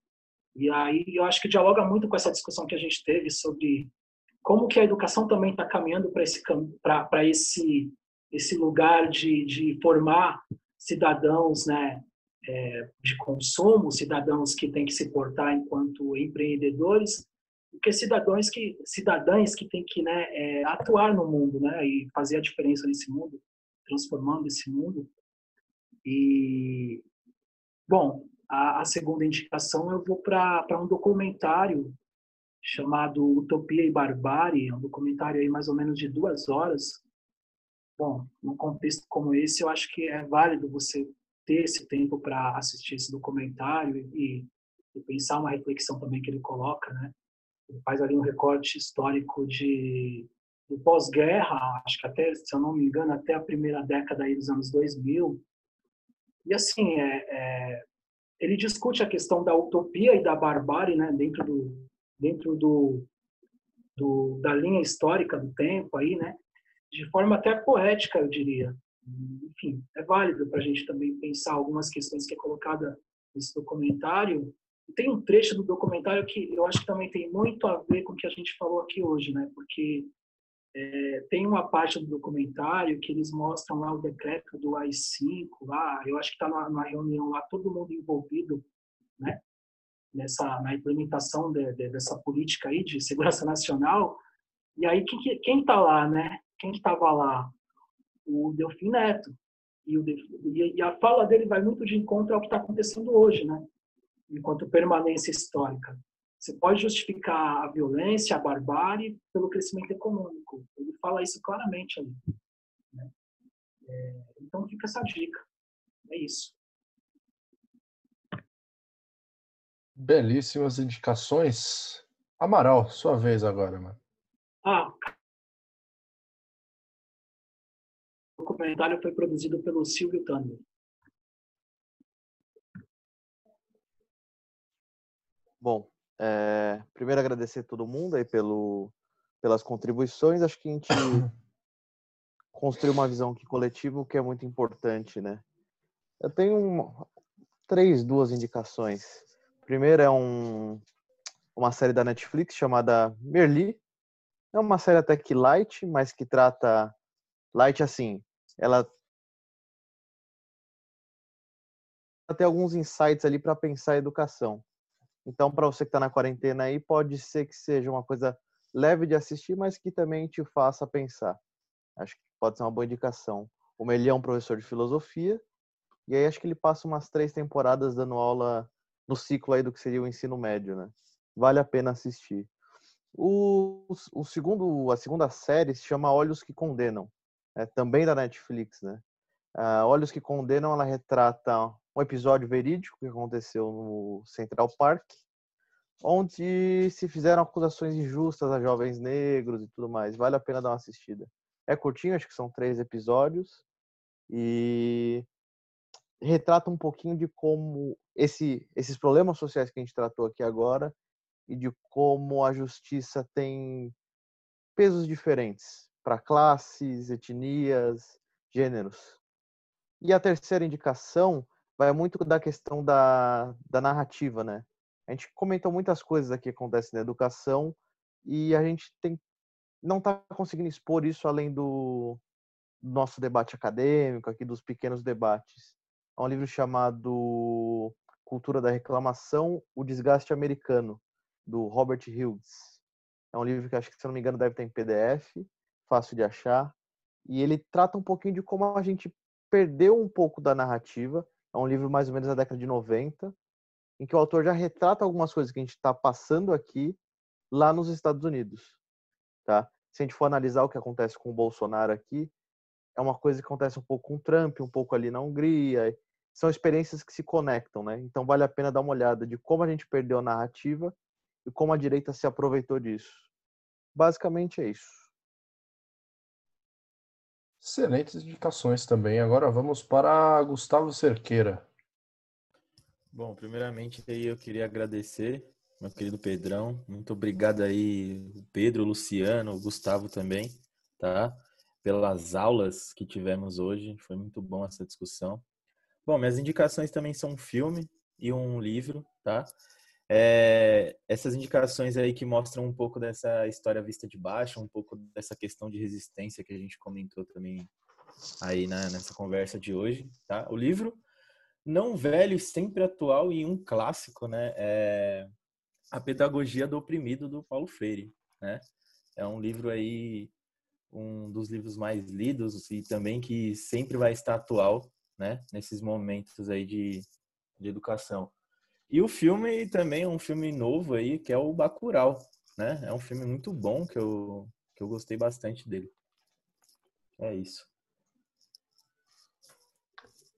E aí eu acho que dialoga muito com essa discussão que a gente teve sobre como que a educação também está caminhando para esse para esse esse lugar de, de formar cidadãos né é, de consumo cidadãos que têm que se portar enquanto empreendedores porque cidadãos que cidadãs que têm que né é, atuar no mundo né e fazer a diferença nesse mundo transformando esse mundo. E bom a, a segunda indicação eu vou para um documentário chamado Utopia e Barbárie, é um documentário aí mais ou menos de duas horas. Bom, num contexto como esse, eu acho que é válido você ter esse tempo para assistir esse documentário e, e, pensar uma reflexão também que ele coloca, né? Ele faz ali um recorte histórico de do pós-guerra, acho que até, se eu não me engano, até a primeira década aí dos anos 2000. E assim, é, é, ele discute a questão da utopia e da barbárie, né, dentro do, dentro do, do, da linha histórica do tempo aí, né? De forma até poética, eu diria. Enfim, é válido para a gente também pensar algumas questões que é colocada nesse documentário. Tem um trecho do documentário que eu acho que também tem muito a ver com o que a gente falou aqui hoje, né? Porque é, tem uma parte do documentário que eles mostram lá o decreto do AI-5, lá, eu acho que está numa reunião lá, todo mundo envolvido, né? Nessa na implementação de, de, dessa política aí de segurança nacional. E aí quem está lá, né? Quem estava lá? O Delfim Neto. E, o, e a fala dele vai muito de encontro ao que está acontecendo hoje, né? Enquanto permanência histórica. Você pode justificar a violência, a barbárie pelo crescimento econômico. Ele fala isso claramente ali. Né? É, então fica essa dica. É isso. Belíssimas indicações. Amaral, sua vez agora, mano. Ah, o documentário foi produzido pelo Silvio Thunder. Bom, é, primeiro agradecer a todo mundo aí pelo, pelas contribuições. Acho que a gente construiu uma visão aqui coletiva, que é muito importante, né? Eu tenho um, três, duas indicações. Primeiro é um, uma série da Netflix chamada Merli. É uma série até que light, mas que trata light assim. Ela tem alguns insights ali para pensar a educação. Então, para você que está na quarentena aí, pode ser que seja uma coisa leve de assistir, mas que também te faça pensar. Acho que pode ser uma boa indicação. O Meli é um professor de filosofia, e aí acho que ele passa umas três temporadas dando aula no ciclo aí do que seria o ensino médio, né? Vale a pena assistir. O, o segundo, a segunda série se chama Olhos que Condenam, é também da Netflix, né? Olhos que Condenam, ela retrata um episódio verídico que aconteceu no Central Park, onde se fizeram acusações injustas a jovens negros e tudo mais. Vale a pena dar uma assistida. É curtinho, acho que são três episódios e retrata um pouquinho de como esse, esses problemas sociais que a gente tratou aqui agora e de como a justiça tem pesos diferentes para classes, etnias, gêneros. E a terceira indicação vai muito da questão da, da narrativa, né? A gente comentou muitas coisas aqui que acontecem na educação e a gente tem, não está conseguindo expor isso além do nosso debate acadêmico, aqui dos pequenos debates. É um livro chamado Cultura da Reclamação, O Desgaste Americano, do Robert Hughes. É um livro que acho que, se não me engano, deve ter em PDF, fácil de achar. E ele trata um pouquinho de como a gente perdeu um pouco da narrativa. É um livro mais ou menos da década de 90, em que o autor já retrata algumas coisas que a gente está passando aqui lá nos Estados Unidos. Tá? Se a gente for analisar o que acontece com o Bolsonaro aqui, é uma coisa que acontece um pouco com o Trump, um pouco ali na Hungria. São experiências que se conectam, né? Então vale a pena dar uma olhada de como a gente perdeu a narrativa e como a direita se aproveitou disso. Basicamente é isso. Excelentes indicações também. Agora vamos para Gustavo Cerqueira. Bom, primeiramente aí eu queria agradecer meu querido Pedrão. Muito obrigado aí, Pedro, Luciano, Gustavo também, tá? Pelas aulas que tivemos hoje. Foi muito bom essa discussão. Bom, minhas indicações também são um filme e um livro, tá? É, essas indicações aí que mostram um pouco dessa história vista de baixo, um pouco dessa questão de resistência que a gente comentou também aí na, nessa conversa de hoje, tá? O livro não velho sempre atual e um clássico, né? É a Pedagogia do Oprimido do Paulo Freire, né? É um livro aí um dos livros mais lidos e também que sempre vai estar atual, né? Nesses momentos aí de, de educação. E o filme também é um filme novo aí, que é o Bacurau, né? É um filme muito bom que eu, que eu gostei bastante dele. É isso.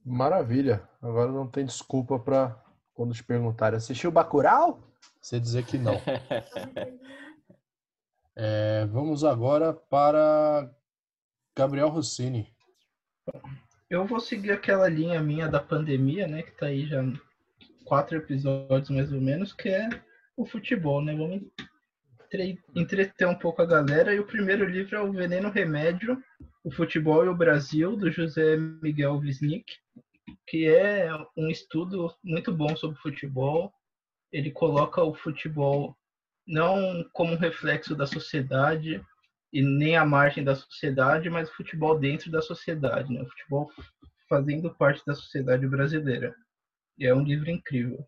Maravilha. Agora não tem desculpa para quando te perguntarem, assistiu Bacurau? Você dizer que não. é, vamos agora para Gabriel Rossini. Eu vou seguir aquela linha minha da pandemia, né? Que tá aí já quatro episódios mais ou menos, que é o futebol, né? Vamos entreter um pouco a galera. E o primeiro livro é O Veneno Remédio, O Futebol e o Brasil, do José Miguel Wisnik, que é um estudo muito bom sobre futebol. Ele coloca o futebol não como um reflexo da sociedade e nem a margem da sociedade, mas o futebol dentro da sociedade, né? O futebol fazendo parte da sociedade brasileira. E é um livro incrível.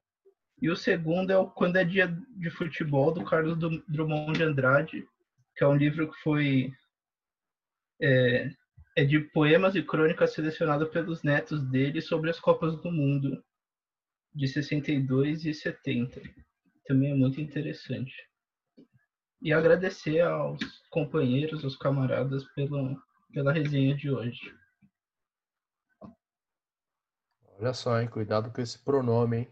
E o segundo é o Quando é Dia de Futebol, do Carlos Drummond de Andrade, que é um livro que foi. É, é de poemas e crônicas selecionados pelos netos dele sobre as Copas do Mundo de 62 e 70. Também é muito interessante. E agradecer aos companheiros, aos camaradas pela, pela resenha de hoje. Olha só, hein? Cuidado com esse pronome, hein?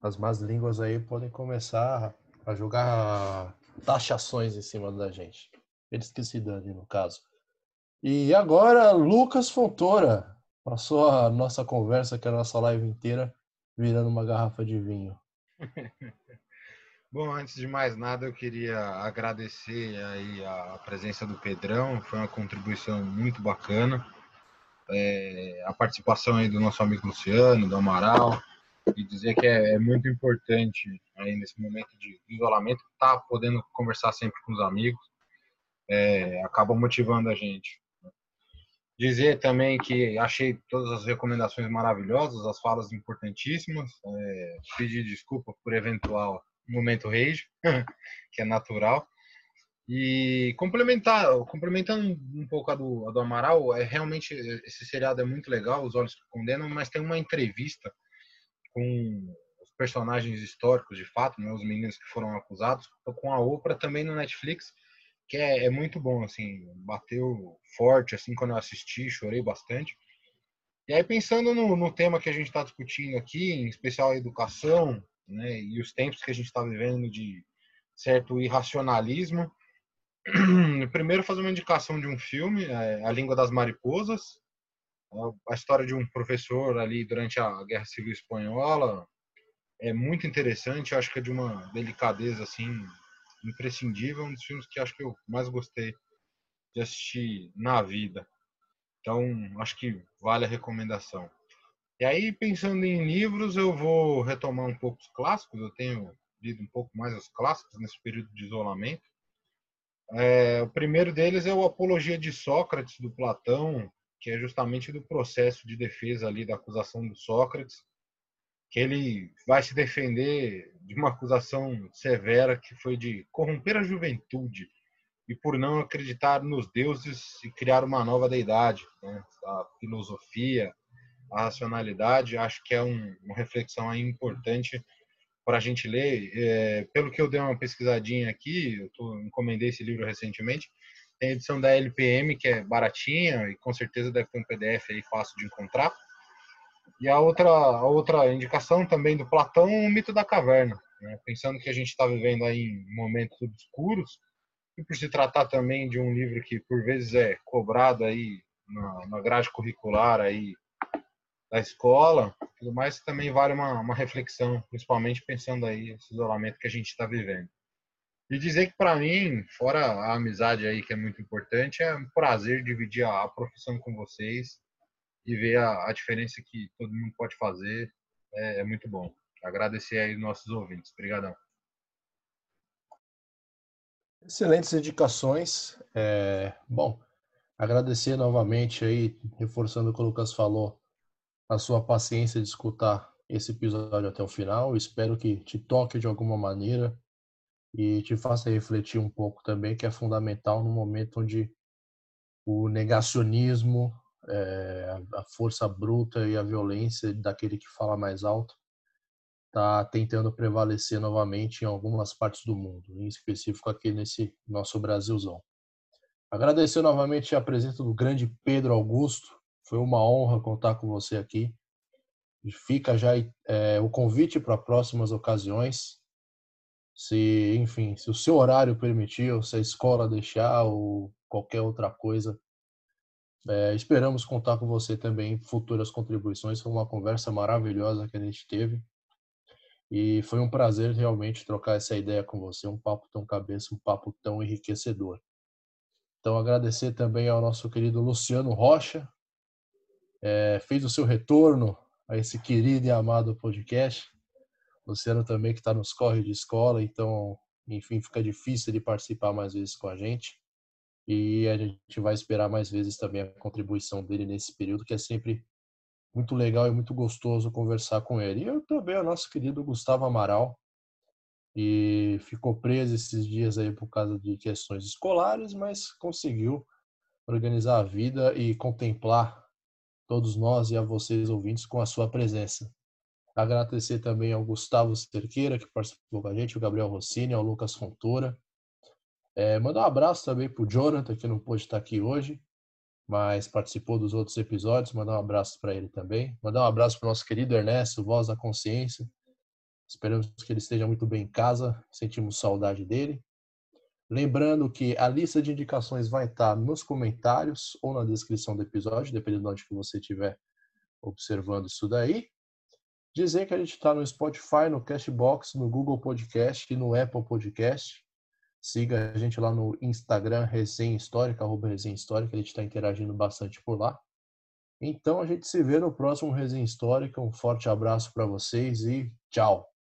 As más línguas aí podem começar a jogar taxações em cima da gente. Eles que se danem, no caso. E agora, Lucas Fontoura. Passou a nossa conversa, que é a nossa live inteira, virando uma garrafa de vinho. Bom, antes de mais nada, eu queria agradecer aí a presença do Pedrão. Foi uma contribuição muito bacana é, a participação aí do nosso amigo Luciano, do Amaral, e dizer que é, é muito importante aí nesse momento de isolamento estar tá podendo conversar sempre com os amigos, é, acaba motivando a gente. Dizer também que achei todas as recomendações maravilhosas, as falas importantíssimas, é, pedir desculpa por eventual momento rage, que é natural, e complementar, complementando um pouco a do, a do Amaral, é realmente esse seriado é muito legal, Os Olhos que Condenam, mas tem uma entrevista com os personagens históricos de fato, né, os meninos que foram acusados, com a Oprah também no Netflix, que é, é muito bom, assim, bateu forte, assim, quando eu assisti, chorei bastante. E aí, pensando no, no tema que a gente está discutindo aqui, em especial a educação, né, e os tempos que a gente está vivendo de certo irracionalismo, primeiro fazer uma indicação de um filme, é, A Língua das Mariposas, a história de um professor ali durante a Guerra Civil Espanhola é muito interessante, acho que é de uma delicadeza assim imprescindível, um dos filmes que acho que eu mais gostei de assistir na vida. Então, acho que vale a recomendação. E aí, pensando em livros, eu vou retomar um pouco os clássicos, eu tenho lido um pouco mais os clássicos nesse período de isolamento. É, o primeiro deles é o Apologia de Sócrates, do Platão, que é justamente do processo de defesa ali da acusação do Sócrates. que ele vai se defender de uma acusação severa que foi de corromper a juventude e por não acreditar nos deuses e criar uma nova deidade. Né? A filosofia, a racionalidade, acho que é um, uma reflexão aí importante para a gente ler. É, pelo que eu dei uma pesquisadinha aqui, eu tô, encomendei esse livro recentemente, tem a edição da LPM, que é baratinha e com certeza deve ter um PDF aí fácil de encontrar. E a outra, a outra indicação também do Platão, o mito da caverna. Né? Pensando que a gente está vivendo aí em momentos obscuros, e por se tratar também de um livro que por vezes é cobrado aí na, na grade curricular aí da escola, tudo mais também vale uma, uma reflexão, principalmente pensando aí esse isolamento que a gente está vivendo. E dizer que para mim, fora a amizade aí que é muito importante, é um prazer dividir a, profissão com vocês e ver a, a, diferença que todo mundo pode fazer. É, é muito bom. Agradecer aí os nossos ouvintes. Obrigadão. Excelentes indicações. É, bom, agradecer novamente aí, reforçando o que o Lucas falou, a sua paciência de escutar esse episódio até o final. Espero que te toque de alguma maneira e te faça refletir um pouco também, que é fundamental no momento onde o negacionismo, é, a força bruta e a violência daquele que fala mais alto está tentando prevalecer novamente em algumas partes do mundo, em específico aqui nesse nosso Brasilzão. Agradecer novamente a presença do grande Pedro Augusto, foi uma honra contar com você aqui. Fica já é, o convite para próximas ocasiões. Se, enfim, se o seu horário permitir, ou se a escola deixar, ou qualquer outra coisa, é, esperamos contar com você também em futuras contribuições. Foi uma conversa maravilhosa que a gente teve. E foi um prazer realmente trocar essa ideia com você, um papo tão cabeça, um papo tão enriquecedor. Então, agradecer também ao nosso querido Luciano Rocha, é, fez o seu retorno a esse querido e amado podcast. Luciano também que está nos corre de escola, então, enfim, fica difícil de participar mais vezes com a gente. E a gente vai esperar mais vezes também a contribuição dele nesse período, que é sempre muito legal e muito gostoso conversar com ele. E eu também, o nosso querido Gustavo Amaral, e ficou preso esses dias aí por causa de questões escolares, mas conseguiu organizar a vida e contemplar todos nós e a vocês ouvintes com a sua presença. Agradecer também ao Gustavo Cerqueira, que participou com a gente, o Gabriel Rossini, ao Lucas Fontoura. É, mandar um abraço também para o Jonathan, que não pôde estar aqui hoje, mas participou dos outros episódios. Mandar um abraço para ele também. Mandar um abraço para o nosso querido Ernesto, voz da consciência. Esperamos que ele esteja muito bem em casa. Sentimos saudade dele. Lembrando que a lista de indicações vai estar nos comentários ou na descrição do episódio, dependendo de onde que você estiver observando isso daí. Dizer que a gente está no Spotify, no Cashbox, no Google Podcast e no Apple Podcast. Siga a gente lá no Instagram, Resenha Histórica, arroba Histórica, a gente está interagindo bastante por lá. Então a gente se vê no próximo Resenha Histórica. Um forte abraço para vocês e tchau!